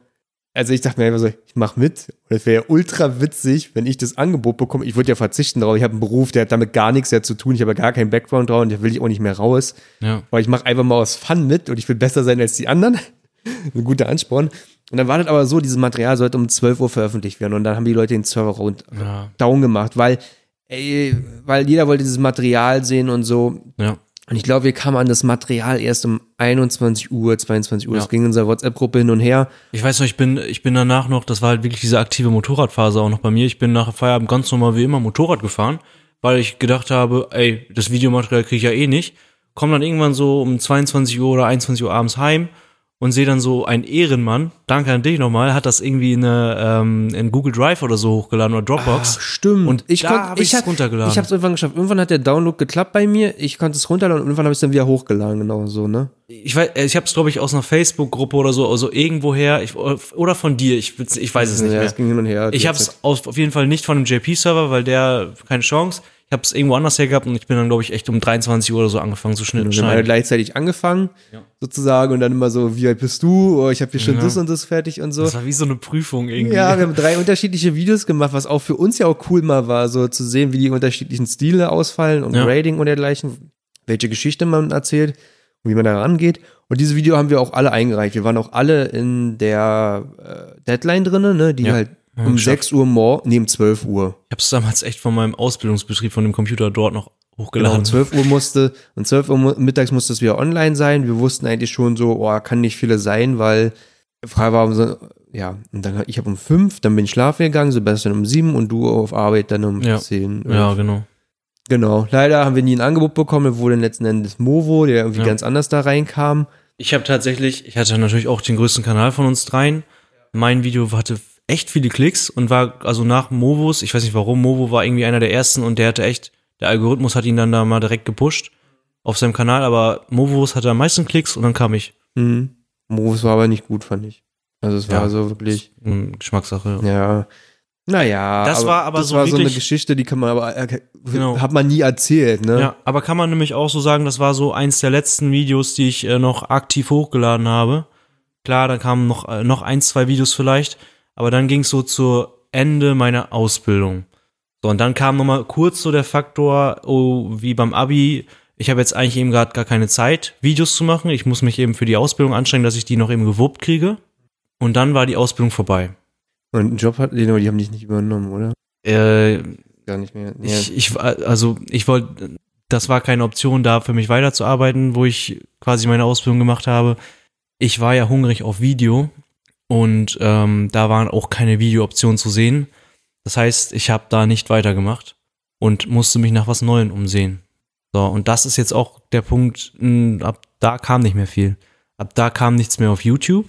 also ich dachte mir einfach so, ich mach mit. Und es wäre ja ultra witzig, wenn ich das Angebot bekomme. Ich würde ja verzichten darauf. Ich habe einen Beruf, der hat damit gar nichts mehr zu tun. Ich habe ja gar keinen Background drauf und da will ich auch nicht mehr raus. Ja. Aber ich mache einfach mal aus Fun mit und ich will besser sein als die anderen. [LAUGHS] Ein guter Ansporn. Und dann war das aber so, dieses Material sollte um 12 Uhr veröffentlicht werden und dann haben die Leute den Server rund Ja. down gemacht, weil, ey, weil jeder wollte dieses Material sehen und so. Ja. Und ich glaube, wir kamen an das Material erst um 21 Uhr, 22 Uhr. Ja. Es ging in unserer WhatsApp-Gruppe hin und her. Ich weiß noch, ich bin, ich bin danach noch, das war halt wirklich diese aktive Motorradphase auch noch bei mir. Ich bin nach Feierabend ganz normal wie immer Motorrad gefahren, weil ich gedacht habe, ey, das Videomaterial kriege ich ja eh nicht. Komm dann irgendwann so um 22 Uhr oder 21 Uhr abends heim und sehe dann so ein Ehrenmann, danke an dich nochmal, hat das irgendwie in, eine, ähm, in Google Drive oder so hochgeladen oder Dropbox. Ach, stimmt. Und ich da konnt- hab ich's ich runtergeladen. Ich habe es irgendwann geschafft. Irgendwann hat der Download geklappt bei mir. Ich konnte es runterladen und irgendwann habe ich es dann wieder hochgeladen, genau so, ne? Ich weiß, ich habe es glaube ich aus einer Facebook-Gruppe oder so, also irgendwoher, ich, oder von dir, ich, ich weiß es nicht ja, mehr. es ging hin und her. Ich habe es auf, jeden Fall nicht von dem JP-Server, weil der keine Chance. Ich habe es irgendwo anders her gehabt und ich bin dann, glaube ich, echt um 23 Uhr oder so angefangen zu schnitt- Wir haben schneiden. gleichzeitig angefangen, sozusagen, und dann immer so, wie alt bist du? Oh, ich habe hier schon das und das fertig und so. Das war wie so eine Prüfung irgendwie. Ja, wir haben drei unterschiedliche Videos gemacht, was auch für uns ja auch cool mal war, so zu sehen, wie die unterschiedlichen Stile ausfallen und Ja. Grading und dergleichen, welche Geschichte man erzählt und wie man da rangeht. Und dieses Video haben wir auch alle eingereicht. Wir waren auch alle in der äh, Deadline drinne, ne, die Ja. halt Ja, um geschafft. 6 Uhr morgen, neben 12 Uhr. Ich habe es damals echt von meinem Ausbildungsbetrieb, von dem Computer dort noch Genau, hochgeladen. um 12 Uhr musste, um 12 Uhr mittags musste es wieder online sein. Wir wussten eigentlich schon so, oh, kann nicht viele sein, weil Frage war, so, ja, und dann ich habe um 5, dann bin ich schlafen gegangen, Sebastian um 7 und du auf Arbeit dann um Ja. 10. ja, genau. Genau. Leider haben wir nie ein Angebot bekommen, wo dann letzten Endes Movo, der irgendwie Ja. ganz anders da reinkam. Ich habe tatsächlich, ich hatte natürlich auch den größten Kanal von uns dreien. Mein Video hatte echt viele Klicks und war also nach Movos, ich weiß nicht warum, Movo war irgendwie einer der ersten und der hatte echt, der Algorithmus hat ihn dann da mal direkt gepusht auf seinem Kanal, aber Movos hatte am meisten Klicks und dann kam ich. Mhm. Movos war aber nicht gut, fand ich. Also es war Ja. so wirklich, Hm, Geschmackssache. ja. Naja, Das war aber das so war so eine wirklich- Geschichte, die kann man aber, äh, Genau. hat man nie erzählt, ne? Ja, aber kann man nämlich auch so sagen, das war so eins der letzten Videos, die ich äh, noch aktiv hochgeladen habe. Klar, da kamen noch, äh, noch ein, zwei Videos vielleicht, aber dann ging es so zu Ende meiner Ausbildung. So, und dann kam nochmal kurz so der Faktor, oh, wie beim Abi, ich habe jetzt eigentlich eben gerade gar keine Zeit, Videos zu machen. Ich muss mich eben für die Ausbildung anstrengen, dass ich die noch eben gewuppt kriege. Und dann war die Ausbildung vorbei. Und einen Job hat, die, die haben dich nicht übernommen, oder? Äh, Gar nicht mehr. Ja. Ich, ich, also ich wollte, das war keine Option da für mich weiterzuarbeiten, wo ich quasi meine Ausbildung gemacht habe. Ich war ja hungrig auf Video und ähm, da waren auch keine Videooptionen zu sehen. Das heißt, ich habe da nicht weitergemacht und musste mich nach was Neuem umsehen. So, und das ist jetzt auch der Punkt, mh, ab da kam nicht mehr viel. Ab da kam nichts mehr auf YouTube.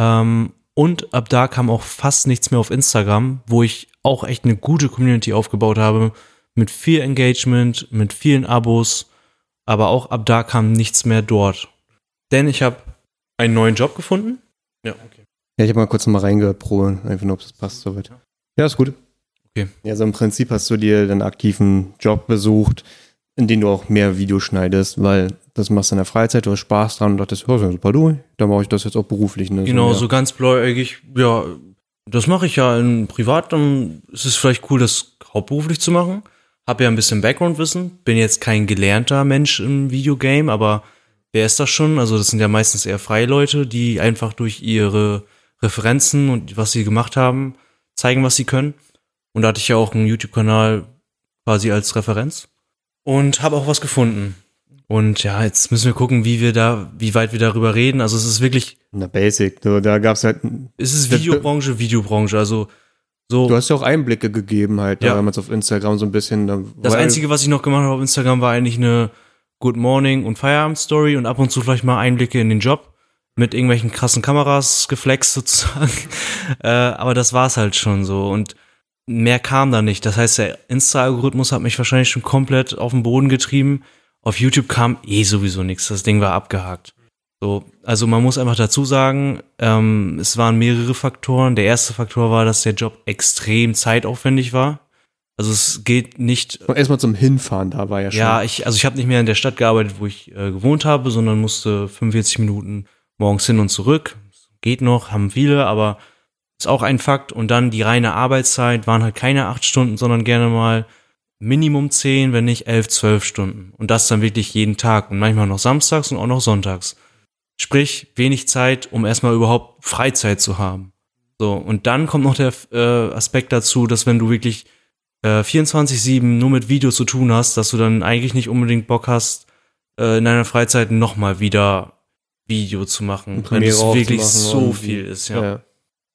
Ähm, und ab da kam auch fast nichts mehr auf Instagram, wo ich auch echt eine gute Community aufgebaut habe, mit viel Engagement, mit vielen Abos, aber auch ab da kam nichts mehr dort. Denn ich habe einen neuen Job gefunden. Ja, okay. Ja, ich habe mal kurz mal reingeprobt, einfach nur, ob das passt soweit. Ja, ist gut. Okay. Ja, so im Prinzip hast du dir den aktiven Job besucht, in dem du auch mehr Videos schneidest, weil das machst du in der Freizeit, du hast Spaß dran und dachtest, ja, ist ja super du, dann mache ich das jetzt auch beruflich. Ne? Genau, ja. so ganz blauäugig, ja, das mache ich ja in privat, dann ist es vielleicht cool, das hauptberuflich zu machen. Hab ja ein bisschen Background-Wissen, bin jetzt kein gelernter Mensch im Videogame, aber wer ist das schon? Also das sind ja meistens eher freie Leute, die einfach durch ihre Referenzen und was sie gemacht haben, zeigen, was sie können. Und da hatte ich ja auch einen YouTube-Kanal quasi als Referenz und habe auch was gefunden. Und ja, jetzt müssen wir gucken, wie wir da, wie weit wir darüber reden. Also es ist wirklich Na, basic. So, da gab's halt, es ist Videobranche, Videobranche. Also so. du hast ja auch Einblicke gegeben halt, Ja. damals auf Instagram so ein bisschen. Da, das Einzige, was ich noch gemacht habe auf Instagram, war eigentlich eine Good Morning und Feierabend Story und ab und zu vielleicht mal Einblicke in den Job mit irgendwelchen krassen Kameras geflext sozusagen. [LAUGHS] äh, aber das war's halt schon so und mehr kam da nicht. Das heißt, der Insta-Algorithmus hat mich wahrscheinlich schon komplett auf den Boden getrieben. Auf YouTube kam eh sowieso nichts. Das Ding war abgehakt. So, also man muss einfach dazu sagen, ähm, es waren mehrere Faktoren. Der erste Faktor war, dass der Job extrem zeitaufwendig war. Also es geht nicht Erstmal zum Hinfahren, da war ja schon. ja, ich, also ich habe nicht mehr in der Stadt gearbeitet, wo ich äh, gewohnt habe, sondern musste 45 Minuten morgens hin und zurück. Geht noch, haben viele, aber ist auch ein Fakt. Und dann die reine Arbeitszeit waren halt keine acht Stunden, sondern gerne mal Minimum zehn, wenn nicht elf, zwölf Stunden. Und das dann wirklich jeden Tag und manchmal noch samstags und auch noch sonntags. Sprich, wenig Zeit, um erstmal überhaupt Freizeit zu haben. So, und dann kommt noch der äh, Aspekt dazu, dass wenn du wirklich äh, 24-7 nur mit Videos zu tun hast, dass du dann eigentlich nicht unbedingt Bock hast, äh, in deiner Freizeit nochmal wieder Video zu machen, wenn es wirklich so viel ist, ja. ja.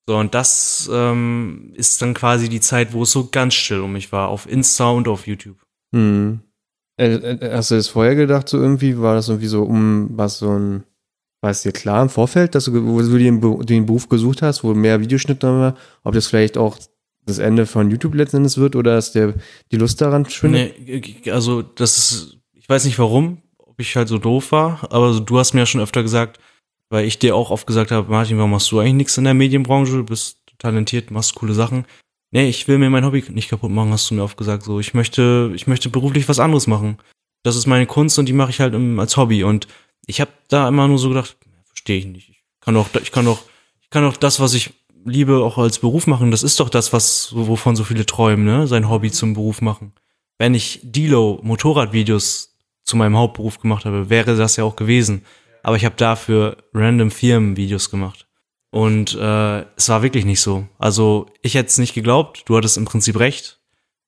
So, und das ähm, ist dann quasi die Zeit, wo es so ganz still um mich war, auf Insta und auf YouTube. Hm. Äh, äh, hast du das vorher gedacht, so irgendwie? War das irgendwie so um, was so ein, war es dir klar im Vorfeld, dass du, wo du den, den Beruf gesucht hast, wo mehr Videoschnitt drin war, ob das vielleicht auch das Ende von YouTube letzten Endes wird oder dass der, die Lust daran schwindet? Nee, also das ist, ich weiß nicht warum, ich halt so doof war, aber du hast mir ja schon öfter gesagt, weil ich dir auch oft gesagt habe, Martin, warum machst du eigentlich nichts in der Medienbranche? Du bist talentiert, machst coole Sachen. Nee, ich will mir mein Hobby nicht kaputt machen, hast du mir oft gesagt. So, ich möchte, ich möchte beruflich was anderes machen. Das ist meine Kunst und die mache ich halt im, als Hobby. Und ich habe da immer nur so gedacht, verstehe ich nicht. Ich kann doch, ich kann doch, ich kann doch das, was ich liebe, auch als Beruf machen. Das ist doch das, was, wovon so viele träumen, ne? Sein Hobby zum Beruf machen. Wenn ich Dilo Motorradvideos zu meinem Hauptberuf gemacht habe, wäre das ja auch gewesen. Aber ich habe dafür random Firmen Videos gemacht. Und äh, es war wirklich nicht so. Also ich hätte es nicht geglaubt, du hattest im Prinzip recht.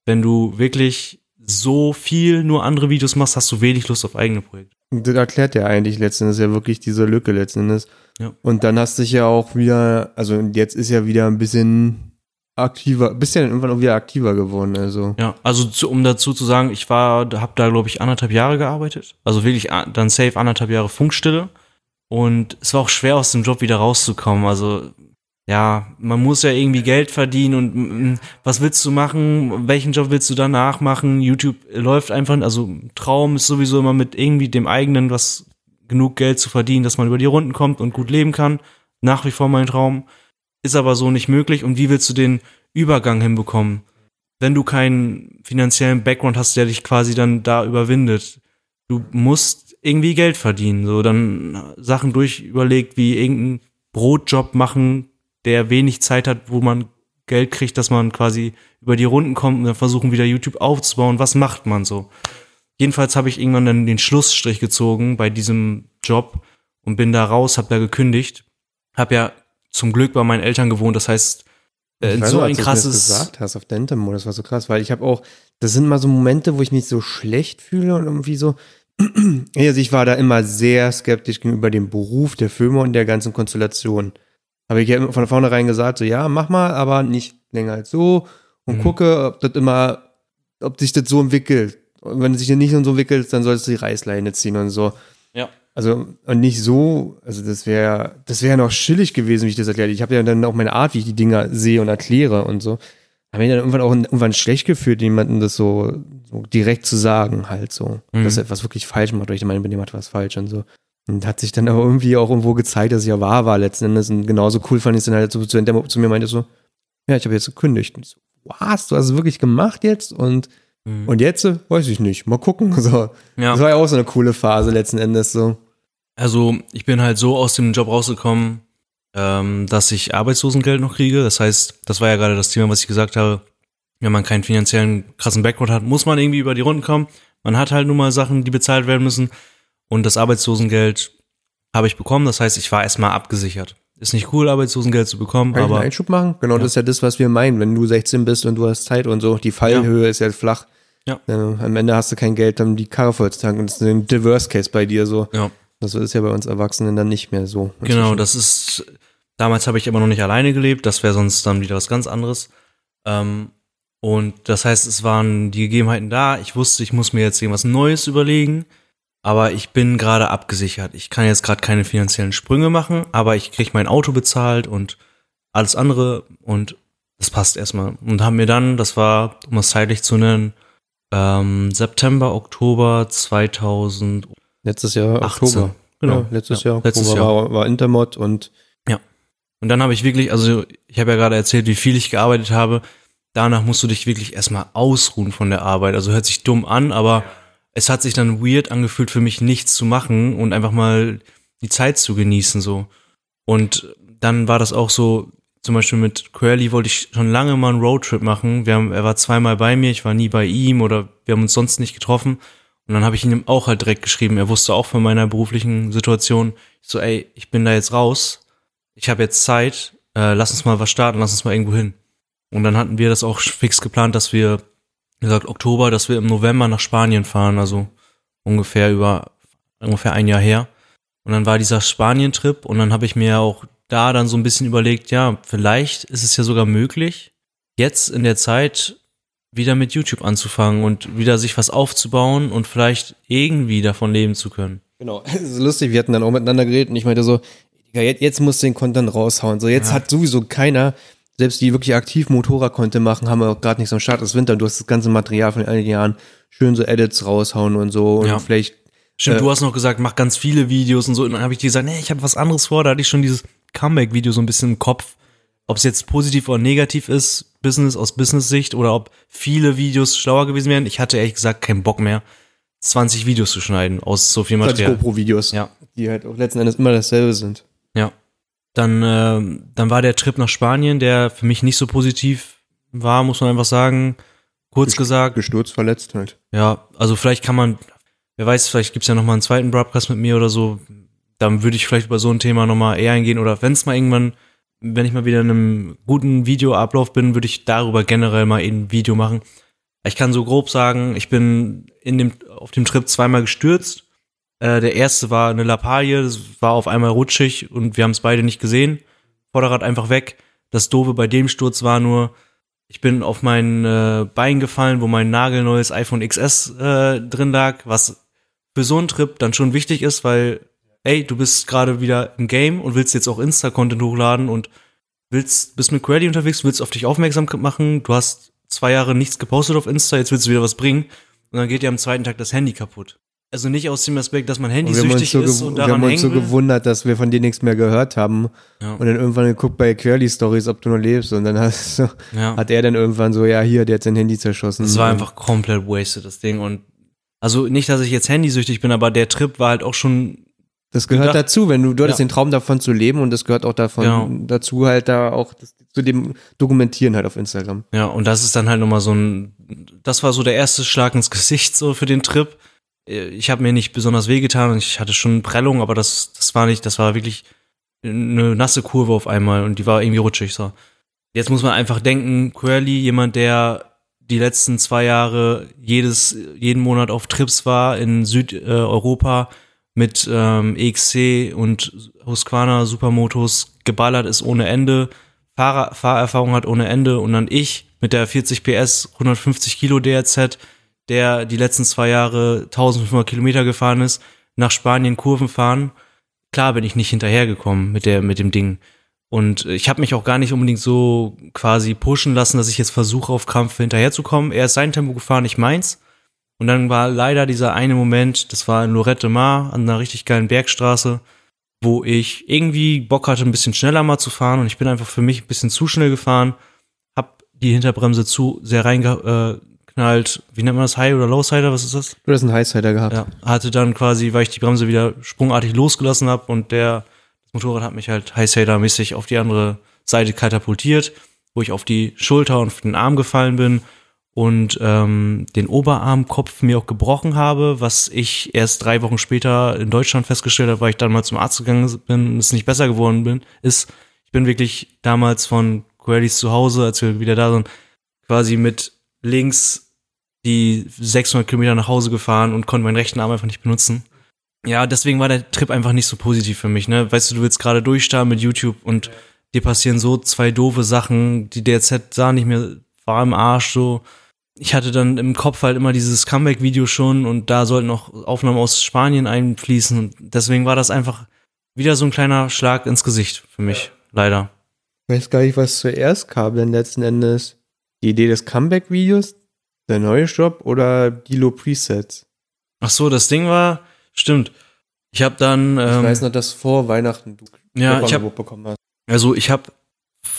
Wenn du wirklich so viel nur andere Videos machst, hast du wenig Lust auf eigene Projekte. Das erklärt ja eigentlich letzten Endes ja wirklich diese Lücke letzten Endes. Ja. Und dann hast du dich ja auch wieder, also jetzt ist ja wieder ein bisschen aktiver, bist ja dann irgendwann auch wieder aktiver geworden, also. Ja, also zu, um dazu zu sagen, ich war, habe da glaube ich anderthalb Jahre gearbeitet, also wirklich dann safe anderthalb Jahre Funkstille und es war auch schwer aus dem Job wieder rauszukommen. Also ja, man muss ja irgendwie Geld verdienen und was willst du machen? Welchen Job willst du danach machen? YouTube läuft einfach, also Traum ist sowieso immer mit irgendwie dem eigenen was genug Geld zu verdienen, dass man über die Runden kommt und gut leben kann. Nach wie vor mein Traum. Ist aber so nicht möglich. Und wie willst du den Übergang hinbekommen. Wenn du keinen finanziellen Background hast, der dich quasi dann da überwindet, du musst irgendwie Geld verdienen. So dann Sachen durchüberlegt, wie irgendeinen Brotjob machen, der wenig Zeit hat, wo man Geld kriegt, dass man quasi über die Runden kommt und dann versuchen wieder YouTube aufzubauen. Was macht man so? Jedenfalls habe ich irgendwann dann den Schlussstrich gezogen bei diesem Job und bin da raus, habe da gekündigt. Habe ja zum Glück bei meinen Eltern gewohnt, das heißt, äh, weiß so ein als du krasses. das gesagt hast auf Dentam, das war so krass, weil ich habe auch, das sind mal so Momente, wo ich mich so schlecht fühle und irgendwie so. [CLEARS THROAT] Also ich war da immer sehr skeptisch gegenüber dem Beruf der Firma und der ganzen Konstellation. Habe ich ja immer von vornherein gesagt, so ja, mach mal, aber nicht länger als so und Mhm. gucke, ob das immer, ob sich das so entwickelt. Und wenn es sich nicht so entwickelt, dann solltest du die Reißleine ziehen und so. Ja. Also, und nicht so, also das wäre, das wäre noch chillig gewesen, wie ich das erkläre. Ich habe ja dann auch meine Art, wie ich die Dinger sehe und erkläre und so. Habe mich dann irgendwann auch irgendwann schlecht gefühlt, jemandem das so, so direkt zu sagen, halt so, Mhm. dass er etwas wirklich falsch macht, oder ich meine, bei dem hat was falsch und so. Und hat sich dann aber irgendwie auch irgendwo gezeigt, dass ich ja wahr war letzten Endes. Und genauso cool fand ich es dann halt so, zu, zu mir meinte so, ja, ich habe jetzt gekündigt. Und ich so, was, du hast es wirklich gemacht jetzt? Und, Mhm. und jetzt, äh, weiß ich nicht, mal gucken. [LAUGHS] So. ja. Das war ja auch so eine coole Phase letzten Endes so. Also ich bin halt so aus dem Job rausgekommen, ähm, dass ich Arbeitslosengeld noch kriege. Das heißt, das war ja gerade das Thema, was ich gesagt habe. Wenn man keinen finanziellen krassen Background hat, muss man irgendwie über die Runden kommen. Man hat halt nun mal Sachen, die bezahlt werden müssen. Und das Arbeitslosengeld habe ich bekommen. Das heißt, ich war erstmal abgesichert. Ist nicht cool, Arbeitslosengeld zu bekommen, Kann ich einen aber Einschub machen? Genau, Ja. das ist ja das, was wir meinen. Wenn du 16 bist und du hast Zeit und so, die Fallhöhe ist ja flach. Ja. Äh, am Ende hast du kein Geld, dann die Karre voll zu tanken. Das ist ein Diverse Case bei dir so. ja. Das ist ja bei uns Erwachsenen dann nicht mehr so. Genau, das ist. Damals habe ich aber noch nicht alleine gelebt, das wäre sonst dann wieder was ganz anderes. Ähm, und das heißt, es waren die Gegebenheiten da. Ich wusste, ich muss mir jetzt irgendwas Neues überlegen, aber ich bin gerade abgesichert. Ich kann jetzt gerade keine finanziellen Sprünge machen, aber ich kriege mein Auto bezahlt und alles andere und das passt erstmal. Und haben mir dann, das war, um es zeitlich zu nennen, ähm, September, Oktober 2000 Letztes Jahr 18. Oktober. Genau. Ja, letztes Ja, Jahr Oktober letztes Jahr. War, war Intermod und Und dann habe ich wirklich, also ich habe ja gerade erzählt, wie viel ich gearbeitet habe. Danach musst du dich wirklich erstmal ausruhen von der Arbeit. Also hört sich dumm an, aber es hat sich dann weird angefühlt für mich, nichts zu machen und einfach mal die Zeit zu genießen so. Und dann war das auch so, zum Beispiel mit Curly wollte ich schon lange mal einen Roadtrip machen. Wir haben, er war zweimal bei mir, ich war nie bei ihm oder wir haben uns sonst nicht getroffen. Und dann habe ich ihm auch halt direkt geschrieben, er wusste auch von meiner beruflichen Situation. Ich so, ey, ich bin da jetzt raus ich habe jetzt Zeit, äh, lass uns mal was starten, lass uns mal irgendwo hin. Und dann hatten wir das auch fix geplant, dass wir, gesagt, Oktober, dass wir im November nach Spanien fahren, also ungefähr über, ungefähr ein Jahr her. Und dann war dieser Spanien-Trip und dann habe ich mir auch da dann so ein bisschen überlegt, ja, vielleicht ist es ja sogar möglich, jetzt in der Zeit wieder mit YouTube anzufangen und wieder sich was aufzubauen und vielleicht irgendwie davon leben zu können. Genau, [LAUGHS] es ist lustig, wir hatten dann auch miteinander geredet und ich meinte so, jetzt, jetzt musst du den Content raushauen. So, jetzt Ja. hat sowieso keiner, selbst die wirklich aktiv Motorrad-Content machen, haben wir auch gerade nicht so am Start des Winter. Du hast das ganze Material von all den Jahren schön so Edits raushauen und so und Ja. vielleicht Stimmt, Äh, du hast noch gesagt, mach ganz viele Videos und so. Und dann habe ich dir gesagt, nee, ich habe was anderes vor. Da hatte ich schon dieses Comeback-Video so ein bisschen im Kopf. Ob es jetzt positiv oder negativ ist, Business aus Business-Sicht oder ob viele Videos schlauer gewesen wären. Ich hatte ehrlich gesagt keinen Bock mehr, 20 Videos zu schneiden aus so viel 20 Material. GoPro-Videos, Ja. die halt auch letzten Endes immer dasselbe sind. Dann, ähm, dann war der Trip nach Spanien, der für mich nicht so positiv war, muss man einfach sagen. Kurz Gest- gesagt, Gestürzt, verletzt halt. Ja, also vielleicht kann man, wer weiß, vielleicht gibt's ja noch mal einen zweiten Broadcast mit mir oder so. Dann würde ich vielleicht über so ein Thema noch mal eher eingehen. Oder wenn es mal irgendwann, wenn ich mal wieder in einem guten Videoablauf bin, würde ich darüber generell mal ein Video machen. Ich kann so grob sagen, ich bin in dem, auf dem Trip zweimal gestürzt. Äh, der erste war eine Lappalie, das war auf einmal rutschig und wir haben es beide nicht gesehen. Vorderrad einfach weg. Das Doofe bei dem Sturz war nur, ich bin auf mein äh, Bein gefallen, wo mein nagelneues iPhone XS äh, drin lag, was für so einen Trip dann schon wichtig ist, weil, ey, du bist gerade wieder im Game und willst jetzt auch Insta-Content hochladen und willst, bist mit Query unterwegs, willst auf dich aufmerksam machen, du hast zwei Jahre nichts gepostet auf Insta, jetzt willst du wieder was bringen und dann geht dir am zweiten Tag das Handy kaputt. Also nicht aus dem Aspekt, dass man wir handysüchtig so, ist und wir daran haben uns so gewundert, dass wir von dir nichts mehr gehört haben. Ja. Und dann irgendwann geguckt bei Querly Stories, ob du noch lebst. Und dann hast [LAUGHS] Ja. hat er dann irgendwann so, ja, hier, der hat sein Handy zerschossen. Das war einfach komplett wasted, das Ding. Und also nicht, dass ich jetzt handysüchtig bin, aber der Trip war halt auch schon, Das gehört gedacht- dazu, wenn du, du hattest Ja. den Traum davon zu leben und das gehört auch davon Genau. dazu, halt da auch das, zu dem Dokumentieren halt auf Instagram. ja, und das ist dann halt nochmal so ein, das war so der erste Schlag ins Gesicht so für den Trip. Ich habe mir nicht besonders wehgetan und ich hatte schon Prellung, aber das, das war nicht, das war wirklich eine nasse Kurve auf einmal und die war irgendwie rutschig so. Jetzt muss man einfach denken, Querly, jemand, der die letzten zwei Jahre jedes, jeden Monat auf Trips war in Südeuropa mit ähm, EXC und Husqvarna Supermotos geballert ist ohne Ende, Fahrer, Fahrerfahrung hat ohne Ende und dann ich mit der 40 PS 150 Kilo DRZ, der die letzten zwei Jahre 1500 Kilometer gefahren ist, nach Spanien Kurven fahren. Klar bin ich nicht hinterhergekommen mit der mit dem Ding. Und ich habe mich auch gar nicht unbedingt so quasi pushen lassen, dass ich jetzt versuche, auf Krampf hinterherzukommen. Er ist sein Tempo gefahren, ich meins. Und dann war leider dieser eine Moment, das war in Lorette Mar an einer richtig geilen Bergstraße, wo ich irgendwie Bock hatte, ein bisschen schneller mal zu fahren. Und ich bin einfach für mich ein bisschen zu schnell gefahren, hab die Hinterbremse zu sehr reingeknallt. Wie nennt man das? High oder Lowsider? Was ist das? Du hast einen Highsider gehabt. Ja, hatte dann quasi, weil ich die Bremse wieder sprungartig losgelassen habe und der das Motorrad hat mich halt Highsailor-mäßig auf die andere Seite katapultiert, wo ich auf die Schulter und auf den Arm gefallen bin und ähm, den Oberarmkopf mir auch gebrochen habe, was ich erst drei Wochen später in Deutschland festgestellt habe, weil ich dann mal zum Arzt gegangen bin und es nicht besser geworden bin, ist, ich bin wirklich damals von Coelis zu Hause, als wir wieder da sind, quasi mit links die 600 Kilometer nach Hause gefahren und konnte meinen rechten Arm einfach nicht benutzen. Ja, deswegen war der Trip einfach nicht so positiv für mich, ne? Weißt du, du willst gerade durchstarten mit YouTube und dir passieren so zwei doofe Sachen, die DRZ sah nicht mehr, war im Arsch so. Ich hatte dann im Kopf halt immer dieses Comeback-Video schon und da sollten auch Aufnahmen aus Spanien einfließen und deswegen war das einfach wieder so ein kleiner Schlag ins Gesicht für mich, leider. Ich weiß gar nicht, was zuerst kam, denn letzten Endes die Idee des Comeback-Videos, der neue Job oder Dilo Presets. Ach so, das Ding war, stimmt. Ich habe dann, Ich ähm, weiß noch, dass vor Weihnachten du ja, ich habe Jobangebot bekommen hast. Also ich habe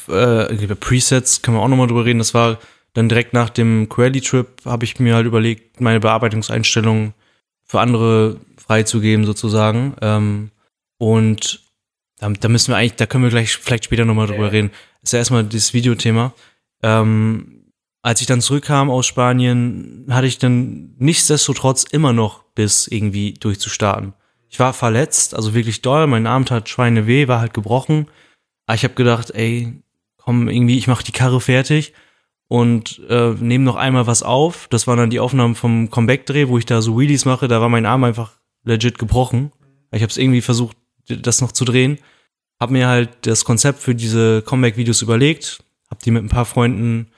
äh, über Presets, können wir auch nochmal drüber reden, das war dann direkt nach dem Query-Trip, habe ich mir halt überlegt, meine Bearbeitungseinstellungen für andere freizugeben sozusagen. Ähm, und da, da müssen wir eigentlich, da können wir gleich vielleicht später nochmal drüber Ja. reden. ist ja erstmal das Videothema. Ähm, als ich dann zurückkam aus Spanien, hatte ich dann nichtsdestotrotz immer noch bis irgendwie durchzustarten. Ich war verletzt, also wirklich doll, mein Arm tat Schweineweh, war halt gebrochen. Aber ich habe gedacht, ey, komm, irgendwie, ich mache die Karre fertig und äh, nehme noch einmal was auf. Das waren dann die Aufnahmen vom Comeback-Dreh, wo ich da so Wheelies mache. Da war mein Arm einfach legit gebrochen. Ich habe es irgendwie versucht, das noch zu drehen. Hab mir halt das Konzept für diese Comeback-Videos überlegt, hab die mit ein paar Freunden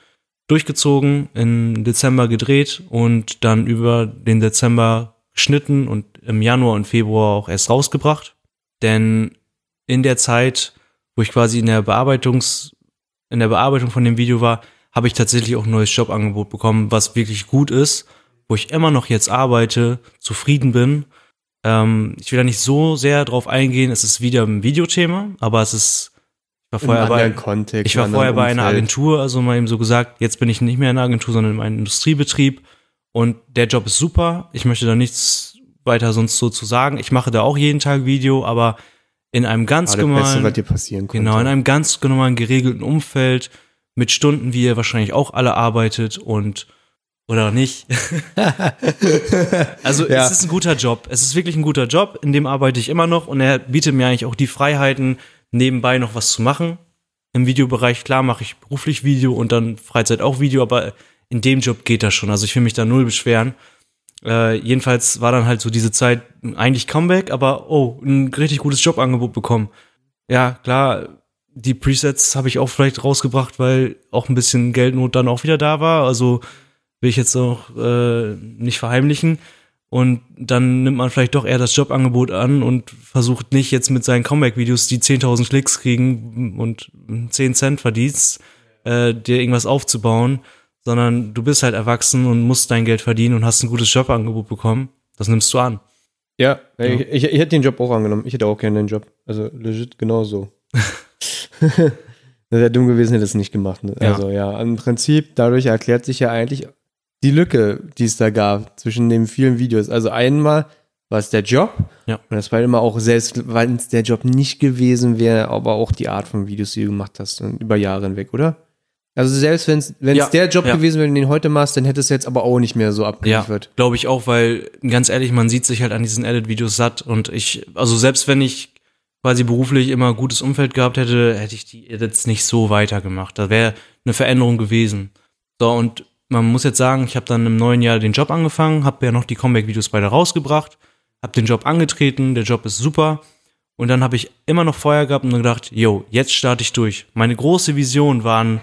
durchgezogen, im Dezember gedreht und dann über den Dezember geschnitten und im Januar und Februar auch erst rausgebracht. Denn in der Zeit, wo ich quasi in der Bearbeitungs, in der Bearbeitung von dem Video war, habe ich tatsächlich auch ein neues Jobangebot bekommen, was wirklich gut ist, wo ich immer noch jetzt arbeite, zufrieden bin. Ähm, ich will da nicht so sehr drauf eingehen, es ist wieder ein Videothema, aber es ist, war vorher bei, Kontext. ich war vorher bei einer. Agentur, also mal eben so gesagt, jetzt bin ich nicht mehr in einer Agentur, sondern in einem Industriebetrieb. Und der Job ist super. Ich möchte da nichts weiter sonst so zu sagen. Ich mache da auch jeden Tag Video, aber in einem ganz das Beste, was normalen, dir passieren konnte. genau, in einem ganz normalen geregelten Umfeld mit Stunden, wie ihr wahrscheinlich auch alle arbeitet und oder nicht. [LAUGHS] Also Ja. es ist ein guter Job. Es ist wirklich ein guter Job, in dem arbeite ich immer noch und er bietet mir eigentlich auch die Freiheiten, nebenbei noch was zu machen. Im Videobereich, klar, mache ich beruflich Video und dann Freizeit auch Video, aber in dem Job geht das schon. Also ich will mich da null beschweren. Äh, jedenfalls war dann halt so diese Zeit eigentlich Comeback, aber oh, ein richtig gutes Jobangebot bekommen. Ja, klar, die Presets habe ich auch vielleicht rausgebracht, weil auch ein bisschen Geldnot dann auch wieder da war. Also will ich jetzt auch äh, nicht verheimlichen. Und dann nimmt man vielleicht doch eher das Jobangebot an und versucht nicht jetzt mit seinen Comeback-Videos, die 10.000 Klicks kriegen und 10 Cent verdienst, äh, dir irgendwas aufzubauen, sondern du bist halt erwachsen und musst dein Geld verdienen und hast ein gutes Jobangebot bekommen. Das nimmst du an. Ja, ja. Ich, ich, ich, hätte den Job auch angenommen. Ich hätte auch gerne den Job. Also legit genauso. das [LAUGHS] wäre dumm gewesen, hätte es nicht gemacht. Ne? Also ja. im Prinzip, dadurch erklärt sich ja eigentlich die Lücke, die es da gab zwischen den vielen Videos. Also einmal war es der Job ja. und das war immer auch, selbst wenn es der Job nicht gewesen wäre, aber auch die Art von Videos, die du gemacht hast, über Jahre hinweg, oder? Also selbst wenn es ja, der Job ja. gewesen wäre, den du heute machst, dann hätte es jetzt aber auch nicht mehr so abgeliefert. Ja, glaube ich auch, weil ganz ehrlich, man sieht sich halt an diesen Edit-Videos satt und ich, also selbst wenn ich quasi beruflich immer gutes Umfeld gehabt hätte, hätte ich die Edits nicht so weitergemacht. Da wäre eine Veränderung gewesen. So, und man muss jetzt sagen, ich habe dann im neuen Jahr den Job angefangen, habe ja noch die Comeback-Videos beide rausgebracht, habe den Job angetreten, der Job ist super. Und dann habe ich immer noch Feuer gehabt und gedacht, yo, jetzt starte ich durch. Meine große Vision waren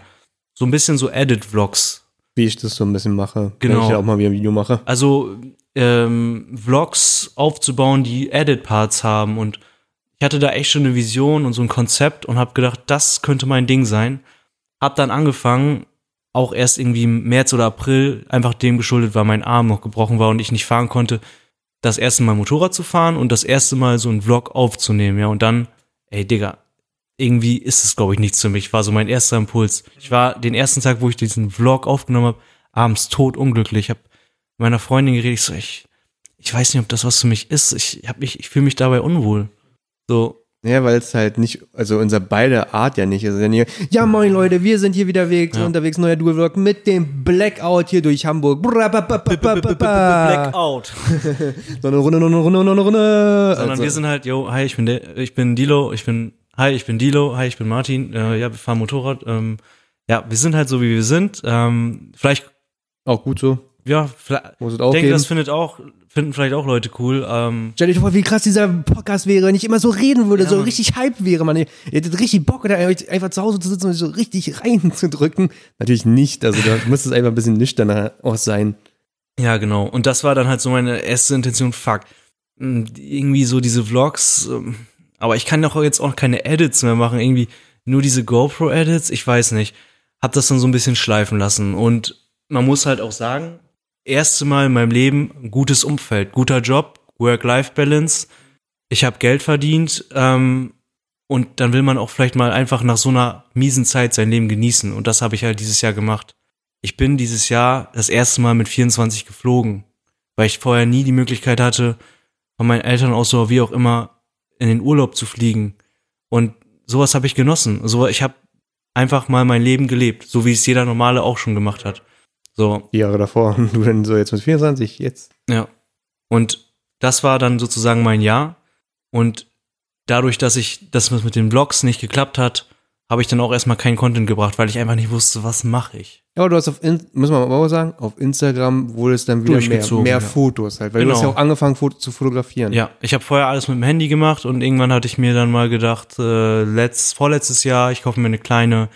so ein bisschen so Edit-Vlogs. Wie ich das so ein bisschen mache. Genau. Wenn ich ja auch mal wieder ein Video mache. Also ähm, Vlogs aufzubauen, die Edit-Parts haben. Und ich hatte da echt schon eine Vision und so ein Konzept und habe gedacht, das könnte mein Ding sein. Hab dann angefangen, auch erst irgendwie im März oder April, einfach dem geschuldet, weil mein Arm noch gebrochen war und ich nicht fahren konnte, das erste Mal Motorrad zu fahren und das erste Mal so einen Vlog aufzunehmen, ja. Und dann, ey, Digga, irgendwie ist es, glaube ich, nichts für mich. War so mein erster Impuls. Ich war den ersten Tag, wo ich diesen Vlog aufgenommen habe, abends tot unglücklich. Ich habe meiner Freundin geredet, ich so, ich, ich weiß nicht, ob das was für mich ist. Ich hab mich, ich fühle mich dabei unwohl. So. Ja, weil es halt nicht, also unser beide Art ja nicht ist. Ja, moin Leute, wir sind hier wieder weg, ja. unterwegs, neuer Dual-Vlog mit dem Blackout hier durch Hamburg. Blackout. [LAUGHS] so eine Runde, eine Runde, eine Runde. Sondern wir sind halt, yo, hi, ich bin, ich bin Dilo, ich bin Hi, ich bin Dilo. Hi, ich bin Martin. Äh, ja, wir fahren Motorrad. Ähm, ja, wir sind halt so, wie wir sind. Ähm, vielleicht. Auch gut so. Ja, vielleicht. Muss es auch denke, geben. das findet auch, finden vielleicht auch Leute cool. Ähm, Stell dir vor, wie krass dieser Podcast wäre, wenn ich immer so reden würde, ja, so richtig Hype wäre, man. Ihr hättet richtig Bock, da einfach zu Hause zu sitzen und so richtig reinzudrücken. Natürlich nicht. Also da müsste es einfach ein bisschen nüchterner auch sein. Ja, genau. Und das war dann halt so meine erste Intention. Fuck. Hm, irgendwie so diese Vlogs. Ähm, aber ich kann doch jetzt auch keine Edits mehr machen, irgendwie nur diese GoPro-Edits, ich weiß nicht. Hab das dann so ein bisschen schleifen lassen. Und man muss halt auch sagen, erste Mal in meinem Leben ein gutes Umfeld, guter Job, Work-Life-Balance. Ich habe Geld verdient ähm, und dann will man auch vielleicht mal einfach nach so einer miesen Zeit sein Leben genießen. Und das habe ich halt dieses Jahr gemacht. Ich bin dieses Jahr das erste Mal mit 24 geflogen, weil ich vorher nie die Möglichkeit hatte, von meinen Eltern aus so wie auch immer in den Urlaub zu fliegen. Und sowas habe ich genossen. So, ich habe einfach mal mein Leben gelebt, so wie es jeder Normale auch schon gemacht hat. So. Die Jahre davor. [LAUGHS] Du denn so jetzt mit 24, jetzt. Ja. Und das war dann sozusagen mein Jahr. Und dadurch, dass ich, dass es mit den Vlogs nicht geklappt hat, habe ich dann auch erstmal keinen Content gebracht, weil ich einfach nicht wusste, was mache ich. Ja, aber du hast auf, muss man mal sagen, auf Instagram wurde es dann wieder mehr, mehr ja. Fotos halt, weil genau. du hast ja auch angefangen zu fotografieren. Ja, ich habe vorher alles mit dem Handy gemacht und irgendwann hatte ich mir dann mal gedacht, äh, letzt, vorletztes Jahr, ich kaufe mir eine kleine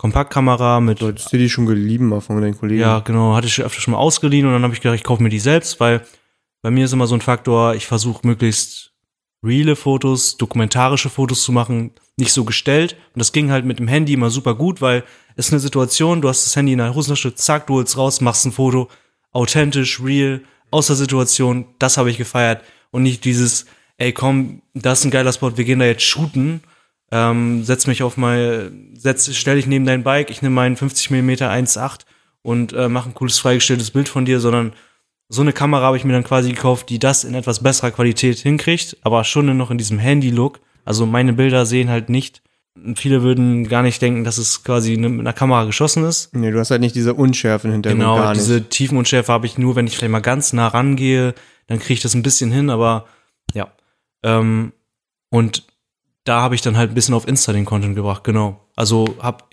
Kompaktkamera mit. Du hast dir die schon geliehen mal von deinen Kollegen. Ja, genau, hatte ich öfter schon mal ausgeliehen und dann habe ich gedacht, ich kaufe mir die selbst, weil bei mir ist immer so ein Faktor, ich versuche möglichst reale Fotos, dokumentarische Fotos zu machen, nicht so gestellt. Und das ging halt mit dem Handy immer super gut, weil es ist eine Situation, du hast das Handy in der Hosentasche, zack, du holst raus, machst ein Foto, authentisch, real, aus der Situation, das habe ich gefeiert. Und nicht dieses, ey komm, das ist ein geiler Spot, wir gehen da jetzt shooten, ähm, setz mich auf mal, setz, stell dich neben dein Bike, ich nehme meinen 50 mm 1.8 und äh, mache ein cooles freigestelltes Bild von dir, sondern so eine Kamera habe ich mir dann quasi gekauft, die das in etwas besserer Qualität hinkriegt, aber schon noch in diesem Handy-Look. Also meine Bilder sehen halt nicht. Viele würden gar nicht denken, dass es quasi mit einer Kamera geschossen ist. Nee, du hast halt nicht diese Unschärfe hinter Genau, gar nicht. diese Tiefenunschärfe habe ich nur, wenn ich vielleicht mal ganz nah rangehe, dann kriege ich das ein bisschen hin, aber ja. Ähm, und da habe ich dann halt ein bisschen auf Insta den Content gebracht, genau. Also habe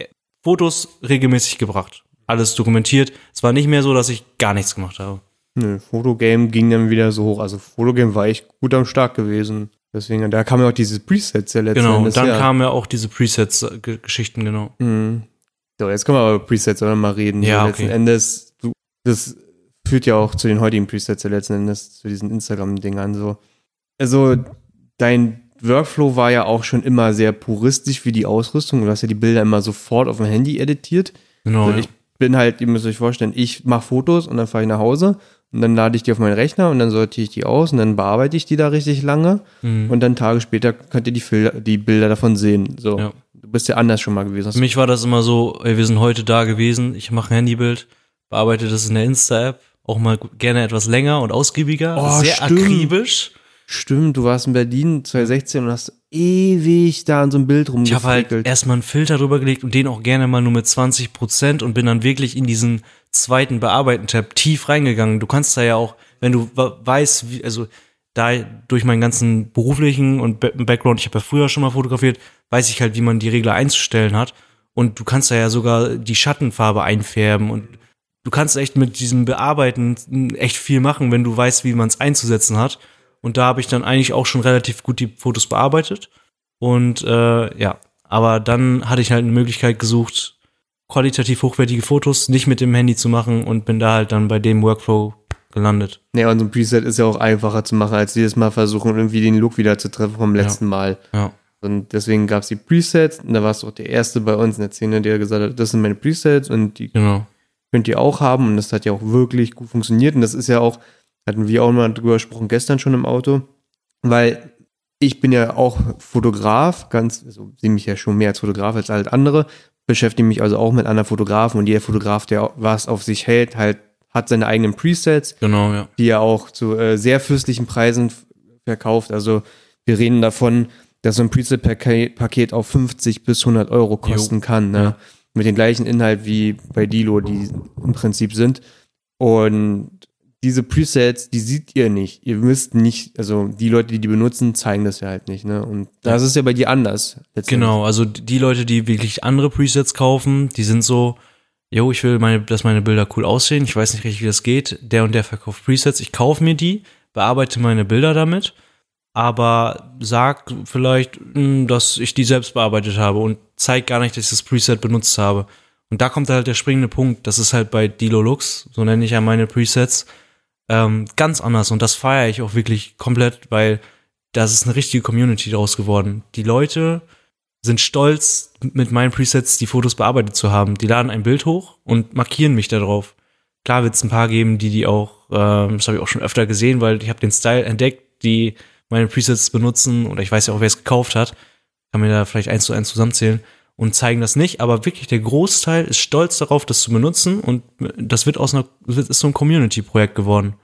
Fotos regelmäßig gebracht. Alles dokumentiert. Es war nicht mehr so, dass ich gar nichts gemacht habe. Nö, Fotogame ging dann wieder so hoch. Also Fotogame war echt gut am Start gewesen. Deswegen, da kamen ja auch diese Presets ja letzten Genau, Endes, dann ja. kamen ja auch diese Presets-Geschichten, genau. Mhm. So, jetzt können wir über Presets oder mal reden. Ja, so, letzten okay. Endes, du, das führt ja auch zu den heutigen Presets ja letzten Endes, zu diesen Instagram-Dingern so. Also, dein Workflow war ja auch schon immer sehr puristisch wie die Ausrüstung. Du hast ja die Bilder immer sofort auf dem Handy editiert. Genau. Also ich bin halt, ihr müsst euch vorstellen, ich mache Fotos und dann fahre ich nach Hause und dann lade ich die auf meinen Rechner und dann sortiere ich die aus und dann bearbeite ich die da richtig lange Mhm. und dann Tage später könnt ihr die, Fil die Bilder davon sehen. So, Ja. du bist ja anders schon mal gewesen. Für mich war das immer so, ey, wir sind heute da gewesen, ich mache ein Handybild, bearbeite das in der Insta-App, auch mal gerne etwas länger und ausgiebiger, Oh, sehr stimmt. akribisch. Stimmt, du warst in Berlin 2016 und hast ewig da an so einem Bild Ich habe halt erstmal einen Filter drüber gelegt und den auch gerne mal nur mit 20 Prozent und bin dann wirklich in diesen zweiten Bearbeiten-Tab tief reingegangen. Du kannst da ja auch, wenn du weißt, wie, also da durch meinen ganzen beruflichen und Ba- Background, ich habe ja früher schon mal fotografiert, weiß ich halt, wie man die Regler einzustellen hat. Und du kannst da ja sogar die Schattenfarbe einfärben und du kannst echt mit diesem Bearbeiten echt viel machen, wenn du weißt, wie man es einzusetzen hat. Und da habe ich dann eigentlich auch schon relativ gut die Fotos bearbeitet. Und äh, ja, aber dann hatte ich halt eine Möglichkeit gesucht, qualitativ hochwertige Fotos nicht mit dem Handy zu machen und bin da halt dann bei dem Workflow gelandet. Ja, und so ein Preset ist ja auch einfacher zu machen, als jedes Mal versuchen, irgendwie den Look wieder zu treffen vom letzten Mal. Ja. Und deswegen gab es die Presets und da warst du auch der Erste bei uns in der Szene, der gesagt hat, das sind meine Presets und die Genau. könnt ihr auch haben und das hat ja auch wirklich gut funktioniert und das ist ja auch, hatten wir auch mal drüber gesprochen gestern schon im Auto, weil ich bin ja auch Fotograf, ganz, also sehe mich ja schon mehr als Fotograf als halt andere, beschäftige mich also auch mit anderen Fotografen und jeder Fotograf, der was auf sich hält, halt hat seine eigenen Presets, Genau, ja. die er auch zu äh, sehr fürstlichen Preisen verkauft. Also wir reden davon, dass so ein Preset-Paket auf 50 bis 100 Euro kosten kann. Ne? Ja. Mit dem gleichen Inhalt wie bei Dilo, die im Prinzip sind. Und diese Presets, die seht ihr nicht. Ihr müsst nicht, also die Leute, die die benutzen, zeigen das ja halt nicht. Ne? Und das ist ja bei dir anders. Genau, also die Leute, die wirklich andere Presets kaufen, die sind so, yo, ich will, meine, dass meine Bilder cool aussehen, ich weiß nicht richtig, wie das geht, der und der verkauft Presets, ich kaufe mir die, bearbeite meine Bilder damit, aber sag vielleicht, mh, dass ich die selbst bearbeitet habe und zeig gar nicht, dass ich das Preset benutzt habe. Und da kommt halt der springende Punkt, das ist halt bei Dilo Lux, so nenne ich ja meine Presets, ähm, ganz anders und das feiere ich auch wirklich komplett, weil das ist eine richtige Community daraus geworden. Die Leute sind stolz, mit meinen Presets die Fotos bearbeitet zu haben. Die laden ein Bild hoch und markieren mich darauf. Klar wird es ein paar geben, die die auch, ähm, das habe ich auch schon öfter gesehen, weil ich habe den Style entdeckt, die meine Presets benutzen oder ich weiß ja auch, wer es gekauft hat, kann mir da vielleicht eins zu eins zusammenzählen und zeigen das nicht, aber wirklich der Großteil ist stolz darauf, das zu benutzen und das wird aus einer, das ist so ein Community-Projekt geworden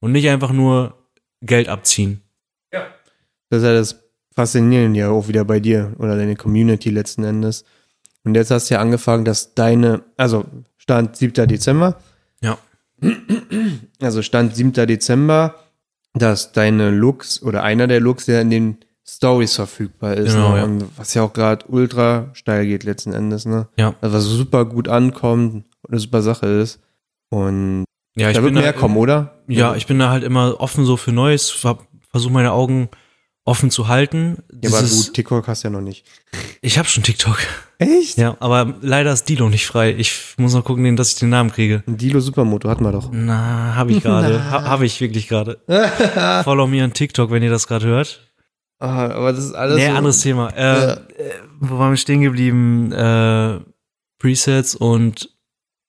und nicht einfach nur Geld abziehen. Das ist ja das Faszinierende ja auch wieder bei dir oder deine Community letzten Endes. Und jetzt hast du ja angefangen, dass deine, also Stand 7. Dezember, Ja. also Stand 7. Dezember, dass deine Looks oder einer der Looks ja in den Stories verfügbar ist. Genau, ne? ja. Und was ja auch gerade ultra steil geht letzten Endes, ne? Ja. Also was super gut ankommt und eine super Sache ist. Und Ja, ich da wird bin mehr da, kommen, oder? Ja, ich bin da halt immer offen so für Neues, versuche meine Augen offen zu halten. Ja, aber gut, TikTok hast du ja noch nicht. Ich habe schon TikTok. Echt? Ja, aber leider ist Dilo nicht frei. Ich muss noch gucken, dass ich den Namen kriege. Dilo Supermoto hatten wir doch. Na, habe ich gerade. [LAUGHS] ha, habe ich wirklich gerade. [LAUGHS] Follow mir an TikTok, wenn ihr das gerade hört. Ah, aber das ist alles. Nee, so, anderes Thema. Äh, Ja. äh, wo waren wir stehen geblieben? Äh, Presets und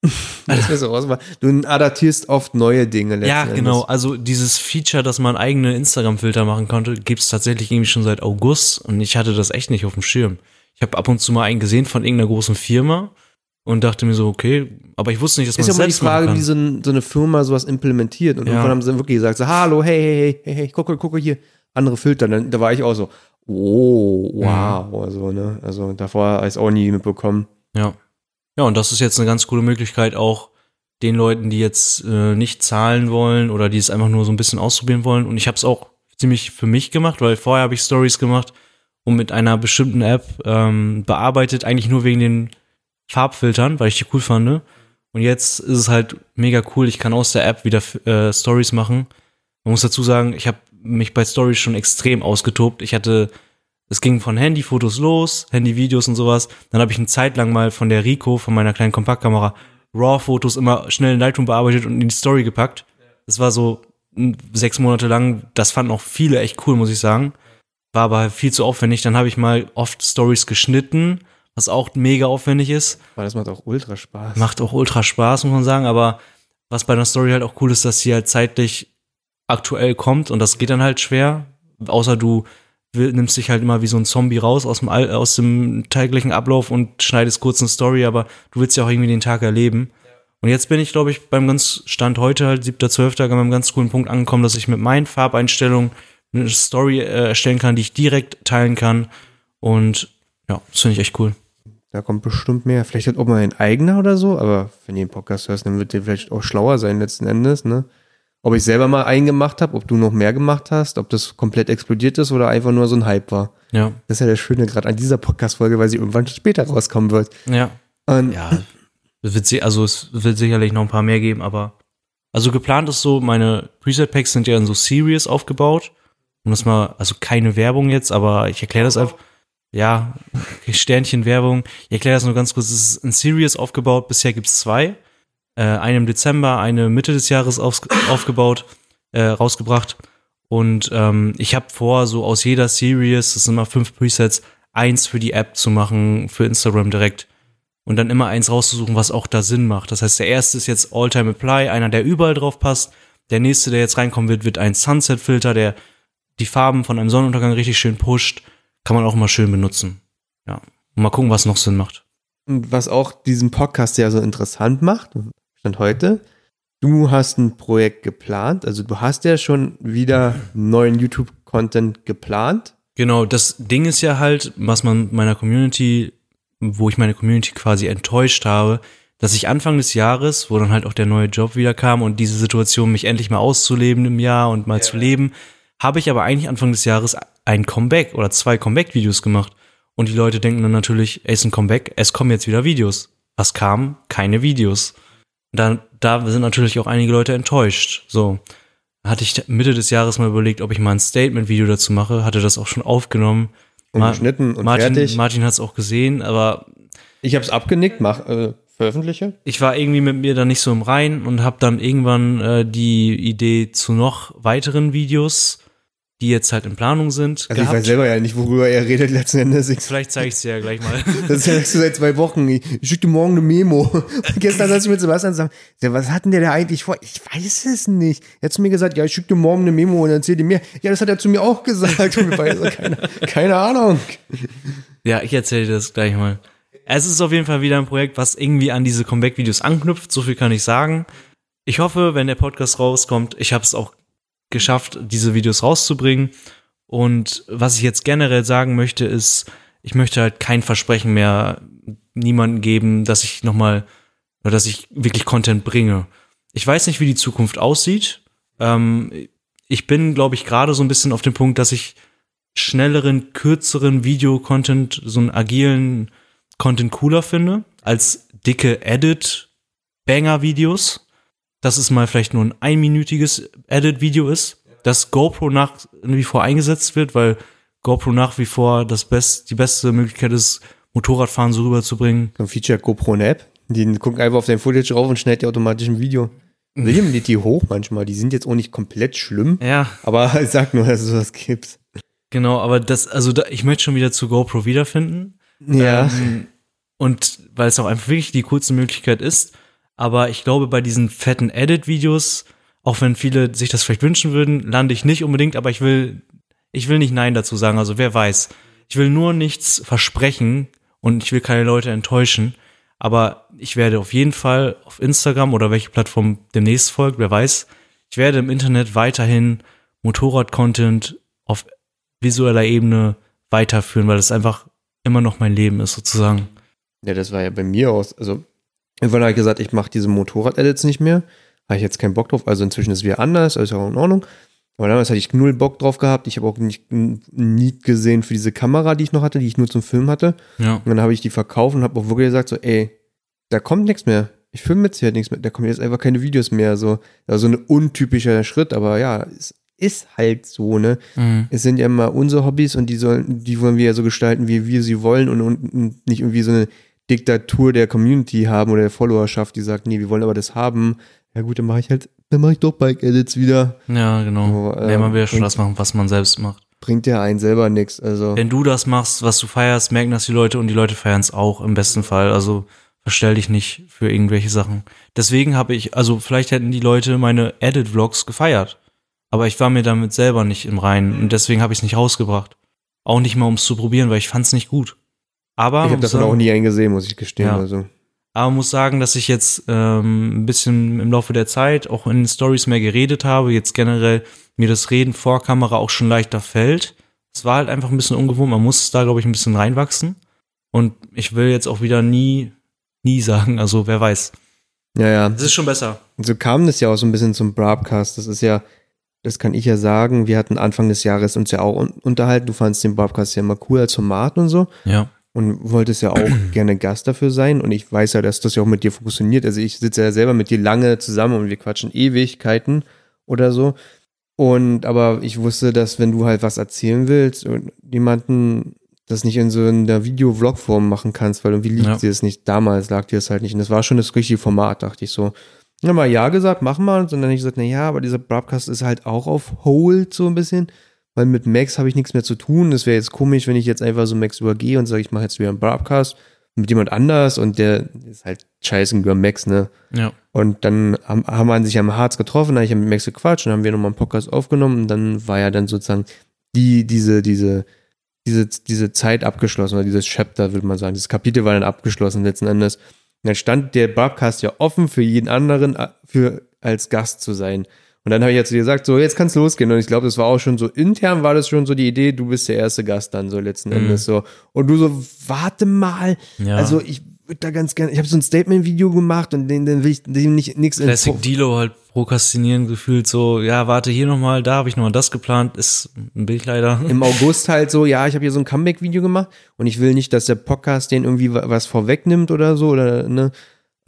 [LAUGHS] Das ist so du adaptierst oft neue Dinge ja, Endes. genau. Also dieses Feature, dass man eigene Instagram-Filter machen konnte, gibt's tatsächlich irgendwie schon seit August und ich hatte das echt nicht auf dem Schirm. Ich habe ab und zu mal einen gesehen von irgendeiner großen Firma und dachte mir so, okay, aber ich wusste nicht, dass man Ist ja es mal die selbst machen Frage, wie so, ein, so eine Firma sowas implementiert. Und Ja. irgendwann haben sie wirklich gesagt, so, hallo, hey, hey, hey, hey, hey, gucke, gucke hier, andere Filter. Dann, da war ich auch so, oh, wow. Also, ne? also davor habe ich es auch nie mitbekommen. Ja. Ja, und das ist jetzt eine ganz coole Möglichkeit, auch den Leuten, die jetzt äh, nicht zahlen wollen oder die es einfach nur so ein bisschen ausprobieren wollen. Und ich habe es auch ziemlich für mich gemacht, weil vorher habe ich Stories gemacht und mit einer bestimmten App ähm, bearbeitet, eigentlich nur wegen den Farbfiltern, weil ich die cool fand. Und jetzt ist es halt mega cool. Ich kann aus der App wieder äh, Stories machen. Man muss dazu sagen, ich habe mich bei Stories schon extrem ausgetobt. Ich hatte, es ging von Handyfotos los, Handyvideos und sowas. Dann habe ich eine Zeit lang mal von der Rico, von meiner kleinen Kompaktkamera, RAW-Fotos immer schnell in Lightroom bearbeitet und in die Story gepackt. Das war so sechs Monate lang. Das fanden auch viele echt cool, muss ich sagen. War aber viel zu aufwendig. Dann habe ich mal oft Stories geschnitten, was auch mega aufwendig ist. Aber das macht auch ultra Spaß. Macht auch ultra Spaß, muss man sagen, aber was bei einer Story halt auch cool ist, dass sie halt zeitlich aktuell kommt und das geht dann halt schwer, außer du nimmst dich halt immer wie so ein Zombie raus aus dem, All- aus dem täglichen Ablauf und schneidest kurz eine Story, aber du willst ja auch irgendwie den Tag erleben. Und jetzt bin ich, glaube ich, beim ganz Stand heute, halt 7.12., an einem ganz coolen Punkt angekommen, dass ich mit meinen Farbeinstellungen eine Story äh, erstellen kann, die ich direkt teilen kann. Und ja, das finde ich echt cool. Da kommt bestimmt mehr. Vielleicht hat auch mal ein eigener oder so, aber wenn ihr einen Podcast hörst, dann wird der vielleicht auch schlauer sein letzten Endes, ne? Ob ich selber mal einen gemacht habe, ob du noch mehr gemacht hast, ob das komplett explodiert ist oder einfach nur so ein Hype war. Ja, Das ist ja das Schöne gerade an dieser Podcast-Folge, weil sie irgendwann später rauskommen wird. ja. Und Ja, es wird, also es wird sicherlich noch ein paar mehr geben, aber also geplant ist so, meine Preset-Packs sind ja in so Series aufgebaut. Um das mal, also keine Werbung jetzt, aber ich erkläre das einfach. Ja, Sternchen Werbung. Ich erkläre das nur ganz kurz. Es ist in Series aufgebaut. Bisher gibt's zwei. Äh, eine im Dezember, eine Mitte des Jahres aufs, aufgebaut, äh, rausgebracht. Und ähm, ich habe vor, so aus jeder Series, das sind immer fünf Presets, eins für die App zu machen, für Instagram direkt und dann immer eins rauszusuchen, was auch da Sinn macht. Das heißt, der erste ist jetzt All-Time Apply, einer, der überall drauf passt. Der nächste, der jetzt reinkommen wird, wird ein Sunset-Filter, der die Farben von einem Sonnenuntergang richtig schön pusht. Kann man auch immer schön benutzen. Ja. Und mal gucken, was noch Sinn macht. Und was auch diesen Podcast ja so interessant macht, stand heute, du hast ein Projekt geplant, also du hast ja schon wieder neuen YouTube-Content geplant. Genau, das Ding ist ja halt, was man meiner Community, wo ich meine Community quasi enttäuscht habe, dass ich Anfang des Jahres, wo dann halt auch der neue Job wieder kam und diese Situation, mich endlich mal auszuleben im Jahr und mal zu leben, habe ich aber eigentlich Anfang des Jahres ein Comeback oder zwei Comeback-Videos gemacht. Und die Leute denken dann natürlich, ey, ist ein Comeback, es kommen jetzt wieder Videos. Was kam? Keine Videos. Da, da sind natürlich auch einige Leute enttäuscht. So hatte ich Mitte des Jahres mal überlegt, ob ich mal ein Statement-Video dazu mache, hatte das auch schon aufgenommen. Und Ma- geschnitten und Martin, fertig. Martin hat es auch gesehen, aber Ich habe es abgenickt, mach, äh, veröffentliche. ich war irgendwie mit mir da nicht so im Rein und habe dann irgendwann äh, die Idee zu noch weiteren Videos, die jetzt halt in Planung sind, Also ich weiß selber ja nicht, worüber er redet letzten Endes. Ich, Vielleicht zeige ich es dir ja gleich mal. [LAUGHS] das sagst du seit zwei Wochen. Ich, schicke dir morgen eine Memo. Und gestern saß ich mit Sebastian zusammen. Was hat denn der da eigentlich vor? Ich weiß es nicht. Er hat zu mir gesagt, ja, ich schicke dir morgen eine Memo und erzähl dir mehr. Ja, das hat er zu mir auch gesagt. Und so, keine, keine Ahnung. Ja, ich erzähle dir das gleich mal. Es ist auf jeden Fall wieder ein Projekt, was irgendwie an diese Comeback-Videos anknüpft. So viel kann ich sagen. Ich hoffe, wenn der Podcast rauskommt, ich habe es auch geschafft, diese Videos rauszubringen. Und was ich jetzt generell sagen möchte, ist, ich möchte halt kein Versprechen mehr niemandem geben, dass ich nochmal, dass ich wirklich Content bringe. Ich weiß nicht, wie die Zukunft aussieht. Ähm, ich bin, glaube ich, gerade so ein bisschen auf dem Punkt, dass ich schnelleren, kürzeren Video-Content, so einen agilen Content cooler finde, als dicke Edit-Banger-Videos. Dass es mal vielleicht nur ein einminütiges Edit-Video ist, dass GoPro nach wie vor eingesetzt wird, weil GoPro nach wie vor das best, die beste Möglichkeit ist, Motorradfahren so rüberzubringen. So ein Feature GoPro eine App. Die gucken einfach auf dein Footage rauf und schneidet dir automatisch ein Video. William lädt die hoch manchmal. Die sind jetzt auch nicht komplett schlimm. Ja, Aber ich [LAUGHS] sag nur, dass es sowas gibt. genau, aber das, also da, ich möchte schon wieder zu GoPro wiederfinden. Ja. Ähm, und weil es auch einfach wirklich die coolste Möglichkeit ist. Aber ich glaube, bei diesen fetten Edit-Videos, auch wenn viele sich das vielleicht wünschen würden, lande ich nicht unbedingt, aber ich will, ich will nicht Nein dazu sagen. Also wer weiß. Ich will nur nichts versprechen und ich will keine Leute enttäuschen. Aber ich werde auf jeden Fall auf Instagram oder welche Plattform demnächst folgt, wer weiß. Ich werde im Internet weiterhin Motorrad-Content auf visueller Ebene weiterführen, weil es einfach immer noch mein Leben ist, sozusagen. Ja, das war ja bei mir aus. Also, irgendwann habe ich gesagt, ich mache diese Motorrad-Edits nicht mehr. Habe ich jetzt keinen Bock drauf. Also inzwischen ist es wieder anders, also auch in Ordnung. Aber damals hatte ich null Bock drauf gehabt. Ich habe auch nicht Need gesehen für diese Kamera, die ich noch hatte, die ich nur zum Film hatte. Ja. Und dann habe ich die verkauft und habe auch wirklich gesagt, so, ey, da kommt nichts mehr. Ich filme jetzt hier nichts mehr. Da kommen jetzt einfach keine Videos mehr. So, also ein untypischer Schritt, aber ja, es ist halt so, ne? Mhm. Es sind ja immer unsere Hobbys und die sollen, die wollen wir ja so gestalten, wie wir sie wollen und, und, und nicht irgendwie so eine Diktatur der Community haben oder der Followerschaft, die sagt, nee, wir wollen aber das haben. Ja gut, dann mache ich halt, dann mache ich doch Bike-Edits wieder. Ja, genau. So, nee, man will ja ähm, schon das machen, was man selbst macht. bringt ja einen selber nichts. Also Wenn du das machst, was du feierst, merken das die Leute und die Leute feiern es auch im besten Fall. Also verstell dich nicht für irgendwelche Sachen. Deswegen habe ich, also vielleicht hätten die Leute meine Edit-Vlogs gefeiert. Aber ich war mir damit selber nicht im Reinen und deswegen habe ich es nicht rausgebracht. Auch nicht mal, um es zu probieren, weil ich fand es nicht gut. Aber ich habe davon sagen- auch nie einen gesehen, muss ich gestehen. Ja. Also. aber muss sagen, dass ich jetzt ähm, ein bisschen im Laufe der Zeit auch in den Stories mehr geredet habe. Jetzt generell mir das Reden vor Kamera auch schon leichter fällt. Es war halt einfach ein bisschen ungewohnt. Man muss da, glaube ich, ein bisschen reinwachsen. Und ich will jetzt auch wieder nie, nie sagen. Also wer weiß. Ja, ja. Es ist schon besser. Und so kam das ja auch so ein bisschen zum Broadcast. Das ist ja, das kann ich ja sagen, wir hatten Anfang des Jahres uns ja auch un unterhalten. Du fandst den Broadcast ja immer cool als Format und so. Ja. Und wolltest ja auch [CLEARS THROAT] gerne Gast dafür sein. Und ich weiß ja, dass das ja auch mit dir funktioniert. Also ich sitze ja selber mit dir lange zusammen und wir quatschen Ewigkeiten oder so. Und aber ich wusste, dass wenn du halt was erzählen willst und jemanden das nicht in so einer Video-Vlog-Form machen kannst, weil irgendwie liegt Ja. dir das nicht. Damals lag dir das halt nicht. Und das war schon das richtige Format, dachte ich so. Ja, mal ja gesagt, machen wir. Und dann hab ich gesagt, na ja, aber dieser Broadcast ist halt auch auf Hold so ein bisschen. Weil mit Max habe ich nichts mehr zu tun. Das wäre jetzt komisch, wenn ich jetzt einfach so Max übergehe und sage, ich mache jetzt wieder einen Broadcast mit jemand anders und der ist halt scheiße über Max, ne? Ja. Und dann haben, haben wir sich am Harz getroffen, da habe ich mit Max gequatscht und haben wir nochmal einen Podcast aufgenommen und dann war ja dann sozusagen die, diese, diese, diese, diese Zeit abgeschlossen oder dieses Chapter, würde man sagen. Dieses Kapitel war dann abgeschlossen letzten Endes. Und dann stand der Broadcast ja offen für jeden anderen, äh, für als Gast zu sein. Und dann habe ich ja zu dir gesagt, so, jetzt kann's losgehen. Und ich glaube, das war auch schon so, intern war das schon so die Idee, du bist der erste Gast dann so letzten Mhm. Endes so. Und du so, warte mal. Ja. Also ich würde da ganz gerne, ich habe so ein Statement-Video gemacht und den, den will ich dem nicht nichts Classic Dilo halt prokrastinieren gefühlt so, ja, warte hier nochmal, da habe ich nochmal das geplant, ist ein Bild leider. im [LAUGHS] August halt so, ja, ich habe hier so ein Comeback-Video gemacht und ich will nicht, dass der Podcast den irgendwie wa- was vorwegnimmt oder so oder ne.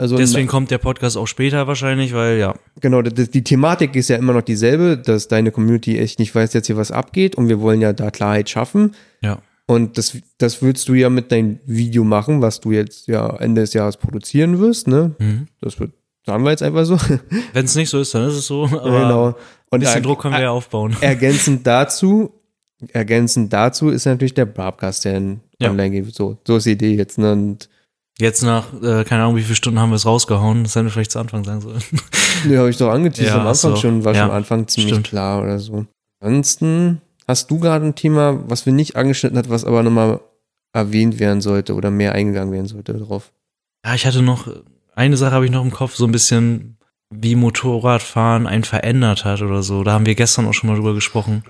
Also Deswegen kommt der Podcast auch später wahrscheinlich, weil ja, genau, die, die Thematik ist ja immer noch dieselbe, dass deine Community echt nicht weiß jetzt hier was abgeht und wir wollen ja da Klarheit schaffen ja. und das das willst du ja mit deinem Video machen, was du jetzt ja Ende des Jahres produzieren wirst, ne? Mhm. Das wird sagen wir jetzt einfach so. [LAUGHS] Wenn es nicht so ist, dann ist es so. Aber genau. ein Und bisschen er- Druck können wir ja aufbauen. [LAUGHS] ergänzend dazu, ergänzend dazu ist natürlich der Broadcast, der Ja. online geht. So, so ist die Idee jetzt. Ne? Und Jetzt nach, äh, keine Ahnung, wie viele Stunden haben wir es rausgehauen, das hätten wir vielleicht zu Anfang sagen sollen. [LAUGHS] ne, habe ich doch angeteasert Ja, am Anfang auch. schon, war Ja, schon am Anfang ziemlich stimmt. klar oder so. Ansonsten hast du gerade ein Thema, was wir nicht angeschnitten hat, was aber nochmal erwähnt werden sollte oder mehr eingegangen werden sollte drauf. Ja, ich hatte noch, eine Sache habe ich noch im Kopf, so ein bisschen, wie Motorradfahren einen verändert hat oder so. Da haben wir gestern auch schon mal drüber gesprochen.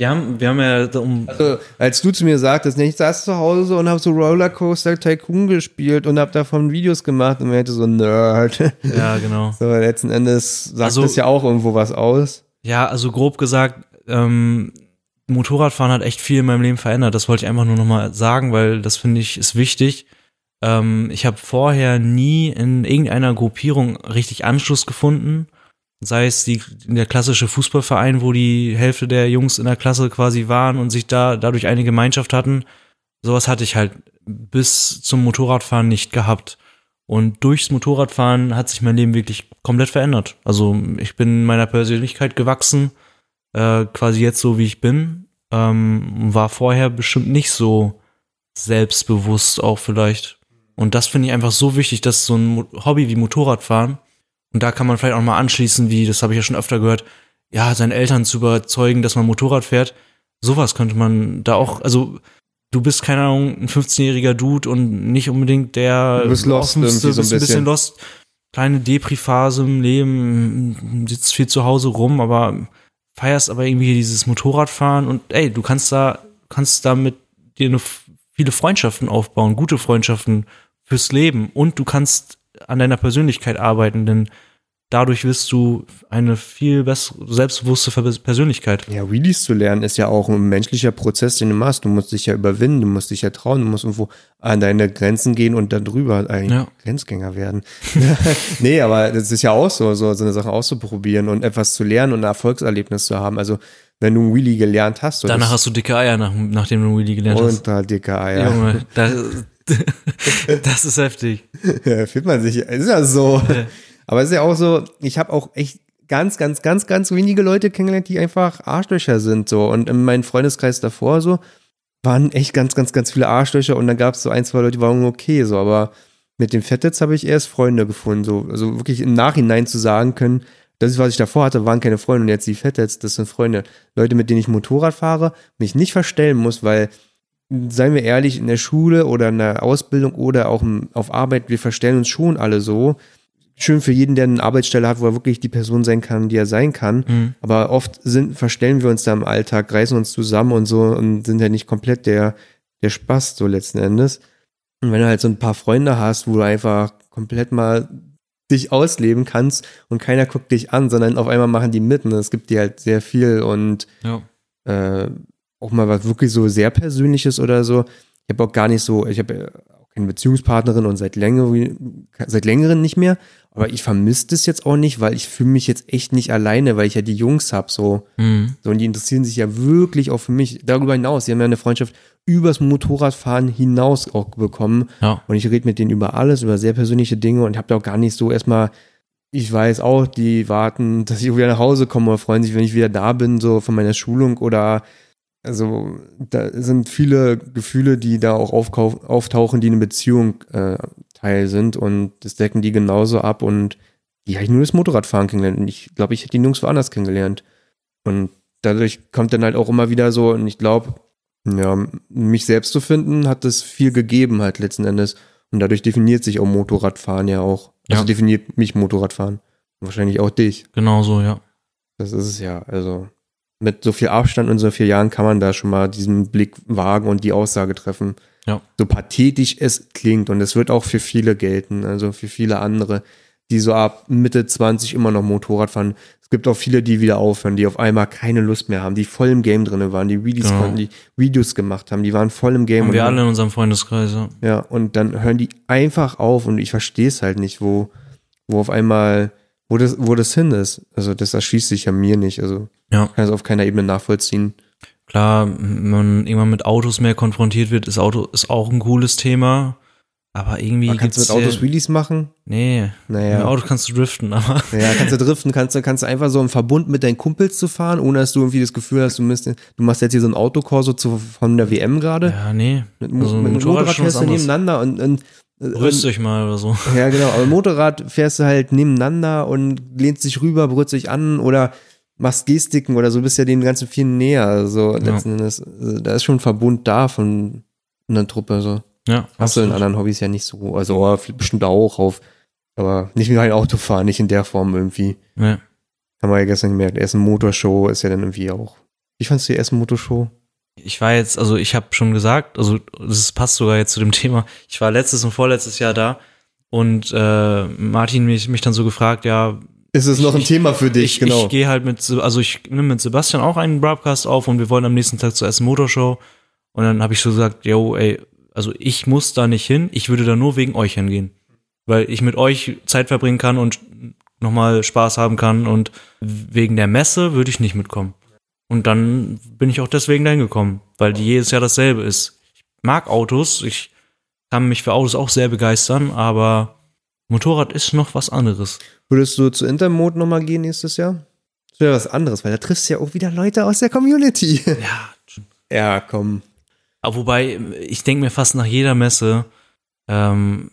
Wir haben, wir haben ja um, Also, als du zu mir sagtest, ne, ich saß zu Hause und habe so Rollercoaster Tycoon gespielt und habe davon Videos gemacht und mir hätte so Nerd. ja, genau. [LAUGHS] so, letzten Endes sagt Also- das ja auch irgendwo was aus. Ja, also grob gesagt, ähm, Motorradfahren hat echt viel in meinem Leben verändert. Das wollte ich einfach nur nochmal sagen, weil das finde ich ist wichtig. Ähm, ich habe vorher nie in irgendeiner Gruppierung richtig Anschluss gefunden. Sei es die, der klassische Fußballverein, wo die Hälfte der Jungs in der Klasse quasi waren und sich da dadurch eine Gemeinschaft hatten. Sowas hatte ich halt bis zum Motorradfahren nicht gehabt. Und durchs Motorradfahren hat sich mein Leben wirklich komplett verändert. Also ich bin meiner Persönlichkeit gewachsen, äh, quasi jetzt so wie ich bin. Ähm, war vorher bestimmt nicht so selbstbewusst auch vielleicht. Und das finde ich einfach so wichtig, dass so ein Hobby wie Motorradfahren, und da kann man vielleicht auch mal anschließen, wie, das habe ich ja schon öfter gehört, ja, seinen Eltern zu überzeugen, dass man Motorrad fährt. Sowas könnte man da auch, also du bist, keine Ahnung, ein 15-jähriger Dude und nicht unbedingt der Du bist lost offenste, so ein bist ein bisschen bisschen. lost. Kleine Depri-Phase im Leben, sitzt viel zu Hause rum, aber feierst aber irgendwie dieses Motorradfahren und ey, du kannst da, kannst damit dir eine, viele Freundschaften aufbauen, gute Freundschaften fürs Leben und du kannst an deiner Persönlichkeit arbeiten, denn dadurch wirst du eine viel bessere, selbstbewusste Persönlichkeit. Ja, Wheelies zu lernen ist ja auch ein menschlicher Prozess, den du machst. Du musst dich ja überwinden, du musst dich ja trauen, du musst irgendwo an deine Grenzen gehen und dann drüber ein Ja. Grenzgänger werden. [LAUGHS] nee, aber das ist ja auch so, so, so eine Sache auszuprobieren und etwas zu lernen und ein Erfolgserlebnis zu haben. Also, wenn du ein Wheelie gelernt hast und, Danach hast du dicke Eier, nach, nachdem du Wheelie gelernt hast. und da dicke Eier, Junge, das, [LAUGHS] das ist heftig. Ja, fühlt man sich, ist ja so. Aber es ist ja auch so, ich habe auch echt ganz, ganz, ganz, ganz wenige Leute kennengelernt, die einfach Arschlöcher sind. so Und in meinem Freundeskreis davor so waren echt ganz, ganz, ganz viele Arschlöcher und dann gab es so ein, zwei Leute, die waren okay, so, aber mit den Fettets habe ich erst Freunde gefunden. So. Also wirklich im Nachhinein zu sagen können, das ist, was ich davor hatte, waren keine Freunde und jetzt die Fettets, das sind Freunde. Leute, mit denen ich Motorrad fahre, mich nicht verstellen muss, weil, seien wir ehrlich, in der Schule oder in der Ausbildung oder auch auf Arbeit, wir verstellen uns schon alle so. Schön für jeden, der eine Arbeitsstelle hat, wo er wirklich die Person sein kann, die er sein kann. Mhm. Aber oft sind, verstellen wir uns da im Alltag, reißen uns zusammen und so und sind ja nicht komplett der, der Spaß so letzten Endes. Und wenn du halt so ein paar Freunde hast, wo du einfach komplett mal dich ausleben kannst und keiner guckt dich an, sondern auf einmal machen die mit. Und es gibt dir halt sehr viel und ja. äh, auch mal was wirklich so sehr Persönliches oder so. Ich habe auch gar nicht so, ich habe auch keine Beziehungspartnerin und seit längerem, seit längerem nicht mehr. Aber ich vermisse das jetzt auch nicht, weil ich fühle mich jetzt echt nicht alleine, weil ich ja die Jungs habe so. Mhm. So und die interessieren sich ja wirklich auch für mich. Darüber hinaus, die haben ja eine Freundschaft übers Motorradfahren hinaus auch bekommen. Ja. Und ich rede mit denen über alles, über sehr persönliche Dinge und habe da auch gar nicht so erstmal, ich weiß auch, die warten, dass ich wieder nach Hause komme oder freuen sich, wenn ich wieder da bin, so von meiner Schulung oder also da sind viele Gefühle, die da auch auftauchen, die in eine Beziehung äh, Teil sind und das decken die genauso ab und die habe ich nur das Motorradfahren kennengelernt und ich glaube, ich hätte die Jungs woanders kennengelernt. Und dadurch kommt dann halt auch immer wieder so und ich glaube, ja, mich selbst zu finden, hat das viel gegeben halt letzten Endes und dadurch definiert sich auch Motorradfahren ja auch. Also ja. definiert mich Motorradfahren. wahrscheinlich auch dich. Genau so, ja. Das ist es ja. Also mit so viel Abstand und so vier Jahren kann man da schon mal diesen Blick wagen und die Aussage treffen. Ja. So pathetisch es klingt. Und es wird auch für viele gelten, also für viele andere, die so ab Mitte 20 immer noch Motorrad fahren. Es gibt auch viele, die wieder aufhören, die auf einmal keine Lust mehr haben, die voll im Game drin waren, die Videos genau. konnten, die Videos gemacht haben, die waren voll im Game. Und wir alle in unserem Freundeskreis, ja. Ja, und dann hören die einfach auf und ich verstehe es halt nicht, wo, wo auf einmal, wo das, wo das hin ist. Also das erschließt sich ja mir nicht. Also ja. kann es auf keiner Ebene nachvollziehen. Klar, wenn man irgendwann mit Autos mehr konfrontiert wird, ist Auto ist auch ein cooles Thema. Aber irgendwie. Aber kannst du mit Autos Wheelies machen? Nee. Naja. Mit Autos kannst du driften, aber. [LAUGHS] Ja, kannst du driften, kannst du, kannst du einfach so im Verbund mit deinen Kumpels zu fahren, ohne dass du irgendwie das Gefühl hast, du, müsst, du machst jetzt hier so ein Autokorso zu, von der WM gerade. Ja, nee. Mit, also mit Motorrad, Motorrad fährst du nebeneinander und, und Brüst euch mal oder so. Ja, genau. Aber Motorrad fährst du halt nebeneinander und lehnst dich rüber, brützt dich an oder machst Gestiken oder so, bist ja den ganzen viel näher. Also ja. letzten Endes, also, da ist schon ein Verbund da von einer Truppe. So. Ja. Hast du in anderen Hobbys ja nicht so. Also oh, bestimmt auch auf, aber nicht wie ein Autofahren, nicht in der Form irgendwie. Ja. Haben wir ja gestern gemerkt. Essen Motorshow ist ja dann irgendwie auch. Wie fandst du die Essen Motorshow? Ich war jetzt, also ich habe schon gesagt, also das passt sogar jetzt zu dem [LAUGHS] Thema. Ich war letztes und vorletztes Jahr da und äh, Martin mich, mich dann so gefragt, ja, ist es noch ein Thema für dich, ich, genau. Ich gehe halt mit, also ich nehme mit Sebastian auch einen Broadcast auf und wir wollen am nächsten Tag zur Essen Motorshow. Und dann habe ich so gesagt, yo, ey, also ich muss da nicht hin, ich würde da nur wegen euch hingehen. Weil ich mit euch Zeit verbringen kann und nochmal Spaß haben kann und wegen der Messe würde ich nicht mitkommen. Und dann bin ich auch deswegen dahin gekommen, weil die jedes Jahr dasselbe ist. Ich mag Autos, ich kann mich für Autos auch sehr begeistern, aber Motorrad ist noch was anderes. Würdest du zu Intermode nochmal gehen nächstes Jahr? Das wäre was anderes, weil da triffst du ja auch wieder Leute aus der Community. Ja. [LAUGHS] Ja, komm. Aber wobei, ich denke mir fast nach jeder Messe, ähm,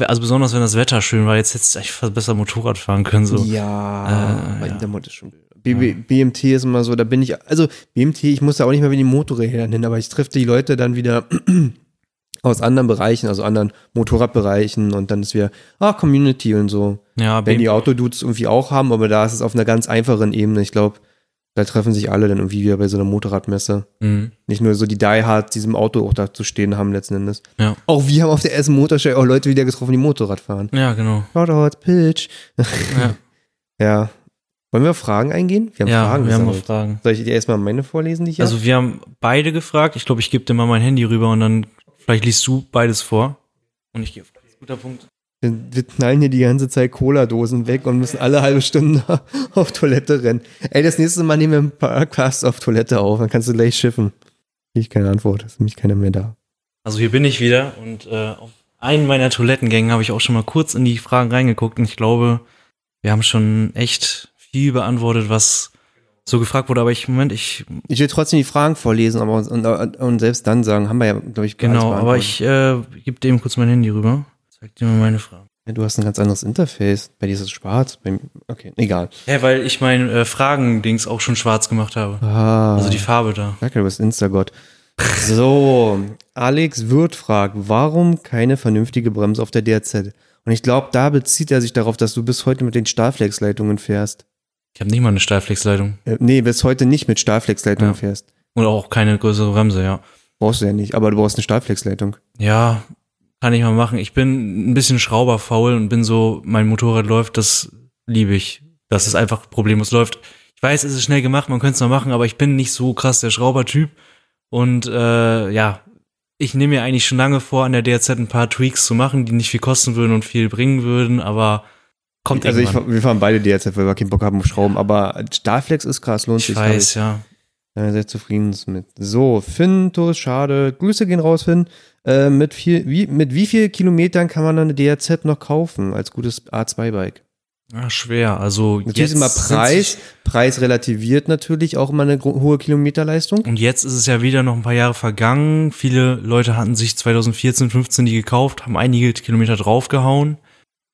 also besonders wenn das Wetter schön war, jetzt hättest du echt fast besser Motorrad fahren können. So. Ja, äh, ja. Intermod ist schon. B. BMT ist immer so, da bin ich, also BMT, ich muss da auch nicht mehr wie die Motorräder hin, aber ich treffe die Leute dann wieder [CLEARS THROAT] aus anderen Bereichen, also anderen Motorradbereichen und dann ist wir, ah, Community und so. Ja, Wenn die Autodudes irgendwie auch haben, aber da ist es auf einer ganz einfachen Ebene. Ich glaube, da treffen sich alle dann irgendwie wieder bei so einer Motorradmesse. Mhm. Nicht nur so die Diehards, die diesem Auto auch da zu stehen haben letzten Endes. Ja. Auch wir haben auf der Essen Motorshow auch Leute wieder getroffen, die Motorrad fahren. Ja, genau. Shoutout, Pitch. Ja. [LAUGHS] ja. Wollen wir Fragen eingehen? Wir haben ja, Fragen wir haben noch Fragen. Soll ich dir erstmal meine vorlesen, die ich Also wir haben beide gefragt. Ich glaube, ich gebe dir mal mein Handy rüber und dann Vielleicht liest du beides vor. Und ich gehe auf guter Punkt. Wir, wir knallen hier die ganze Zeit Cola-Dosen weg und müssen alle halbe Stunde [LAUGHS] auf Toilette rennen. Ey, das nächste Mal nehmen wir einen Podcast auf Toilette auf, dann kannst du gleich schiffen. Ich keine Antwort, ist nämlich keiner mehr da. Also hier bin ich wieder und äh, auf einen meiner Toilettengängen habe ich auch schon mal kurz in die Fragen reingeguckt und ich glaube, wir haben schon echt viel beantwortet, was so gefragt wurde, aber ich, Moment, ich. Ich will trotzdem die Fragen vorlesen, aber und, und, und selbst dann sagen, haben wir ja, glaube ich, Genau, aber ich äh, gebe dem kurz mein Handy rüber. Zeig dir mal meine Fragen. Ja, du hast ein ganz anderes Interface. Bei dir ist es schwarz. Bei, okay, egal. Ja, weil ich mein äh, Fragen-Dings auch schon schwarz gemacht habe. Ah, Also die Farbe da. Danke, du bist Instagott. So, Alex Wirth fragt, warum keine vernünftige Bremse auf der DRZ? Und ich glaube, da bezieht er sich darauf, dass du bis heute mit den Stahlflexleitungen fährst. Ich habe nicht mal eine Stahlflexleitung. Äh, nee, bis heute nicht mit Stahlflexleitungen Ja. fährst. Und auch keine größere Bremse, ja. Brauchst du ja nicht, aber du brauchst eine Stahlflexleitung. Ja, kann ich mal machen. Ich bin ein bisschen schrauberfaul und bin so, mein Motorrad läuft, das liebe ich. Dass es einfach problemlos läuft. Ich weiß, es ist schnell gemacht, man könnte es noch machen, aber ich bin nicht so krass der Schraubertyp. Und äh, ja, ich nehme mir eigentlich schon lange vor, an der DRZ ein paar Tweaks zu machen, die nicht viel kosten würden und viel bringen würden, aber kommt also ich, wir fahren beide DRZ, weil wir keinen Bock haben auf Schrauben, aber Stahlflex ist krass, lohnt ich sich. weiß, ja. Ich sehr zufrieden mit. So, Finn, Tos, schade. Grüße gehen raus, Finn. Äh, mit, viel, wie, mit wie viel Kilometern kann man dann eine DRZ noch kaufen als gutes A2-Bike? Ah, schwer. Also Natürlich jetzt ist immer Preis. Preis relativiert natürlich auch immer eine hohe Kilometerleistung. Und jetzt ist es ja wieder noch ein paar Jahre vergangen. Viele Leute hatten sich 2014, 15 die gekauft, haben einige Kilometer draufgehauen.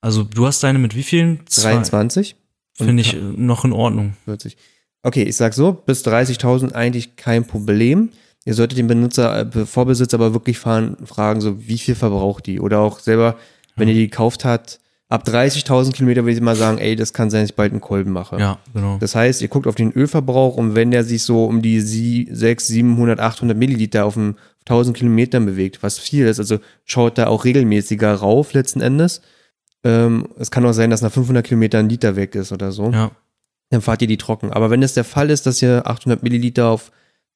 Also du hast deine mit wie vielen? Zwei. 23, Finde ich äh, noch in Ordnung. 40. Okay, ich sag so, bis 30.000 eigentlich kein Problem. Ihr solltet den Benutzer, äh, Vorbesitzer aber wirklich fahren, fragen, so wie viel verbraucht die? Oder auch selber, wenn ihr die gekauft habt, ab 30.000 Kilometer würde ich mal sagen, ey, das kann sein, dass ich bald einen Kolben mache. Ja, genau. Das heißt, ihr guckt auf den Ölverbrauch und wenn der sich so um die sie- 6, 700, 800 Milliliter auf dem 1000 Kilometern bewegt, was viel ist, also schaut da auch regelmäßiger rauf letzten Endes. Ähm, es kann auch sein, dass nach 500 Kilometern ein Liter weg ist oder so. Ja. Dann fahrt ihr die trocken. Aber wenn es der Fall ist, dass ihr 800 Milliliter auf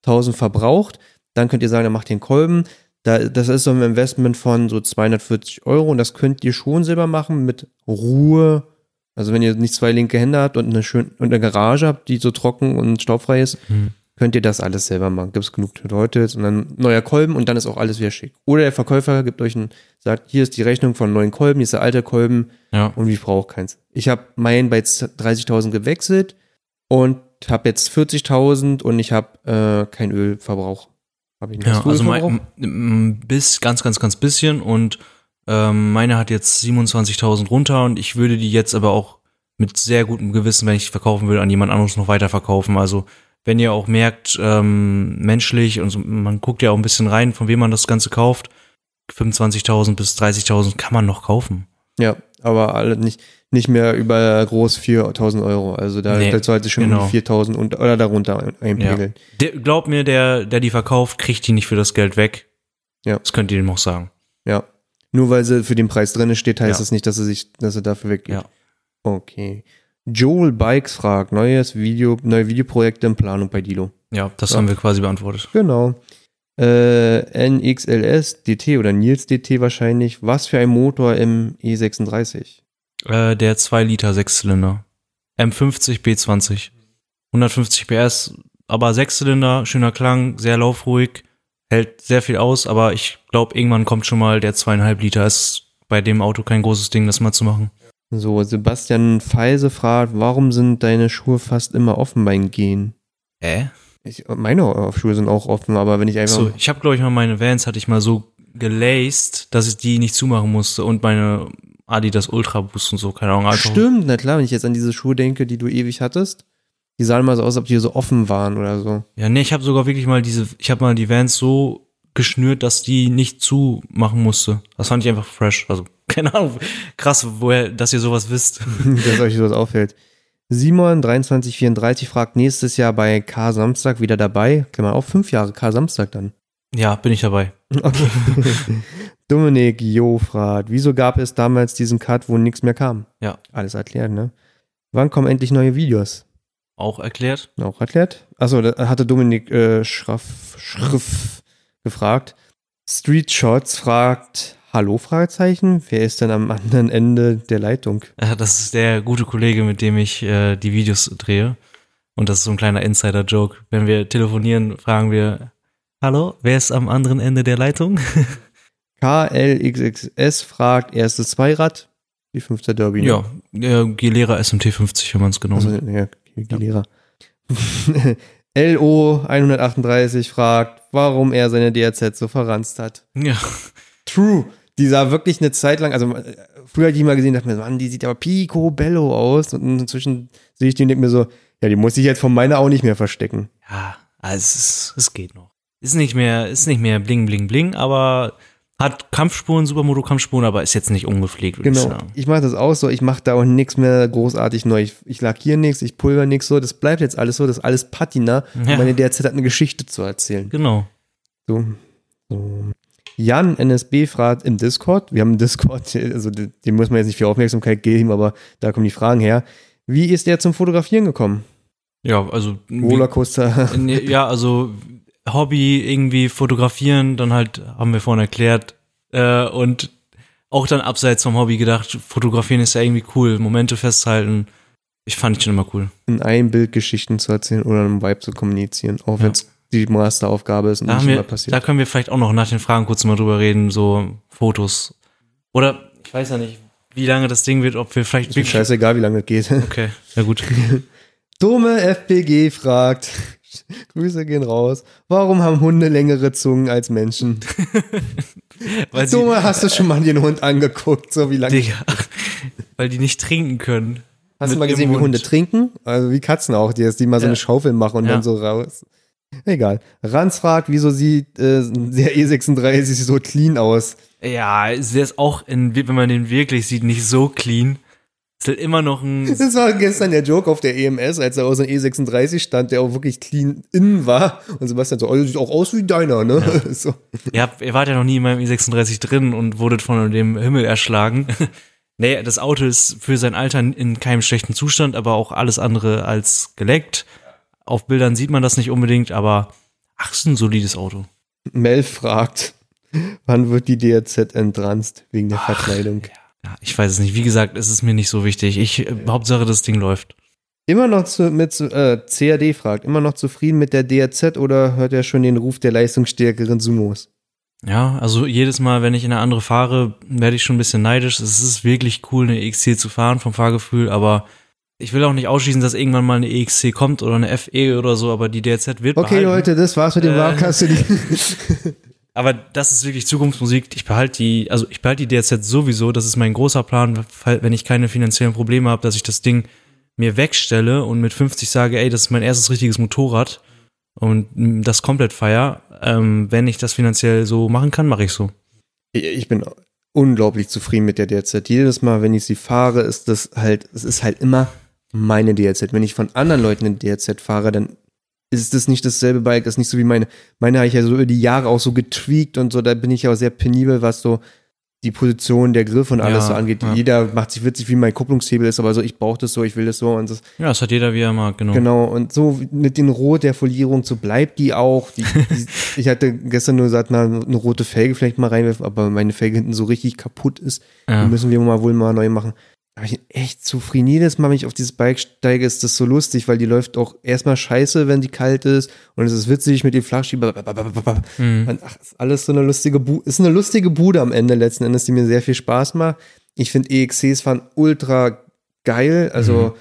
1000 verbraucht, dann könnt ihr sagen, dann macht einen Kolben. Da, das ist so ein Investment von so 240 Euro und das könnt ihr schon selber machen mit Ruhe. Also wenn ihr nicht zwei linke Hände habt und eine, schön, und eine Garage habt, die so trocken und staubfrei ist, Hm. Könnt ihr das alles selber machen. Gibt es genug Tutorials und dann neuer Kolben und dann ist auch alles wieder schick. Oder der Verkäufer gibt euch ein, sagt, hier ist die Rechnung von neuen Kolben, hier ist der alte Kolben Ja. und ich brauche keins. Ich habe meinen bei 30.000 gewechselt und habe jetzt 40.000 und ich habe äh, keinen Ölverbrauch. Hab ich nicht. Ja, also mein, bis ganz, ganz, ganz bisschen und ähm, meine hat jetzt 27.000 runter und ich würde die jetzt aber auch mit sehr gutem Gewissen, wenn ich verkaufen will, an jemand anderes noch weiterverkaufen. Also wenn ihr auch merkt, ähm, menschlich und so, man guckt ja auch ein bisschen rein, von wem man das Ganze kauft, 25.000 bis 30.000 kann man noch kaufen. Ja, aber alle nicht, nicht mehr über groß 4.000 Euro. Also da, Nee, sollte schon genau. um 4.000 und, oder darunter einpegeln. Der, glaubt mir, der, der die verkauft, kriegt die nicht für das Geld weg. Ja. Das könnt ihr dem auch sagen. Ja. Nur weil sie für den Preis drin steht, heißt Ja. das nicht, dass er sich, dass er dafür weggeht. Ja. Okay. Joel Bikes fragt, neues Video, neue Videoprojekte in Planung bei Dilo. Ja, das Ja. haben wir quasi beantwortet. Genau. Äh, NXLS DT oder Nils DT wahrscheinlich. Was für ein Motor im E E36? Äh, der 2 Liter Sechszylinder. M50 B20. 150 PS, aber Sechszylinder, schöner Klang, sehr laufruhig, hält sehr viel aus, aber ich glaube, irgendwann kommt schon mal der zweieinhalb Liter. Ist bei dem Auto kein großes Ding, das mal zu machen. So, Sebastian Feise fragt, warum sind deine Schuhe fast immer offen beim Gehen? Äh? Ich, meine Schuhe sind auch offen, aber wenn ich einfach. So, ich habe glaube ich mal meine Vans hatte ich mal so gelaced, dass ich die nicht zumachen musste und meine Adidas Ultra Boost und so, keine Ahnung, einfach. Stimmt, na klar, wenn ich jetzt an diese Schuhe denke, die du ewig hattest, die sahen mal so aus, als ob die so offen waren oder so. Ja, nee, ich habe sogar wirklich mal diese, ich habe mal die Vans so geschnürt, dass die nicht zumachen musste. Das fand ich einfach fresh. Also, [LAUGHS] keine Ahnung, krass, woher, dass ihr sowas wisst. [LAUGHS] dass euch sowas auffällt. Simon 2334 fragt nächstes Jahr bei K Samstag wieder dabei. Klammer auf, fünf Jahre K Samstag dann. Ja, bin ich dabei. [LAUGHS] Okay. Dominik Jo fragt, wieso gab es damals diesen Cut, wo nichts mehr kam? Ja. Alles erklärt, ne? Wann kommen endlich neue Videos? Auch erklärt. Auch erklärt? Achso, da hatte Dominik äh, Schraff, Schriff gefragt. Street Shots fragt, Hallo Fragezeichen, wer ist denn am anderen Ende der Leitung? Das ist der gute Kollege, mit dem ich äh, die Videos drehe. Und das ist so ein kleiner Insider-Joke. Wenn wir telefonieren, fragen wir, Hallo, wer ist am anderen Ende der Leitung? [LAUGHS] KLXXS fragt, erstes Zweirad, die fünfte Derby. Ja, äh, Gelera SMT 50, wenn man es genau Also, nimmt. ja, Lehrer. LO [LAUGHS] 138 fragt, warum er seine DRZ so verranzt hat. Ja. True. Die sah wirklich eine Zeit lang, also früher hatte ich die mal gesehen, dachte mir, Mann, die sieht aber picobello aus. Und inzwischen sehe ich die und denke mir so, ja, die muss ich jetzt von meiner auch nicht mehr verstecken. Ja, also es, es geht noch. Ist nicht mehr, ist nicht mehr bling, bling, bling, aber hat Kampfspuren, Supermoto-Kampfspuren, aber ist jetzt nicht ungepflegt, würde Genau. ich sagen. Ich mache das auch so. Ich mache da auch nichts mehr großartig neu. Ich, ich lackiere nichts, ich pulver nichts so. Das bleibt jetzt alles so. Das ist alles Patina. Ja. Und meine DRZ hat eine Geschichte zu erzählen. Genau. So. so. Jan NSB fragt im Discord, wir haben einen Discord, [LAUGHS] also den muss man jetzt nicht viel Aufmerksamkeit geben, aber da kommen die Fragen her. Wie ist der zum Fotografieren gekommen? Ja, also. Rollercoaster. Ja, also Hobby irgendwie fotografieren, dann halt, haben wir vorhin erklärt, äh, und auch dann abseits vom Hobby gedacht, fotografieren ist ja irgendwie cool, Momente festhalten. Ich fand ich schon immer cool. in einem Bild Geschichten zu erzählen oder einem Vibe zu kommunizieren, auch Ja. wenn es die Masteraufgabe ist und Da, nicht wir, passiert. da können wir vielleicht auch noch nach den Fragen kurz mal drüber reden, so Fotos. Oder, ich weiß ja nicht, wie lange das Ding wird, ob wir vielleicht ist mir scheißegal, wie lange das geht. Okay, ja gut. [LAUGHS] Dome FPG fragt, [LAUGHS] Grüße gehen raus, warum haben Hunde längere Zungen als Menschen? [LAUGHS] Weil sie, hast du schon mal den Hund angeguckt, so wie lange? Digga, weil die nicht trinken können. Hast du mal gesehen, wie Hund. Hunde trinken? Also wie Katzen auch, die, die mal so eine Schaufel machen und Ja. dann so raus. Egal. Ranz fragt, wieso sieht äh, der E36 so clean aus? Ja, der ist auch, in, wenn man den wirklich sieht, nicht so clean. Ist halt immer noch ein [LAUGHS] Das war gestern der Joke auf der EMS, als er aus einem E36 stand, der auch wirklich clean innen war. Und Sebastian so, oh, das sieht auch aus wie deiner, ne? [LAUGHS] So. Ihr, habt, ihr wart ja noch nie in meinem E36 drin und wurdet von dem Himmel erschlagen. [LAUGHS] nee, das Auto ist für sein Alter in keinem schlechten Zustand, aber auch alles andere als geleckt. Auf Bildern sieht man das nicht unbedingt, aber ach, ist ein solides Auto. Mel fragt, wann wird die DRZ entranzt wegen der Verkleidung? Ja, ich weiß es nicht. Wie gesagt, es ist mir nicht so wichtig. Ich, äh, Hauptsache, das Ding läuft. Immer noch zu, mit, äh, CAD fragt, immer noch zufrieden mit der DRZ oder hört er schon den Ruf der leistungsstärkeren Sumos? Ja, also jedes Mal, wenn ich in eine andere fahre, werde ich schon ein bisschen neidisch. Es ist wirklich cool, eine EXC zu fahren vom Fahrgefühl, aber ich will auch nicht ausschließen, dass irgendwann mal eine EXC kommt oder eine FE oder so, aber die DRZ wird Okay, behalten. Leute, das war's mit dem Äh. Podcast. [LAUGHS] Aber das ist wirklich Zukunftsmusik. Ich behalte die, also ich behalte die DRZ sowieso. Das ist mein großer Plan, wenn ich keine finanziellen Probleme habe, dass ich das Ding mir wegstelle und mit 50 sage, ey, das ist mein erstes richtiges Motorrad und das komplett feier. Ähm, wenn ich das finanziell so machen kann, mache ich so. ich bin unglaublich zufrieden mit der DRZ. Jedes Mal, wenn ich sie fahre, ist das halt, es ist halt immer meine DRZ. Wenn ich von anderen Leuten eine DRZ fahre, dann ist das nicht dasselbe Bike, das ist nicht so wie meine. Meine habe ich ja so über die Jahre auch so getweakt und so, da bin ich ja auch sehr penibel, was so die Position, der Griff und alles Ja, so angeht. ja. Jeder macht sich witzig, wie mein Kupplungshebel ist, aber so, ich brauche das so, ich will das so und das, Ja, das hat jeder, wie er mag, genau. Genau, und so mit den Rot der Folierung, so bleibt die auch. Die, die, [LAUGHS] ich hatte gestern nur gesagt, na, eine rote Felge vielleicht mal reinwerfen, aber meine Felge hinten so richtig kaputt ist. Ja. Die müssen wir mal wohl mal neu machen. Aber ich bin echt zufrieden. Jedes Mal, wenn ich auf dieses Bike steige, ist das so lustig, weil die läuft auch erstmal scheiße, wenn die kalt ist. Und es ist witzig mit dem Flachschieber. Mhm. Ach, ist alles so eine lustige Bude. Ist eine lustige Bude am Ende letzten Endes, die mir sehr viel Spaß macht. Ich finde EXCs fahren ultra geil. Also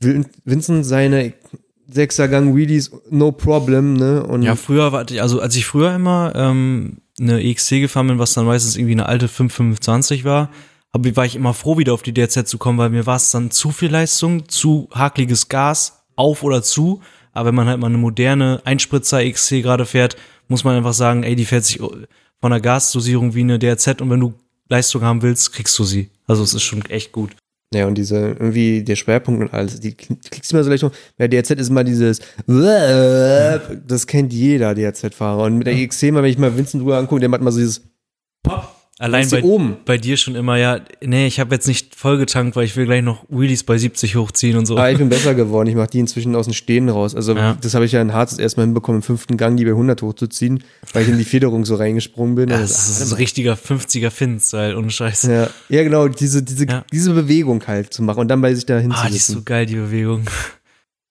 Vin- Vincent seine Sechsergang Wheelies, no problem, ne? Und Ja, früher war, also als ich früher immer ähm, eine EXC gefahren bin, was dann meistens irgendwie eine alte 525 war, hab, war ich immer froh, wieder auf die DRZ zu kommen, weil mir war es dann zu viel Leistung, zu hakliges Gas, auf oder zu. Aber wenn man halt mal eine moderne Einspritzer EXC gerade fährt, muss man einfach sagen, ey, die fährt sich von der Gasdosierung wie eine DRZ und wenn du Leistung haben willst, kriegst du sie. Also es ist schon echt gut. Ja, und diese, irgendwie der Schwerpunkt und alles, die klickst immer so leicht um. Bei DRZ ist immer dieses, das kennt jeder DRZ-Fahrer. Und mit der EXC, mal, wenn ich mal Vincent drüber angucke, der macht mal so dieses, Allein bei, oben. bei dir schon immer, ja, nee, ich habe jetzt nicht vollgetankt, weil ich will gleich noch Wheelies bei 70 hochziehen und so. Ah, ich bin besser geworden. Ich mache die inzwischen aus dem Stehen raus. Also Ja. das habe ich ja in Harz erstmal hinbekommen, im fünften Gang die bei 100 hochzuziehen, weil ich in die Federung so reingesprungen bin. Ja, Und das ist ein richtiger 50er Fin-Style, ohne Scheiß. ja, ja, genau, diese, diese, Ja. diese Bewegung halt zu machen und dann bei sich da Ah, die ist hinzusetzen. so geil, die Bewegung.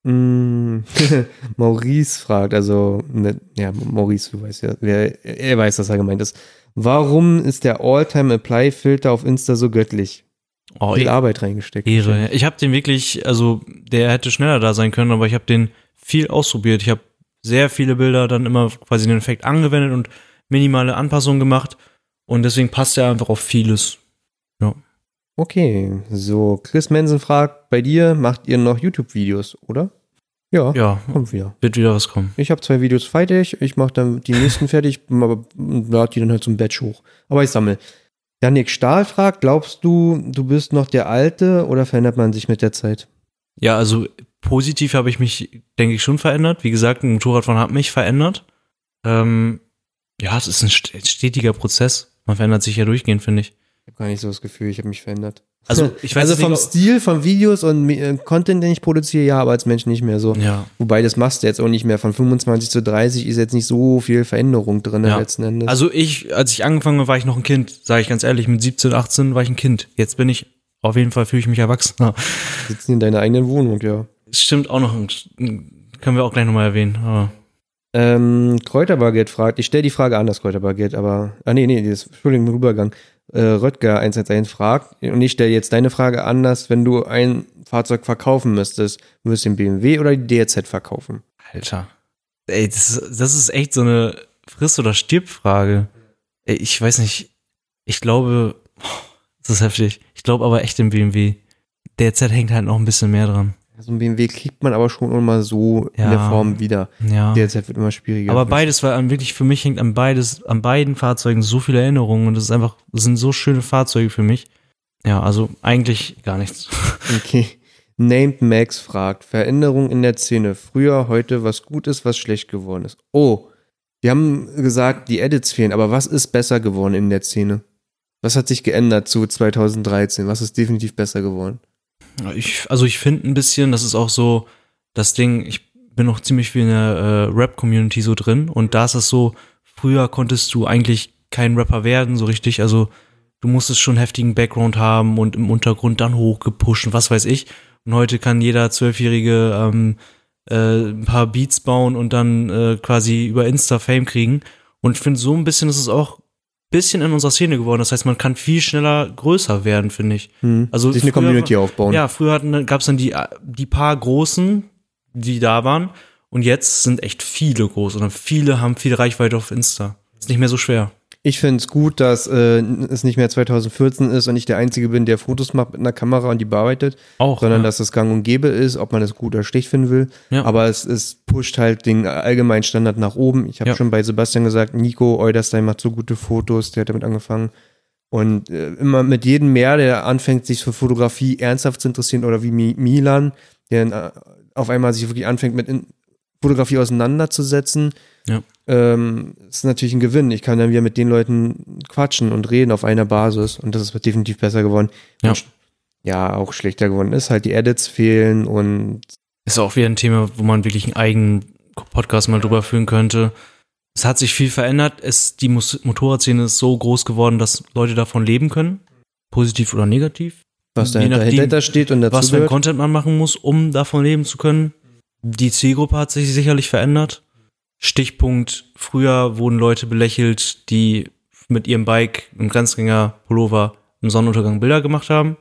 Mm, [LAUGHS] Maurice fragt, also, ne, ja, Maurice, du weißt ja, wer, er weiß, was er gemeint ist. Warum ist der All-Time-Apply-Filter auf Insta so göttlich? Oh, Viel eh- Arbeit reingesteckt. Ehre. Ich habe den wirklich, also der hätte schneller da sein können, aber ich habe den viel ausprobiert. Ich habe sehr viele Bilder dann immer quasi den Effekt angewendet und minimale Anpassungen gemacht und deswegen passt er einfach auf vieles. Okay, so, Chris Mensen fragt, bei dir macht ihr noch YouTube-Videos, oder? Ja, Ja, kommt wieder. wird wieder was kommen. Ich habe zwei Videos fertig, ich mache dann die nächsten fertig, aber lade die dann halt zum Batch hoch. Aber ich sammle. Janik Stahl fragt, glaubst du, du bist noch der Alte oder verändert man sich mit der Zeit? Ja, also positiv habe ich mich, denke ich, schon verändert. Wie gesagt, ein Motorradfahren hat mich verändert. Ähm, ja, es ist ein st- stetiger Prozess. Man verändert sich ja durchgehend, finde ich. Ich habe gar nicht so das Gefühl, ich habe mich verändert. Also, ich weiß also nicht, vom ob- Stil, von Videos und äh, Content, den ich produziere, ja, aber als Mensch nicht mehr so. Ja, Wobei das machst du jetzt auch nicht mehr. Von 25 zu 30 ist jetzt nicht so viel Veränderung drin Ja. letzten Endes. Also ich, als ich angefangen habe, war ich noch ein Kind, sage ich ganz ehrlich. Mit 17, 18 war ich ein Kind. Jetzt bin ich, auf jeden Fall fühle ich mich erwachsener. [LAUGHS] sitzen in deiner eigenen Wohnung, ja. Stimmt auch noch, können wir auch gleich nochmal erwähnen. Aber Ähm, Kräuterbaguette fragt, ich stelle die Frage anders, Kräuterbaguette, aber, ah nee, nee, das, Entschuldigung, Rübergang. Äh, Röttger 111 fragt, und ich stelle jetzt deine Frage anders, wenn du ein Fahrzeug verkaufen müsstest, würdest du den BMW oder die DRZ verkaufen? Alter. Ey, das, das ist echt so eine Friss- oder Stirb-Frage. Ich weiß nicht. Ich glaube, das ist heftig. Ich glaube aber echt im BMW. Der Z hängt halt noch ein bisschen mehr dran. So ein BMW kriegt man aber schon immer so in Ja. der Form wieder. Ja. DRZ wird immer schwieriger. Aber beides, weil wirklich für mich hängt an beides, an beiden Fahrzeugen so viele Erinnerungen und das ist einfach, das sind so schöne Fahrzeuge für mich. Ja, also eigentlich gar nichts. [LAUGHS] Okay. Named Max fragt, Veränderung in der Szene. Früher, heute, was gut ist, was schlecht geworden ist. Oh, wir haben gesagt, die Edits fehlen, aber was ist besser geworden in der Szene? Was hat sich geändert zu 2013? Was ist definitiv besser geworden? Ich, also ich finde ein bisschen, das ist auch so das Ding, ich bin noch ziemlich viel in der äh, Rap-Community so drin und da ist es so, früher konntest du eigentlich kein Rapper werden, so richtig, also du musstest schon heftigen Background haben und im Untergrund dann hochgepusht und was weiß ich. Und heute kann jeder Zwölfjährige ähm, äh, ein paar Beats bauen und dann äh, quasi über Insta Fame kriegen. Und ich finde, so ein bisschen ist es auch bisschen in unserer Szene geworden. Das heißt, man kann viel schneller größer werden, finde ich. Hm. Also Sich eine früher- Community aufbauen. Ja, früher gab es dann die, die paar Großen, die da waren. Und jetzt sind echt viele groß und viele haben viel Reichweite auf Insta. Ist nicht mehr so schwer. Ich finde es gut, dass äh, es nicht mehr 2014 ist und ich der Einzige bin, der Fotos macht mit einer Kamera und die bearbeitet, Auch. sondern ja. dass es gang und gäbe ist, ob man das gut oder schlecht finden will. Ja. Aber es, es pusht halt den allgemeinen Standard nach oben. Ich habe Ja. schon bei Sebastian gesagt, Nico Euderstein macht so gute Fotos, der hat damit angefangen. Und äh, immer mit jedem mehr, der anfängt, sich für Fotografie ernsthaft zu interessieren, oder wie Mi Milan, der äh, auf einmal sich wirklich anfängt, mit in Fotografie auseinanderzusetzen, Ja. ähm, ist natürlich ein Gewinn. Ich kann dann wieder mit den Leuten quatschen und reden auf einer Basis. Und das ist definitiv besser geworden. Ja. Und, ja, auch schlechter geworden ist halt die Edits fehlen und Ist auch wieder ein Thema, wo man wirklich einen eigenen Podcast mal drüber führen könnte. Es hat sich viel verändert. Es, die Motorradszene ist so groß geworden, dass Leute davon leben können. Positiv oder negativ. was dahinter, nachdem, dahinter steht und dazu was für. Content man machen muss, um davon leben zu können. Die Zielgruppe hat sich sicherlich verändert. Stichpunkt, früher wurden Leute belächelt, die mit ihrem Bike im Grenzgänger Pullover im Sonnenuntergang Bilder gemacht haben.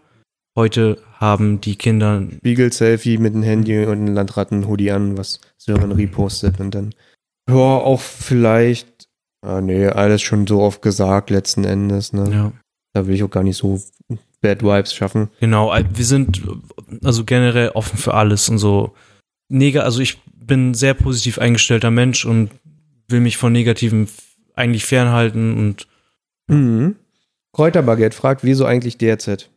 Heute haben die Kinder Spiegel-Selfie mit dem Handy und einem Landratten-Hoodie an, was Sören repostet und dann. Ja, auch vielleicht. Ah, nee, alles schon so oft gesagt letzten Endes, ne? ja, Da will ich auch gar nicht so Bad Vibes schaffen. Genau, wir sind also generell offen für alles und so. Nega, also ich bin ein sehr positiv eingestellter Mensch und will mich von Negativen eigentlich fernhalten und Mhm. Kräuterbaguette fragt, wieso eigentlich DRZ?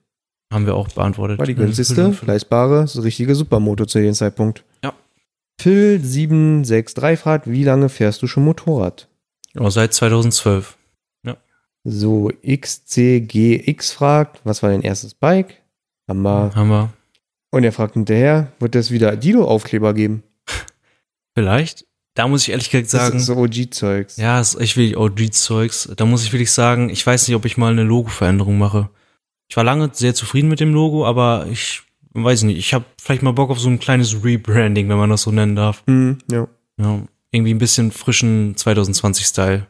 haben wir auch beantwortet. War die günstigste, Mhm. leistbare, so richtige Supermoto zu jedem Zeitpunkt. Ja. Phil763 fragt, wie lange fährst du schon Motorrad? Ja, seit 2012. So, XCGX fragt, was war dein erstes Bike? Hammer. Haben wir Und er fragt hinterher, wird es wieder Dido-Aufkleber geben? vielleicht. Da muss ich ehrlich gesagt sagen, Das ist so OG-Zeugs. ja, ist echt wirklich OG-Zeugs. Da muss ich wirklich sagen, ich weiß nicht, ob ich mal eine Logo-Veränderung mache. Ich war lange sehr zufrieden mit dem Logo, aber ich weiß nicht, ich habe vielleicht mal Bock auf so ein kleines Rebranding, wenn man das so nennen darf. Hm, ja. Ja, irgendwie ein bisschen frischen 2020-Style.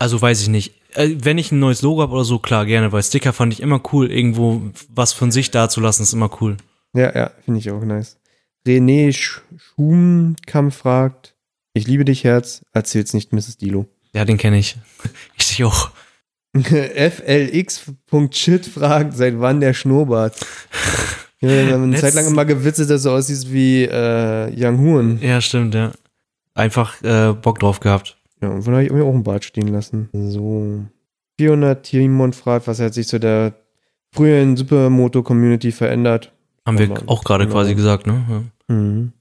Also weiß ich nicht. äh, wenn ich ein neues Logo habe oder so, klar, gerne, weil Sticker fand ich immer cool. Irgendwo was von sich dazulassen, ist immer cool. Ja, ja, finde ich auch nice. René Sch Schumkamp fragt, ich liebe dich, Herz, erzähl's nicht, Mrs. Dilo. Ja, den kenne ich. [LAUGHS] Ich dich auch. [LAUGHS] FLX.shit fragt, seit wann der Schnurrbart? [LAUGHS] Ja, wir haben eine Letzt- Zeit lang immer gewitzelt, dass er aussieht wie äh, Young Huren. Ja, stimmt, ja. Einfach äh, Bock drauf gehabt. Ja, und von habe ich mir auch einen Bart stehen lassen. So. 400 Timon fragt, was hat sich zu der früheren Supermoto-Community verändert? Haben wir Aber- auch gerade genau. quasi gesagt, ne? Ja. Mhm.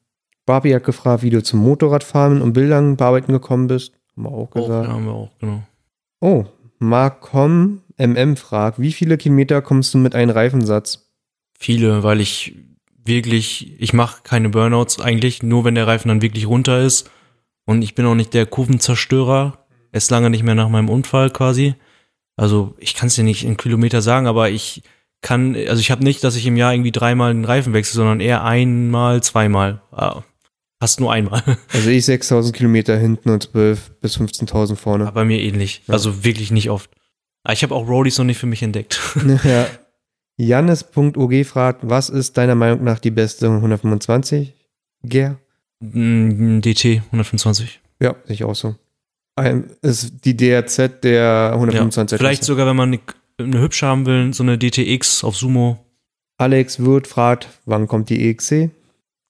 Barbie hat gefragt, wie du zum Motorradfahren und Bildern bearbeiten gekommen bist. Haben wir auch gesagt. ja, haben wir auch, genau. Oh, Marcom MM fragt, wie viele Kilometer kommst du mit einem Reifensatz? Viele, weil ich wirklich, ich mache keine Burnouts eigentlich, nur wenn der Reifen dann wirklich runter ist. Und ich bin auch nicht der Kurvenzerstörer. Erst lange nicht mehr nach meinem Unfall quasi. Also ich kann es dir nicht in Kilometer sagen, aber ich kann, also ich habe nicht, dass ich im Jahr irgendwie dreimal den Reifen wechsle, sondern eher einmal, zweimal. Ah, fast nur einmal. [LAUGHS] Also ich 6000 Kilometer hinten und 12 bis 15.000 vorne. Aber bei mir ähnlich. Ja. Also wirklich nicht oft. Aber ich habe auch Roadies noch nicht für mich entdeckt. [LAUGHS] ja. [LAUGHS] Jannis.og fragt, was ist deiner Meinung nach die beste 125? Ger? Mm, DT 125. Ja, sehe ich auch so. Ein, ist die DRZ der Ja, 125 vielleicht sogar, wenn man eine, hübsche haben will, so eine DTX auf Sumo. Alex Wirth fragt, wann kommt die E EXC?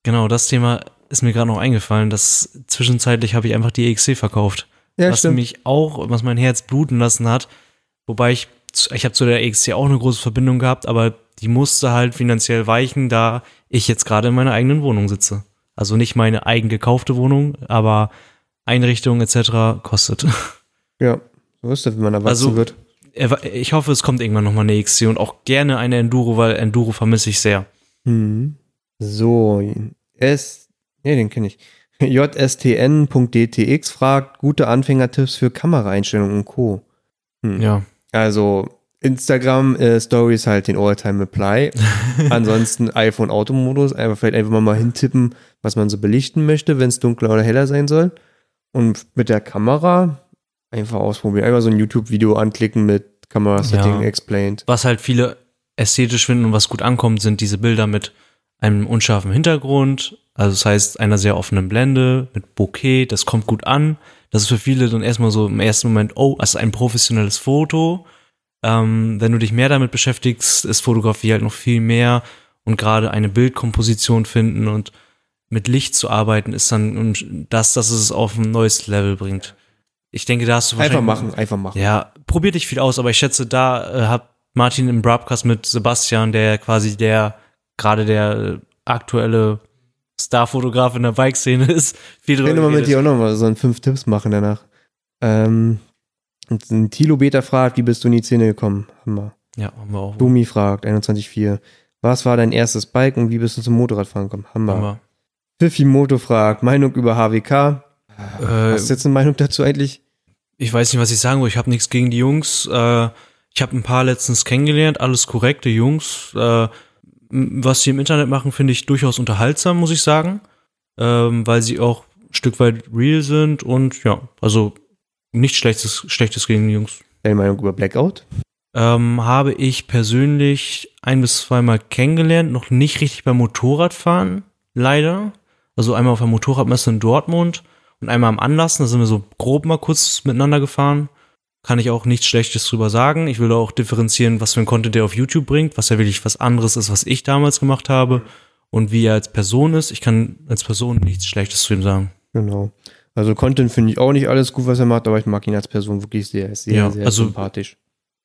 Genau, das Thema ist mir gerade noch eingefallen. dass zwischenzeitlich habe ich einfach die EXC verkauft. Ja, was mich auch, was mein Herz bluten lassen hat. Wobei ich, ich habe zu der EXC auch eine große Verbindung gehabt, aber die musste halt finanziell weichen, da ich jetzt gerade in meiner eigenen Wohnung sitze. Also nicht meine eigen gekaufte Wohnung, aber Einrichtung etc. kostet. [LAUGHS] Ja, so ist das, wenn man erwachsen Also- wird. Ich hoffe, es kommt irgendwann nochmal eine EXC und auch gerne eine Enduro, weil Enduro vermisse ich sehr. Mhm. So, S, nee, den kenne ich. [LAUGHS] JSTN.dtx fragt, gute Anfängertipps für Kameraeinstellungen und Co. Hm. Ja. Also Instagram äh, Stories halt den All-Time Reply. [LAUGHS] Ansonsten iPhone Automodus, einfach vielleicht einfach mal, mal hintippen, was man so belichten möchte, wenn es dunkler oder heller sein soll. Und mit der Kamera einfach ausprobieren. Einfach so ein YouTube-Video anklicken mit Kamera-Setting Ja. explained. Was halt viele ästhetisch finden und was gut ankommt, sind diese Bilder mit einem unscharfen Hintergrund. Also das heißt, einer sehr offenen Blende mit Bokeh, das kommt gut an. Das ist für viele dann erstmal so im ersten Moment, oh, das ist ein professionelles Foto. Ähm, wenn du dich mehr damit beschäftigst, ist Fotografie halt noch viel mehr und gerade eine Bildkomposition finden und mit Licht zu arbeiten, ist dann das, dass es auf ein neues Level bringt. Ich denke, da hast du Einfach wahrscheinlich- machen, einfach machen. ja, probiert dich viel aus, aber ich schätze, da äh, hat Martin im Broadcast mit Sebastian, der quasi der, gerade der äh, aktuelle Starfotograf in der Bike-Szene [LAUGHS] ist, viel Ich drüber könnte mal mit dir auch nochmal so ein fünf Tipps machen danach. Ähm, und ein Tilo Beta fragt, wie bist du in die Szene gekommen? Hammer. Ja, haben wir auch. Dumi fragt, 21.4. Was war dein erstes Bike und wie bist du zum Motorradfahren gekommen? Hammer. Haben wir. Pfiffi Moto fragt, Meinung über HWK. Äh, Hast du jetzt eine Meinung dazu eigentlich? ich weiß nicht, was ich sagen will. Ich habe nichts gegen die Jungs. Äh, ich habe ein paar letztens kennengelernt, alles korrekte Jungs. Äh, was sie im Internet machen, finde ich durchaus unterhaltsam, muss ich sagen. Ähm, weil sie auch ein Stück weit real sind und ja, also nichts Schlechtes, Schlechtes gegen die Jungs. Deine Meinung über Blackout? Ähm, habe ich persönlich ein bis zweimal kennengelernt, noch nicht richtig beim Motorradfahren, leider. Also einmal auf der Motorradmesse in Dortmund und einmal am Anlass, da sind wir so grob mal kurz miteinander gefahren. Kann ich auch nichts Schlechtes drüber sagen. Ich will auch differenzieren, was für ein Content der auf YouTube bringt, was ja wirklich was anderes ist, was ich damals gemacht habe und wie er als Person ist. Ich kann als Person nichts Schlechtes zu ihm sagen. Genau. Also Content finde ich auch nicht alles gut, was er macht, aber ich mag ihn als Person wirklich sehr, sehr, Ja, sehr also- sympathisch.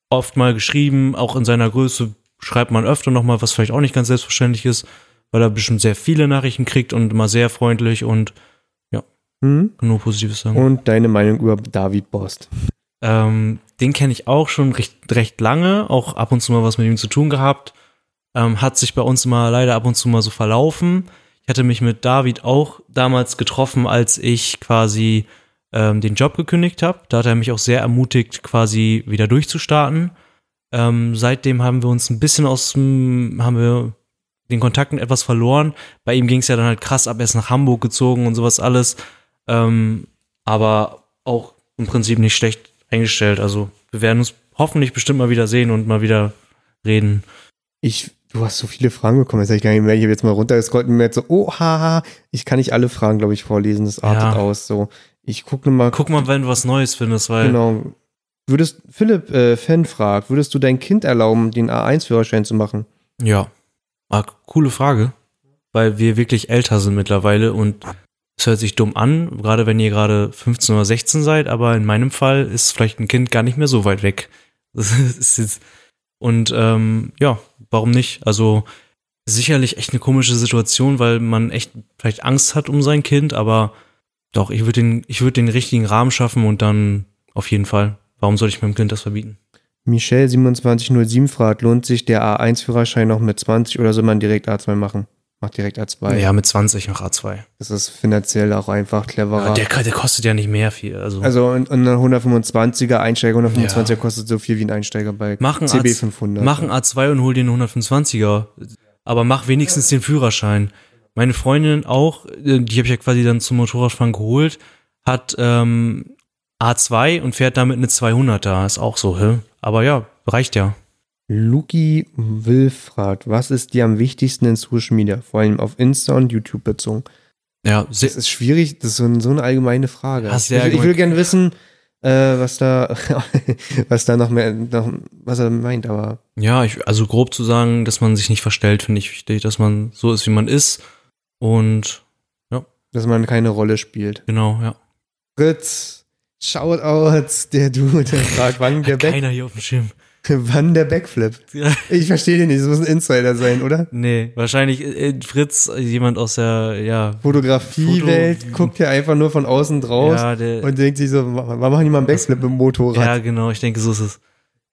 oft mal geschrieben, auch in seiner Größe schreibt man öfter nochmal, was vielleicht auch nicht ganz selbstverständlich ist, weil er bestimmt sehr viele Nachrichten kriegt und immer sehr freundlich und Mhm. nur Positives sagen. Und deine Meinung über David Borst? Ähm, den kenne ich auch schon recht, recht lange, auch ab und zu mal was mit ihm zu tun gehabt. Ähm, hat sich bei uns immer leider ab und zu mal so verlaufen. Ich hatte mich mit David auch damals getroffen, als ich quasi ähm, den Job gekündigt habe. Da hat er mich auch sehr ermutigt, quasi wieder durchzustarten. Ähm, seitdem haben wir uns ein bisschen aus dem, haben wir den Kontakten etwas verloren. Bei ihm ging es ja dann halt krass ab, er ist nach Hamburg gezogen und sowas alles. Ähm, aber auch im Prinzip nicht schlecht eingestellt. Also wir werden uns hoffentlich bestimmt mal wieder sehen und mal wieder reden. Ich, du hast so viele Fragen bekommen, jetzt habe ich gar nicht mehr. Ich habe jetzt mal runtergescrollt und mir jetzt so, oh, haha, ich kann nicht alle Fragen, glaube ich, vorlesen. Das artet Ja. aus. So, ich gucke mal. Guck mal, wenn du was Neues findest, weil Genau. Würdest, Philipp äh, Fan fragt, würdest du dein Kind erlauben, den A1-Führerschein zu machen? Ja. Ah, coole Frage. Weil wir wirklich älter sind mittlerweile und es hört sich dumm an, gerade wenn ihr gerade 15 oder 16 seid, aber in meinem Fall ist vielleicht ein Kind gar nicht mehr so weit weg. [LAUGHS] Und ähm, ja, warum nicht? Also sicherlich echt eine komische Situation, weil man echt vielleicht Angst hat um sein Kind, aber doch, ich würde den, ich würde den richtigen Rahmen schaffen und dann auf jeden Fall. Warum soll ich meinem Kind das verbieten? Michelle 2707 fragt, lohnt sich der A1-Führerschein noch mit 20 oder soll man direkt A2 machen? Mach direkt A2. Ja, mit 20 nach A2. Das ist finanziell auch einfach cleverer. Ja, der, der kostet ja nicht mehr viel. Also, also und ein 125er Einsteiger, 125er Ja. kostet so viel wie ein Einsteiger bei Mach ein CB A- 500. mach ein A2 und hol den 125er. Aber mach wenigstens den Führerschein. Meine Freundin auch, äh, die habe ich ja quasi dann zum Motorradfahren geholt, hat ähm, A2 und fährt damit eine 200er. Ist auch so, hä? Aber ja, reicht ja. Luki Will fragt, was ist dir am wichtigsten in Social Media, vor allem auf Insta und YouTube bezogen? Ja, Das ist schwierig, das ist so, ein, so eine allgemeine Frage. Ja, ich, ich will gerne wissen, äh, was da, [LAUGHS] was da noch mehr, noch, was er meint, aber ja ich, also grob zu sagen, dass man sich nicht verstellt, finde ich wichtig, dass man so ist, wie man ist. Und dass man keine Rolle spielt. genau, ja. Fritz, Shoutouts, der Dude, der fragt, wann der, Keiner hier auf dem Schirm. Wann der Backflip. Ich verstehe den nicht, das muss ein Insider sein, oder? Nee, wahrscheinlich äh, Fritz, äh, jemand aus der, ja, Fotografiewelt, Foto- guckt ja einfach nur von außen draus ja, der, und denkt sich so, warum machen die mal einen Backflip mit dem Motorrad? Ja, genau, ich denke, so ist es.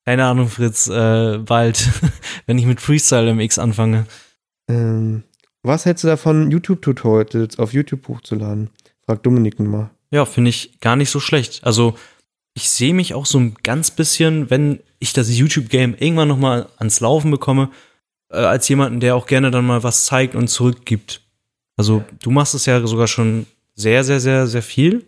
Keine Ahnung, Fritz, äh, bald, [LAUGHS] wenn ich mit Freestyle MX anfange. Ähm, was hältst du davon, YouTube-Tutorials auf YouTube hochzuladen? Fragt Dominik mal. Ja, finde ich gar nicht so schlecht. Also, ich sehe mich auch so ein ganz bisschen, wenn ich das YouTube-Game irgendwann nochmal ans Laufen bekomme, äh, als jemanden, der auch gerne dann mal was zeigt und zurückgibt. Also, du machst es ja sogar schon sehr, sehr, sehr, sehr viel,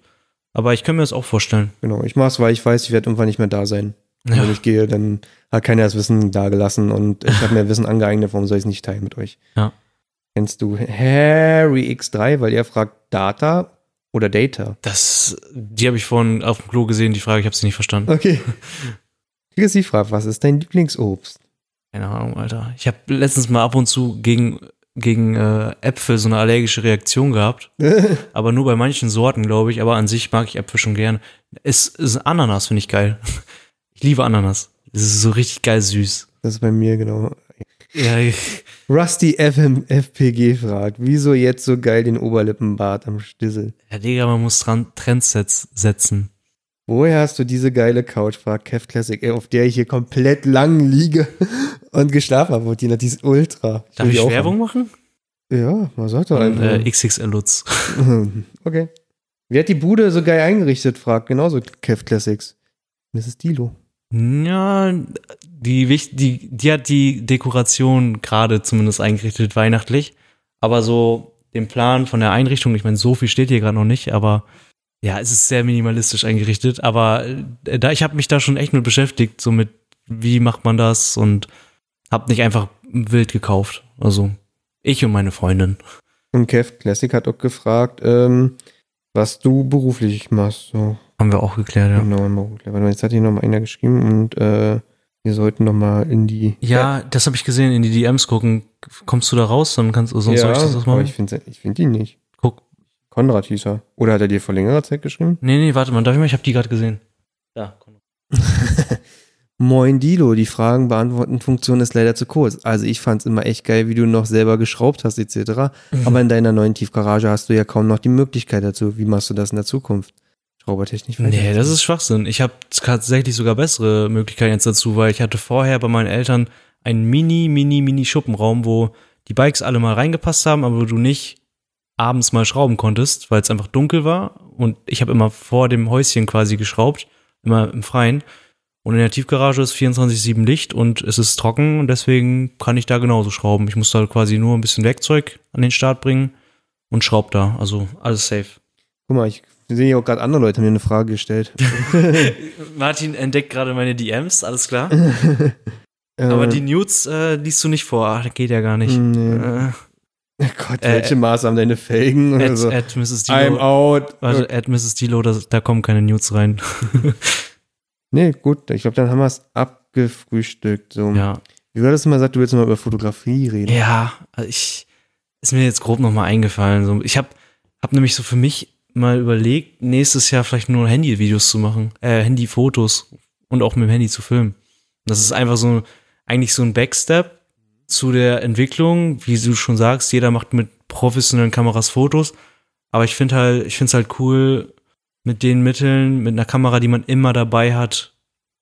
aber ich kann mir das auch vorstellen. Genau, ich mach's, weil ich weiß, ich werde irgendwann nicht mehr da sein. Ja. Wenn ich gehe, dann hat keiner das Wissen da gelassen und ich habe mir Wissen angeeignet, warum soll ich es nicht teilen mit euch? Ja. Kennst du Harry X3, weil er fragt Data oder Data? Das, die habe ich vorhin auf dem Klo gesehen, die Frage, ich habe sie nicht verstanden. Okay. [LAUGHS] Chrissy fragt, was ist dein Lieblingsobst? Keine Ahnung, Alter. Ich habe letztens mal ab und zu gegen, gegen äh, Äpfel so eine allergische Reaktion gehabt. [LAUGHS] Aber nur bei manchen Sorten, glaube ich. Aber an sich mag ich Äpfel schon gerne. Es ist Ananas, finde ich geil. [LAUGHS] Ich liebe Ananas. Es ist so richtig geil süß. Das ist bei mir genau. Ja, Rusty FM FPG fragt, wieso jetzt so geil den Oberlippenbart am Stissel? ja Digga, man muss dran Trends setz, setzen. Woher hast du diese geile Couch, fragt Kev Classic, ey, auf der ich hier komplett lang liege [LAUGHS] und geschlafen habe. Die, ist ultra. Darf will die ich auch Werbung machen? Ja, man sagt doch Und, einfach. äh, XXL Lutz. [LAUGHS] okay. Wer hat die Bude so geil eingerichtet, fragt genauso Kev Classics. Das ist Dilo. Ja, die, die, die hat die Dekoration gerade zumindest eingerichtet, weihnachtlich. Aber so den Plan von der Einrichtung, ich meine, so viel steht hier gerade noch nicht, aber ja, es ist sehr minimalistisch eingerichtet. Aber äh, da, ich habe mich da schon echt mit beschäftigt, so mit, wie macht man das und habe nicht einfach wild gekauft. Also ich und meine Freundin. Und Kev Classic hat auch gefragt, ähm, was du beruflich machst. So, Haben wir auch geklärt, ja. genau, im Beruf. Warte mal, Jetzt hat hier noch mal einer geschrieben und äh, wir sollten noch mal in die. Ja, das habe ich gesehen, in die DMs gucken. Kommst du da raus, dann kannst du, sonst soll ich das was aber machen? ich finde ich find ihn nicht. Guck. Konrad hieß er. Oder hat er dir vor längerer Zeit geschrieben? Nee, nee, warte mal, darf ich mal? Ich habe die gerade gesehen. Da, komm. [LAUGHS] Moin Dilo, die Fragen beantworten Funktion ist leider zu kurz. Also ich fand's immer echt geil, wie du noch selber geschraubt hast etc. Aber in deiner neuen Tiefgarage hast du ja kaum noch die Möglichkeit dazu. Wie machst du das in der Zukunft? Schraubertechnisch Nee, das ist Schwachsinn. Ich habe tatsächlich sogar bessere Möglichkeiten jetzt dazu, weil ich hatte vorher bei meinen Eltern einen mini, mini, mini Schuppenraum, wo die Bikes alle mal reingepasst haben, aber wo du nicht abends mal schrauben konntest, weil es einfach dunkel war. Und ich habe immer vor dem Häuschen quasi geschraubt, immer im Freien. Und in der Tiefgarage ist 24-7 Licht und es ist trocken und deswegen kann ich da genauso schrauben. Ich muss da quasi nur ein bisschen Werkzeug an den Start bringen und schraub da. Also alles safe. Guck mal, ich Sehen ja auch gerade andere Leute haben mir eine Frage gestellt. [LAUGHS] Martin entdeckt gerade meine DMs, alles klar. [LAUGHS] Aber die Nudes äh, liest du nicht vor. Ach, das geht ja gar nicht. Nee. Äh, [LAUGHS] Oh Gott, Äh, welche Maße haben deine Felgen? at, Also, at Mrs. I'm out. Warte, at Mrs. Dilo, da, da kommen keine Nudes rein. Nee, gut, ich glaube, dann haben wir es abgefrühstückt. So. ja. Wie war das immer gesagt, du willst mal über Fotografie reden? Ja, also ich ist mir jetzt grob nochmal eingefallen. So, ich habe hab nämlich so für mich mal überlegt, nächstes Jahr vielleicht nur Handyvideos zu machen, äh, Handyfotos und auch mit dem Handy zu filmen. Das ist einfach so eigentlich so ein Backstep zu der Entwicklung, wie du schon sagst, jeder macht mit professionellen Kameras Fotos, aber ich finde halt, ich finde es halt cool mit den Mitteln, mit einer Kamera, die man immer dabei hat,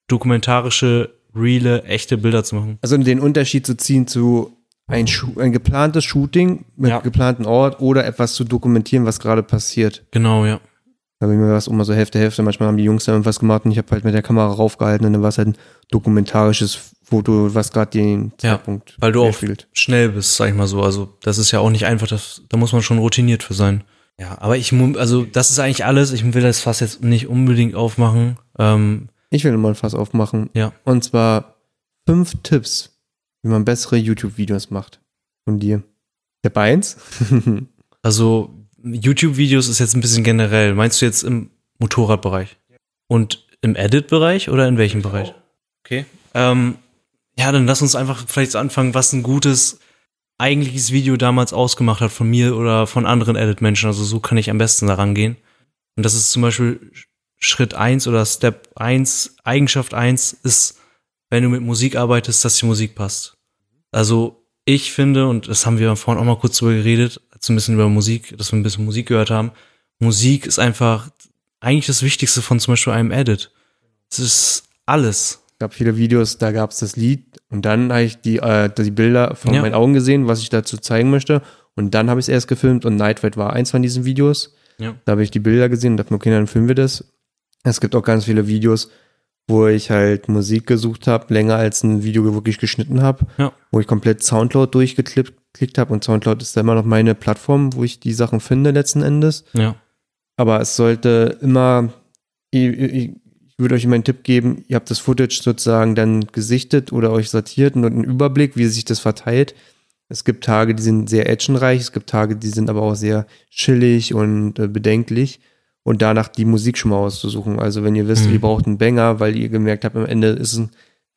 dokumentarische, reale, echte Bilder zu machen. Also den Unterschied zu ziehen zu ein, ein geplantes Shooting mit Ja. geplanten Ort oder etwas zu dokumentieren, was gerade passiert. Genau, ja. Da bei mir war es immer so Hälfte, Hälfte. Manchmal haben die Jungs da irgendwas gemacht und ich habe halt mit der Kamera raufgehalten und dann war es halt ein dokumentarisches Foto, was gerade den Ja, Zeitpunkt weil du auch spielt. schnell bist, sag ich mal so. Also das ist ja auch nicht einfach, das, da muss man schon routiniert für sein. Ja, aber ich, also das ist eigentlich alles. Ich will das Fass jetzt nicht unbedingt aufmachen. Ähm, Ich will mal ein Fass aufmachen. Ja. Und zwar fünf Tipps, wie man bessere YouTube-Videos macht. Von dir. Tipp eins. [LAUGHS] also YouTube-Videos ist jetzt ein bisschen generell. Meinst du jetzt im Motorradbereich? Und im Edit-Bereich oder in welchem Bereich? Okay. Ähm, ja, dann lass uns einfach vielleicht anfangen, was ein gutes eigentliches Video damals ausgemacht hat von mir oder von anderen Edit-Menschen. Also so kann ich am besten daran gehen. Und das ist zum Beispiel Schritt eins oder Step eins Eigenschaft eins ist, wenn du mit Musik arbeitest, dass die Musik passt. Also ich finde, und das haben wir vorhin auch mal kurz drüber geredet, so ein bisschen über Musik, dass wir ein bisschen Musik gehört haben. Musik ist einfach eigentlich das Wichtigste von zum Beispiel einem Edit. Es ist alles. Es gab viele Videos, da gab es das Lied und dann habe ich die, äh, die Bilder von Ja. meinen Augen gesehen, was ich dazu zeigen möchte. Und dann habe ich es erst gefilmt und Night Ride war eins von diesen Videos. Ja. Da habe ich die Bilder gesehen und dachte mir, okay, dann filmen wir das. Es gibt auch ganz viele Videos, wo ich halt Musik gesucht habe, länger als ein Video wirklich geschnitten habe, Ja. wo ich komplett Soundcloud durchgeklickt habe und Soundcloud ist immer noch meine Plattform, wo ich die Sachen finde letzten Endes. Ja. Aber es sollte immer, ich, ich, ich würde euch immer einen Tipp geben, ihr habt das Footage sozusagen dann gesichtet oder euch sortiert und einen Überblick, wie sich das verteilt. Es gibt Tage, die sind sehr actionreich, es gibt Tage, die sind aber auch sehr chillig und äh, bedenklich. Und danach die Musik schon mal auszusuchen. Also wenn ihr wisst, Mhm. ihr braucht einen Banger, weil ihr gemerkt habt, am Ende ist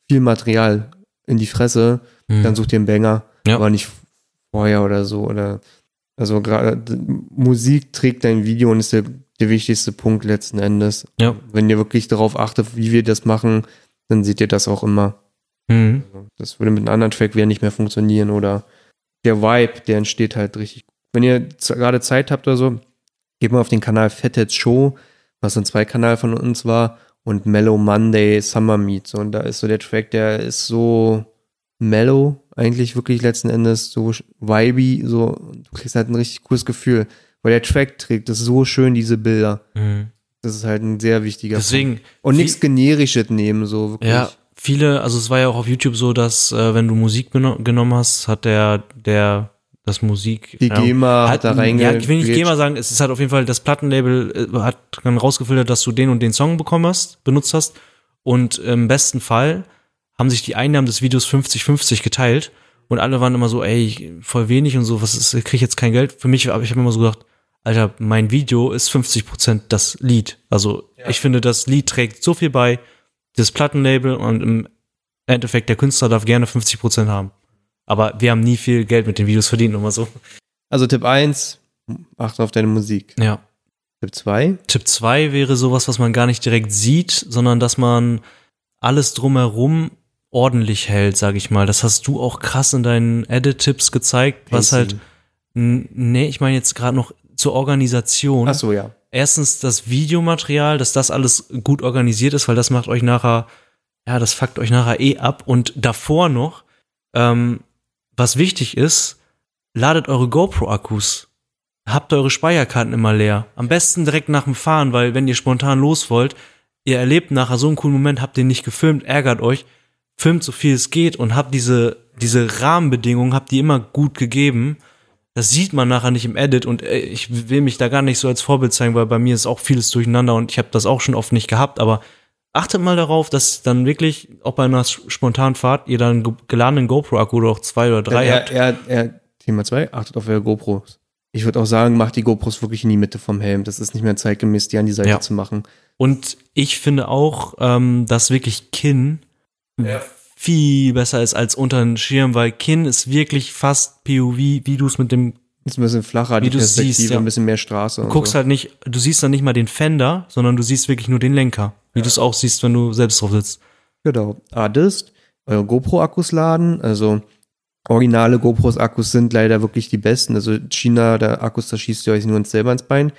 viel Material in die Fresse, Mhm. dann sucht ihr einen Banger, Ja. aber nicht vorher oder so. Oder also gerade Musik trägt dein Video und ist der, der wichtigste Punkt letzten Endes. Ja. Wenn ihr wirklich darauf achtet, wie wir das machen, dann seht ihr das auch immer. Mhm. Das würde mit einem anderen Track wieder nicht mehr funktionieren oder der Vibe, der entsteht halt richtig. Wenn ihr gerade Zeit habt oder so, geht mal auf den Kanal Fatheads Show, was ein Zweikanal von uns war, und Mellow Monday Summer Meet. So, und da ist so der Track, der ist so mellow, eigentlich wirklich letzten Endes, so vibey, so, und du kriegst halt ein richtig cooles Gefühl. Weil der Track trägt das so schön, diese Bilder. Mhm. Das ist halt ein sehr wichtiger Punkt. Deswegen. Und viel- nichts Generisches nehmen, so wirklich. Ja, viele, also es war ja auch auf YouTube so, dass äh, wenn du Musik genommen hast, hat der, der, das Musik. Die GEMA hat da reinge- Ja, ich will nicht. GEMA sagen, es ist halt auf jeden Fall, das Plattenlabel äh, hat dann rausgefiltert, dass du den und den Song bekommen hast, benutzt hast. Und im besten Fall haben sich die Einnahmen des Videos 50-50 geteilt. Und alle waren immer so, ey, voll wenig und so, was ist, krieg ich jetzt kein Geld? Für mich, aber ich habe immer so gedacht, Alter, mein Video ist 50% das Lied. Also ich finde, das Lied trägt so viel bei, das Plattenlabel und im Endeffekt der Künstler darf gerne 50% haben. Aber wir haben nie viel Geld mit den Videos verdient, mal so. Also Tipp 1, achte auf deine Musik. Ja. Tipp 2, Tipp 2 wäre sowas, was man gar nicht direkt sieht, sondern dass man alles drumherum ordentlich hält, sag ich mal. Das hast du auch krass in deinen Edit-Tipps gezeigt, was halt, nee, ich meine jetzt gerade noch zur Organisation. Ach so, ja. erstens das Videomaterial, dass das alles gut organisiert ist, weil das macht euch nachher, ja, das fuckt euch nachher eh ab. Und davor noch, ähm, was wichtig ist, ladet eure GoPro-Akkus. Habt eure Speicherkarten immer leer. Am besten direkt nach dem Fahren, weil wenn ihr spontan los wollt, ihr erlebt nachher so einen coolen Moment, habt den nicht gefilmt, ärgert euch, filmt so viel es geht und habt diese, diese Rahmenbedingungen, habt die immer gut gegeben. das sieht man nachher nicht im Edit und äh, ich will mich da gar nicht so als Vorbild zeigen, weil bei mir ist auch vieles durcheinander und ich habe das auch schon oft nicht gehabt, aber achtet mal darauf, dass dann wirklich auch bei einer spontanen Fahrt ihr dann ge- geladenen GoPro-Akku oder auch zwei oder drei er, habt. er, er, Thema 2, achtet auf eure GoPros. Ich würde auch sagen, macht die GoPros wirklich in die Mitte vom Helm. Das ist nicht mehr zeitgemäß, die an die Seite Ja. zu machen. Und ich finde auch, ähm, dass wirklich Kinn viel besser ist als unter den Schirm, weil Kinn ist wirklich fast POV, wie du es mit dem Ist ein bisschen flacher, Wie die du Perspektive, siehst, ja. ein bisschen mehr Straße. Du guckst so. halt nicht, du siehst dann nicht mal den Fender, sondern du siehst wirklich nur den Lenker. Wie du es auch siehst, wenn du selbst drauf sitzt. Genau. Adist, eure GoPro-Akkus laden. Also originale GoPros-Akkus sind leider wirklich die besten. Also China, der Akkus, da schießt ihr euch nur ins selber ins Bein.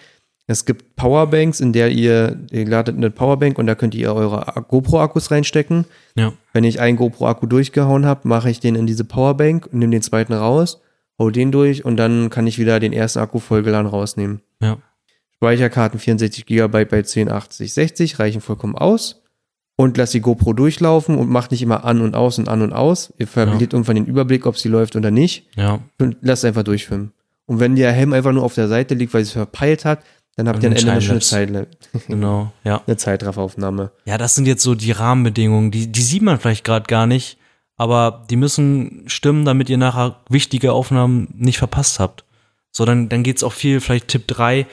Es gibt Powerbanks, in der ihr, ihr ladet eine Powerbank und da könnt ihr eure GoPro-Akkus reinstecken. Ja. Wenn ich einen GoPro-Akku durchgehauen habe, mache ich den in diese Powerbank und nehme den zweiten raus, hau den durch und dann kann ich wieder den ersten Akku vollgeladen rausnehmen. Ja. Speicherkarten 64 GB bei 1080, 60 reichen vollkommen aus. Und lasst die GoPro durchlaufen und macht nicht immer an und aus und an und aus. Ihr verliert irgendwann den Überblick, ob sie läuft oder nicht. Ja. Und lasst einfach durchfilmen. Und wenn der Helm einfach nur auf der Seite liegt, weil sie es verpeilt hat, dann habt ihr am Ende eine schöne. Zeit, [LAUGHS] Genau. Ja. eine Zeitrafferaufnahme. Ja, das sind jetzt so die Rahmenbedingungen, die, die sieht man vielleicht gerade gar nicht, aber die müssen stimmen, damit ihr nachher wichtige Aufnahmen nicht verpasst habt. So, dann, dann geht's auch viel, vielleicht Tipp 3,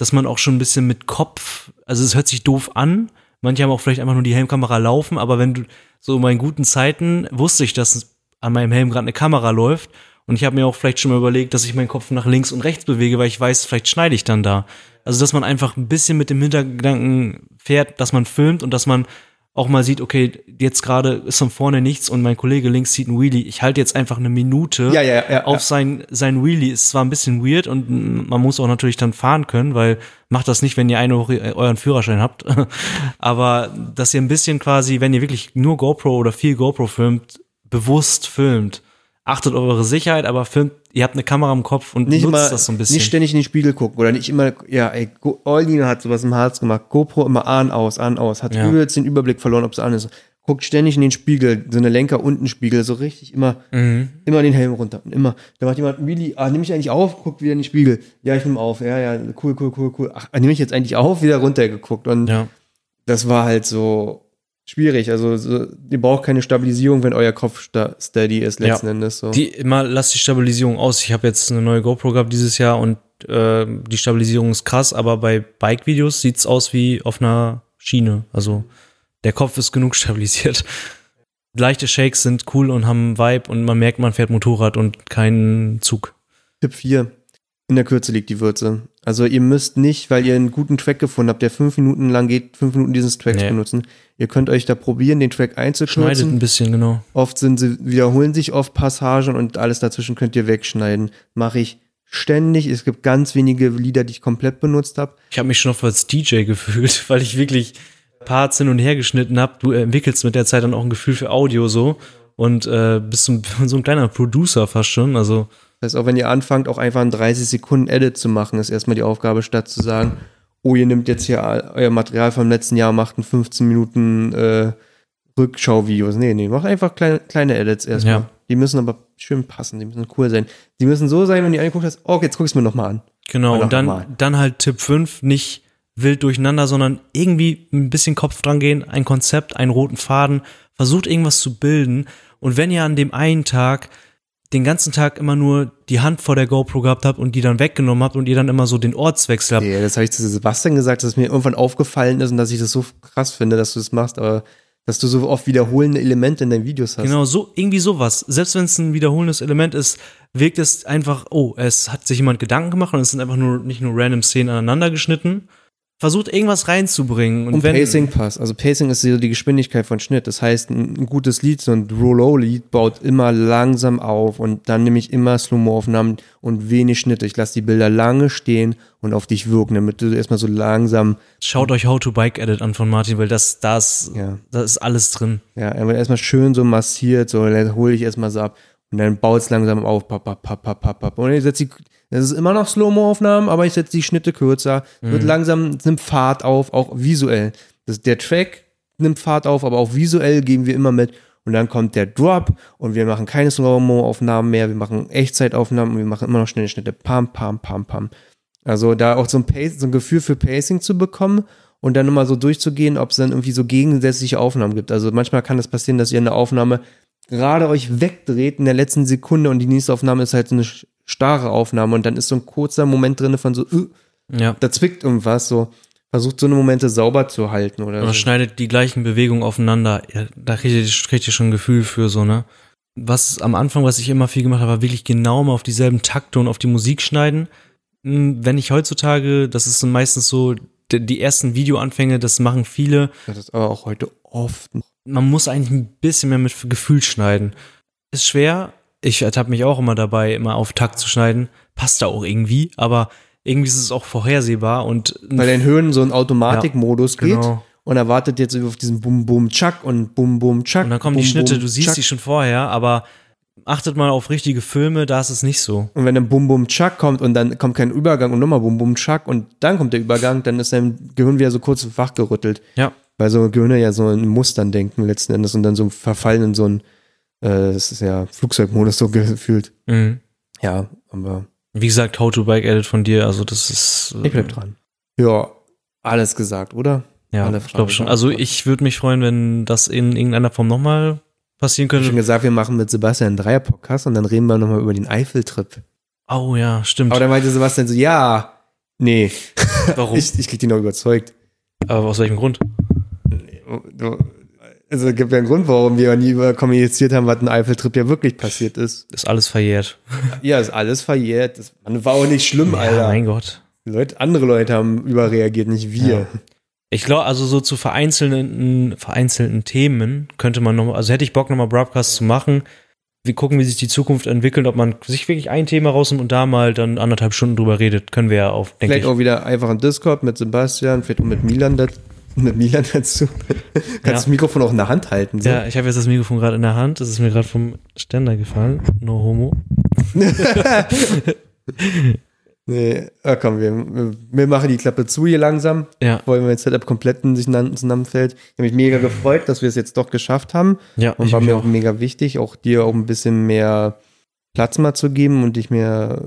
dass man auch schon ein bisschen mit Kopf, also es hört sich doof an, manche haben auch vielleicht einfach nur die Helmkamera laufen, aber wenn du, so in meinen guten Zeiten wusste ich, dass an meinem Helm gerade eine Kamera läuft und ich habe mir auch vielleicht schon mal überlegt, dass ich meinen Kopf nach links und rechts bewege, weil ich weiß, vielleicht schneide ich dann da. Also, dass man einfach ein bisschen mit dem Hintergedanken fährt, dass man filmt und dass man auch mal sieht, okay, jetzt gerade ist von vorne nichts und mein Kollege links zieht einen Wheelie. Ich halte jetzt einfach eine Minute Ja, ja, ja, auf sein, sein Wheelie. Ist zwar ein bisschen weird und man muss auch natürlich dann fahren können, weil macht das nicht, wenn ihr eine Woche euren Führerschein habt. [LAUGHS] Aber dass ihr ein bisschen quasi, wenn ihr wirklich nur GoPro oder viel GoPro filmt, bewusst filmt. Achtet auf eure Sicherheit, aber filmt, ihr habt eine Kamera im Kopf und Nicht nutzt immer, das so ein bisschen. nicht ständig in den Spiegel gucken oder nicht immer, ja, ey, Eulina hat sowas im Harz gemacht. GoPro immer an, aus, an, aus. Hat Ja. übelst den Überblick verloren, ob es an ist. Guckt ständig in den Spiegel, so eine Lenker-Unten-Spiegel, so richtig immer, Mhm. immer den Helm runter. Und immer, da macht jemand, Willi, ah, nehme ich eigentlich auf, guckt wieder in den Spiegel. Ja, ich nehme auf, ja, ja, cool, cool, cool, cool. Ach, nehme ich jetzt eigentlich auf, wieder runtergeguckt. Und ja. das war halt so schwierig. Also, so, ihr braucht keine Stabilisierung, wenn euer Kopf sta- steady ist, letzten Ja. Endes. So. Die immer lasst die Stabilisierung aus. Ich habe jetzt eine neue GoPro gehabt dieses Jahr und äh, die Stabilisierung ist krass, aber bei Bike-Videos sieht's aus wie auf einer Schiene. Also der Kopf ist genug [LAUGHS] stabilisiert. Leichte Shakes sind cool und haben Vibe und man merkt, man fährt Motorrad und keinen Zug. Tipp 4. In der Kürze liegt die Würze. Also ihr müsst nicht, weil ihr einen guten Track gefunden habt, der fünf Minuten lang geht, fünf Minuten dieses Tracks Nee. benutzen. Ihr könnt euch da probieren, den Track Schneidet ein bisschen, genau. Oft sind sie, wiederholen sich oft Passagen und alles dazwischen könnt ihr wegschneiden. Mache ich ständig. Es gibt ganz wenige Lieder, die ich komplett benutzt habe. Ich habe mich schon oft als DJ gefühlt, [LAUGHS] weil ich wirklich Parts hin und her geschnitten habe. Du entwickelst mit der Zeit dann auch ein Gefühl für Audio so und äh, bist so, ein- [LAUGHS] so ein kleiner Producer fast schon. Also Das heißt, auch wenn ihr anfangt, auch einfach einen 30 Sekunden Edit zu machen, ist erstmal die Aufgabe, statt zu sagen, oh, ihr nehmt jetzt hier euer Material vom letzten Jahr, macht ein 15 Minuten äh, Rückschauvideos. Nee, nee, macht einfach kleine, kleine Edits erstmal. Ja. Die müssen aber schön passen, die müssen cool sein. Die müssen so sein, wenn du die angeguckt hast, oh, jetzt guck ich es mir nochmal an. Genau, Oder und dann, dann halt Tipp 5, nicht wild durcheinander, sondern irgendwie ein bisschen Kopf dran gehen, ein Konzept, einen roten Faden, versucht irgendwas zu bilden. Und wenn ihr an dem einen Tag den ganzen Tag immer nur die Hand vor der GoPro gehabt habt und die dann weggenommen habt und ihr dann immer so den Ortswechsel habt, Nee, das habe ich zu Sebastian gesagt, dass es mir irgendwann aufgefallen ist und dass ich das so krass finde, dass du das machst, aber dass du so oft wiederholende Elemente in deinen Videos hast. Genau, so irgendwie sowas. Selbst wenn es ein wiederholendes Element ist, wirkt es einfach, oh, es hat sich jemand Gedanken gemacht und es sind einfach nur nicht nur random Szenen aneinander geschnitten. Versucht irgendwas reinzubringen und, Und wenn Pacing passt. Also Pacing ist so die Geschwindigkeit von Schnitt. Das heißt, ein, gutes Lied, so ein Roll-O-Lied baut immer langsam auf und dann nehme ich immer Slow-Mo-Aufnahmen und wenig Schnitte. Ich lasse die Bilder lange stehen und auf dich wirken, damit du erstmal so langsam, schaut euch How to Bike Edit an von Martin, weil das das ja, da ist alles drin. ja, er wird erstmal schön so massiert, so, dann hole ich erstmal so ab und dann baut es langsam auf, papp, papp, papp, papp, papp. Und ich setze die, das ist immer noch Slow-Mo-Aufnahmen, aber ich setze die Schnitte kürzer, Mhm. wird langsam, es nimmt Fahrt auf, auch visuell. Das, der Track nimmt Fahrt auf, aber auch visuell geben wir immer mit, Und dann kommt der Drop und wir machen keine Slow-Mo-Aufnahmen mehr, wir machen Echtzeitaufnahmen und wir machen immer noch schnelle Schnitte. Pam, pam, pam, pam. Also da auch so ein, Pace, so ein Gefühl für Pacing zu bekommen und dann immer so durchzugehen, ob es dann irgendwie so gegensätzliche Aufnahmen gibt. Also manchmal kann es das passieren, dass ihr eine Aufnahme gerade euch wegdreht in der letzten Sekunde und die nächste Aufnahme ist halt so eine starre Aufnahme und dann ist so ein kurzer Moment drin von so, uh, Ja. da zwickt irgendwas, so versucht so eine Momente sauber zu halten oder Oder so. schneidet die gleichen Bewegungen aufeinander. Ja, da kriegt ihr, schon ein Gefühl für so, ne? Was am Anfang, was ich immer viel gemacht habe, war wirklich genau mal auf dieselben Takte und auf die Musik schneiden. Hm, Wenn ich heutzutage, das ist so meistens so, die, die ersten Videoanfänge, das machen viele. Das ist aber auch heute oft. Man muss eigentlich ein bisschen mehr mit Gefühl schneiden. Ist schwer. Ich ertappe mich auch immer dabei, immer auf Takt zu schneiden. Passt da auch irgendwie, aber irgendwie ist es auch vorhersehbar und Weil dein Hirn so in Automatikmodus geht genau. und er wartet jetzt auf diesen Bum Bum Chuck und Bum Bum Chuck. Und dann kommen Bum, die Schnitte, Bum, du siehst Chuck. die schon vorher, aber achtet mal auf richtige Filme, da ist es nicht so. Und wenn dann Bum Bum Chuck kommt und dann kommt kein Übergang und nochmal Bum Bum Chuck und dann kommt der Übergang, dann ist dein Gehirn wieder so kurz wachgerüttelt. Ja. Weil so Gehirne ja so in Mustern denken letzten Endes und dann so verfallen in so ein, äh, das ist ja Flugzeugmodus so gefühlt. Mhm. Ja, aber Wie gesagt, How to Bike Edit von dir, also das ist. äh, ich bleib dran. Ja, alles gesagt, oder? Ja, alle ich glaube schon. Also ich würde mich freuen, wenn das in irgendeiner Form nochmal passieren Ich habe schon könnte. gesagt, wir machen mit Sebastian einen Dreier-Podcast und dann reden wir nochmal über den Eifeltrip. Oh ja, stimmt. Aber dann meinte Sebastian so, ja, nee, [LAUGHS] Warum? ich, ich krieg die noch überzeugt. Aber aus welchem Grund? Also es gibt ja einen Grund, warum wir nie über kommuniziert haben, was ein Eifeltrip ja wirklich passiert ist. Ist alles verjährt. [LAUGHS] Ja, ist alles verjährt. Das man, war auch nicht schlimm, Ja, Alter. mein Gott. Leute, andere Leute haben überreagiert, nicht wir. Ja. Ich glaube, also so zu vereinzelten, vereinzelten Themen könnte man noch, also hätte ich Bock, nochmal Broadcasts zu machen. Wir gucken, wie sich die Zukunft entwickelt, ob man sich wirklich ein Thema rausnimmt und da mal dann anderthalb Stunden drüber redet. Können wir ja auch, denke Vielleicht ich. auch wieder einfach ein Discord mit Sebastian, vielleicht auch mit Milan, dat, mit Milan dazu. Kannst Ja. das Mikrofon auch in der Hand halten. So. Ja, ich habe jetzt das Mikrofon gerade in der Hand. Das ist mir gerade vom Ständer gefallen. No homo. [LAUGHS] Nee, ah, komm, wir, wir- wir machen die Klappe zu hier langsam, Ja, weil mein Setup komplett in sich zusammenfällt. Ich habe mich mega gefreut, dass wir es jetzt doch geschafft haben. ja. Und war mir auch mega wichtig, auch dir auch ein bisschen mehr Platz mal zu geben und dich mehr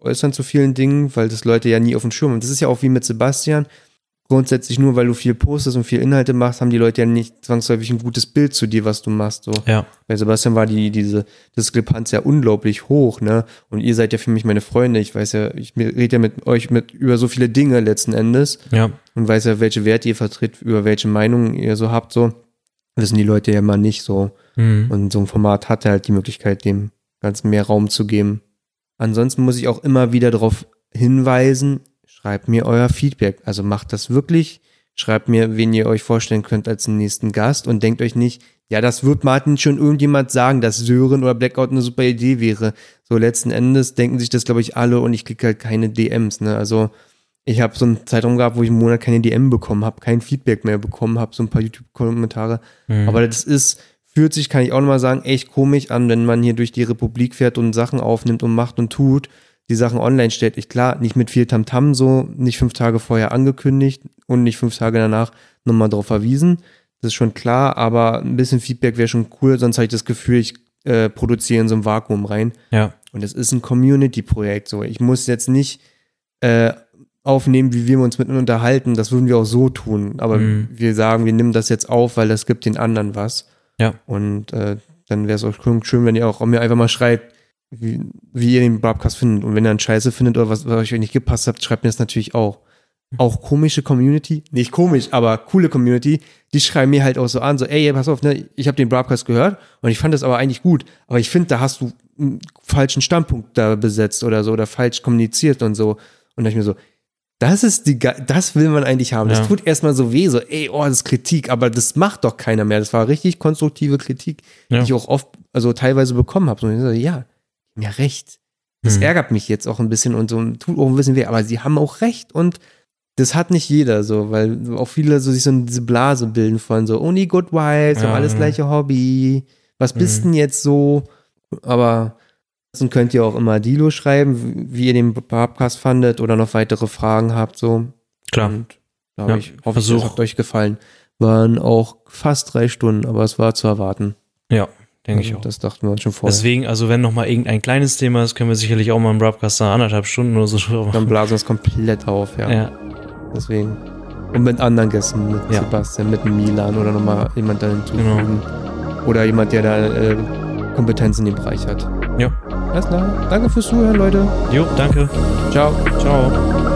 äußern zu vielen Dingen, weil das Leute ja nie auf dem Schirm haben. Das ist ja auch wie mit Sebastian. Grundsätzlich nur, weil du viel postest und viel Inhalte machst, haben die Leute ja nicht zwangsläufig ein gutes Bild zu dir, was du machst. So. Ja, Bei Sebastian war die, diese Diskrepanz ja unglaublich hoch, ne? Und ihr seid ja für mich meine Freunde. Ich weiß ja, ich rede ja mit euch mit über so viele Dinge letzten Endes ja. und weiß ja, welche Werte ihr vertritt, über welche Meinungen ihr so habt, so. Wissen die Leute ja mal nicht so. Mhm. Und so ein Format hat halt die Möglichkeit, dem ganz mehr Raum zu geben. Ansonsten muss ich auch immer wieder darauf hinweisen, schreibt mir euer Feedback. Also macht das wirklich. Schreibt mir, wen ihr euch vorstellen könnt als den nächsten Gast und denkt euch nicht, ja, das wird Martin schon irgendjemand sagen, dass Sören oder Blackout eine super Idee wäre. So letzten Endes denken sich das, glaube ich, alle und ich kriege halt keine DMs. Ne? Also ich habe so einen Zeitraum gehabt, wo ich einen Monat keine DM bekommen habe, kein Feedback mehr bekommen habe, so ein paar YouTube-Kommentare. Mhm. Aber das ist, fühlt sich, kann ich auch nochmal sagen, echt komisch an, wenn man hier durch die Republik fährt und Sachen aufnimmt und macht und tut, die Sachen online stellt. Ich klar, nicht mit viel Tamtam so, nicht fünf Tage vorher angekündigt und nicht fünf Tage danach nochmal drauf verwiesen. Das ist schon klar, aber ein bisschen Feedback wäre schon cool, sonst habe ich das Gefühl, ich äh, produziere in so ein Vakuum rein. ja. Und es ist ein Community-Projekt. So, ich muss jetzt nicht äh, aufnehmen, wie wir uns miteinander unterhalten. Das würden wir auch so tun. Aber Mhm. wir sagen, wir nehmen das jetzt auf, weil das gibt den anderen was. Ja. Und äh, dann wäre es auch schön- schön, wenn ihr auch mir einfach mal schreibt, wie, wie ihr den Broadcast findet. Und wenn ihr einen Scheiße findet oder was, was euch nicht gepasst hat, schreibt mir das natürlich auch. Auch komische Community, nicht komisch, aber coole Community, die schreiben mir halt auch so an, so, ey, pass auf, ne, ich habe den Broadcast gehört und ich fand das aber eigentlich gut, aber ich finde, da hast du einen falschen Standpunkt da besetzt oder so oder falsch kommuniziert und so. Und dann ich mir so, das ist die, das will man eigentlich haben. Ja. Das tut erstmal so weh, so, ey, oh, das ist Kritik, aber das macht doch keiner mehr. Das war richtig konstruktive Kritik, Ja. die ich auch oft, also teilweise bekommen habe. So, ja, ja recht. Das Hm. ärgert mich jetzt auch ein bisschen und so, und tut auch ein bisschen weh, aber sie haben auch recht und das hat nicht jeder so, weil auch viele so sich so diese Blase bilden von so, only good vibes, Ja, haben alles gleiche Hobby. Was bist Mhm. denn jetzt so? Aber ansonsten könnt ihr auch immer Dilo schreiben, wie ihr den Podcast fandet oder noch weitere Fragen habt, so. Klar. Und glaube Ja, ich, hoffe, es hat euch gefallen. Waren auch fast drei Stunden, aber es war zu erwarten. Ja, denke ich auch. Das dachten wir uns schon vorher. Deswegen, also wenn noch mal irgendein kleines Thema ist, können wir sicherlich auch mal im Broadcast da anderthalb Stunden oder so drüber Dann machen. blasen wir es komplett auf, ja. Ja, Deswegen. Und mit anderen Gästen, mit Ja. Sebastian, mit Milan oder nochmal jemand da hinzufügen. Genau. Oder jemand, der da äh, Kompetenz in dem Bereich hat. Ja. Alles klar. Danke fürs Zuhören, Leute. jo, danke. Ciao. Ciao.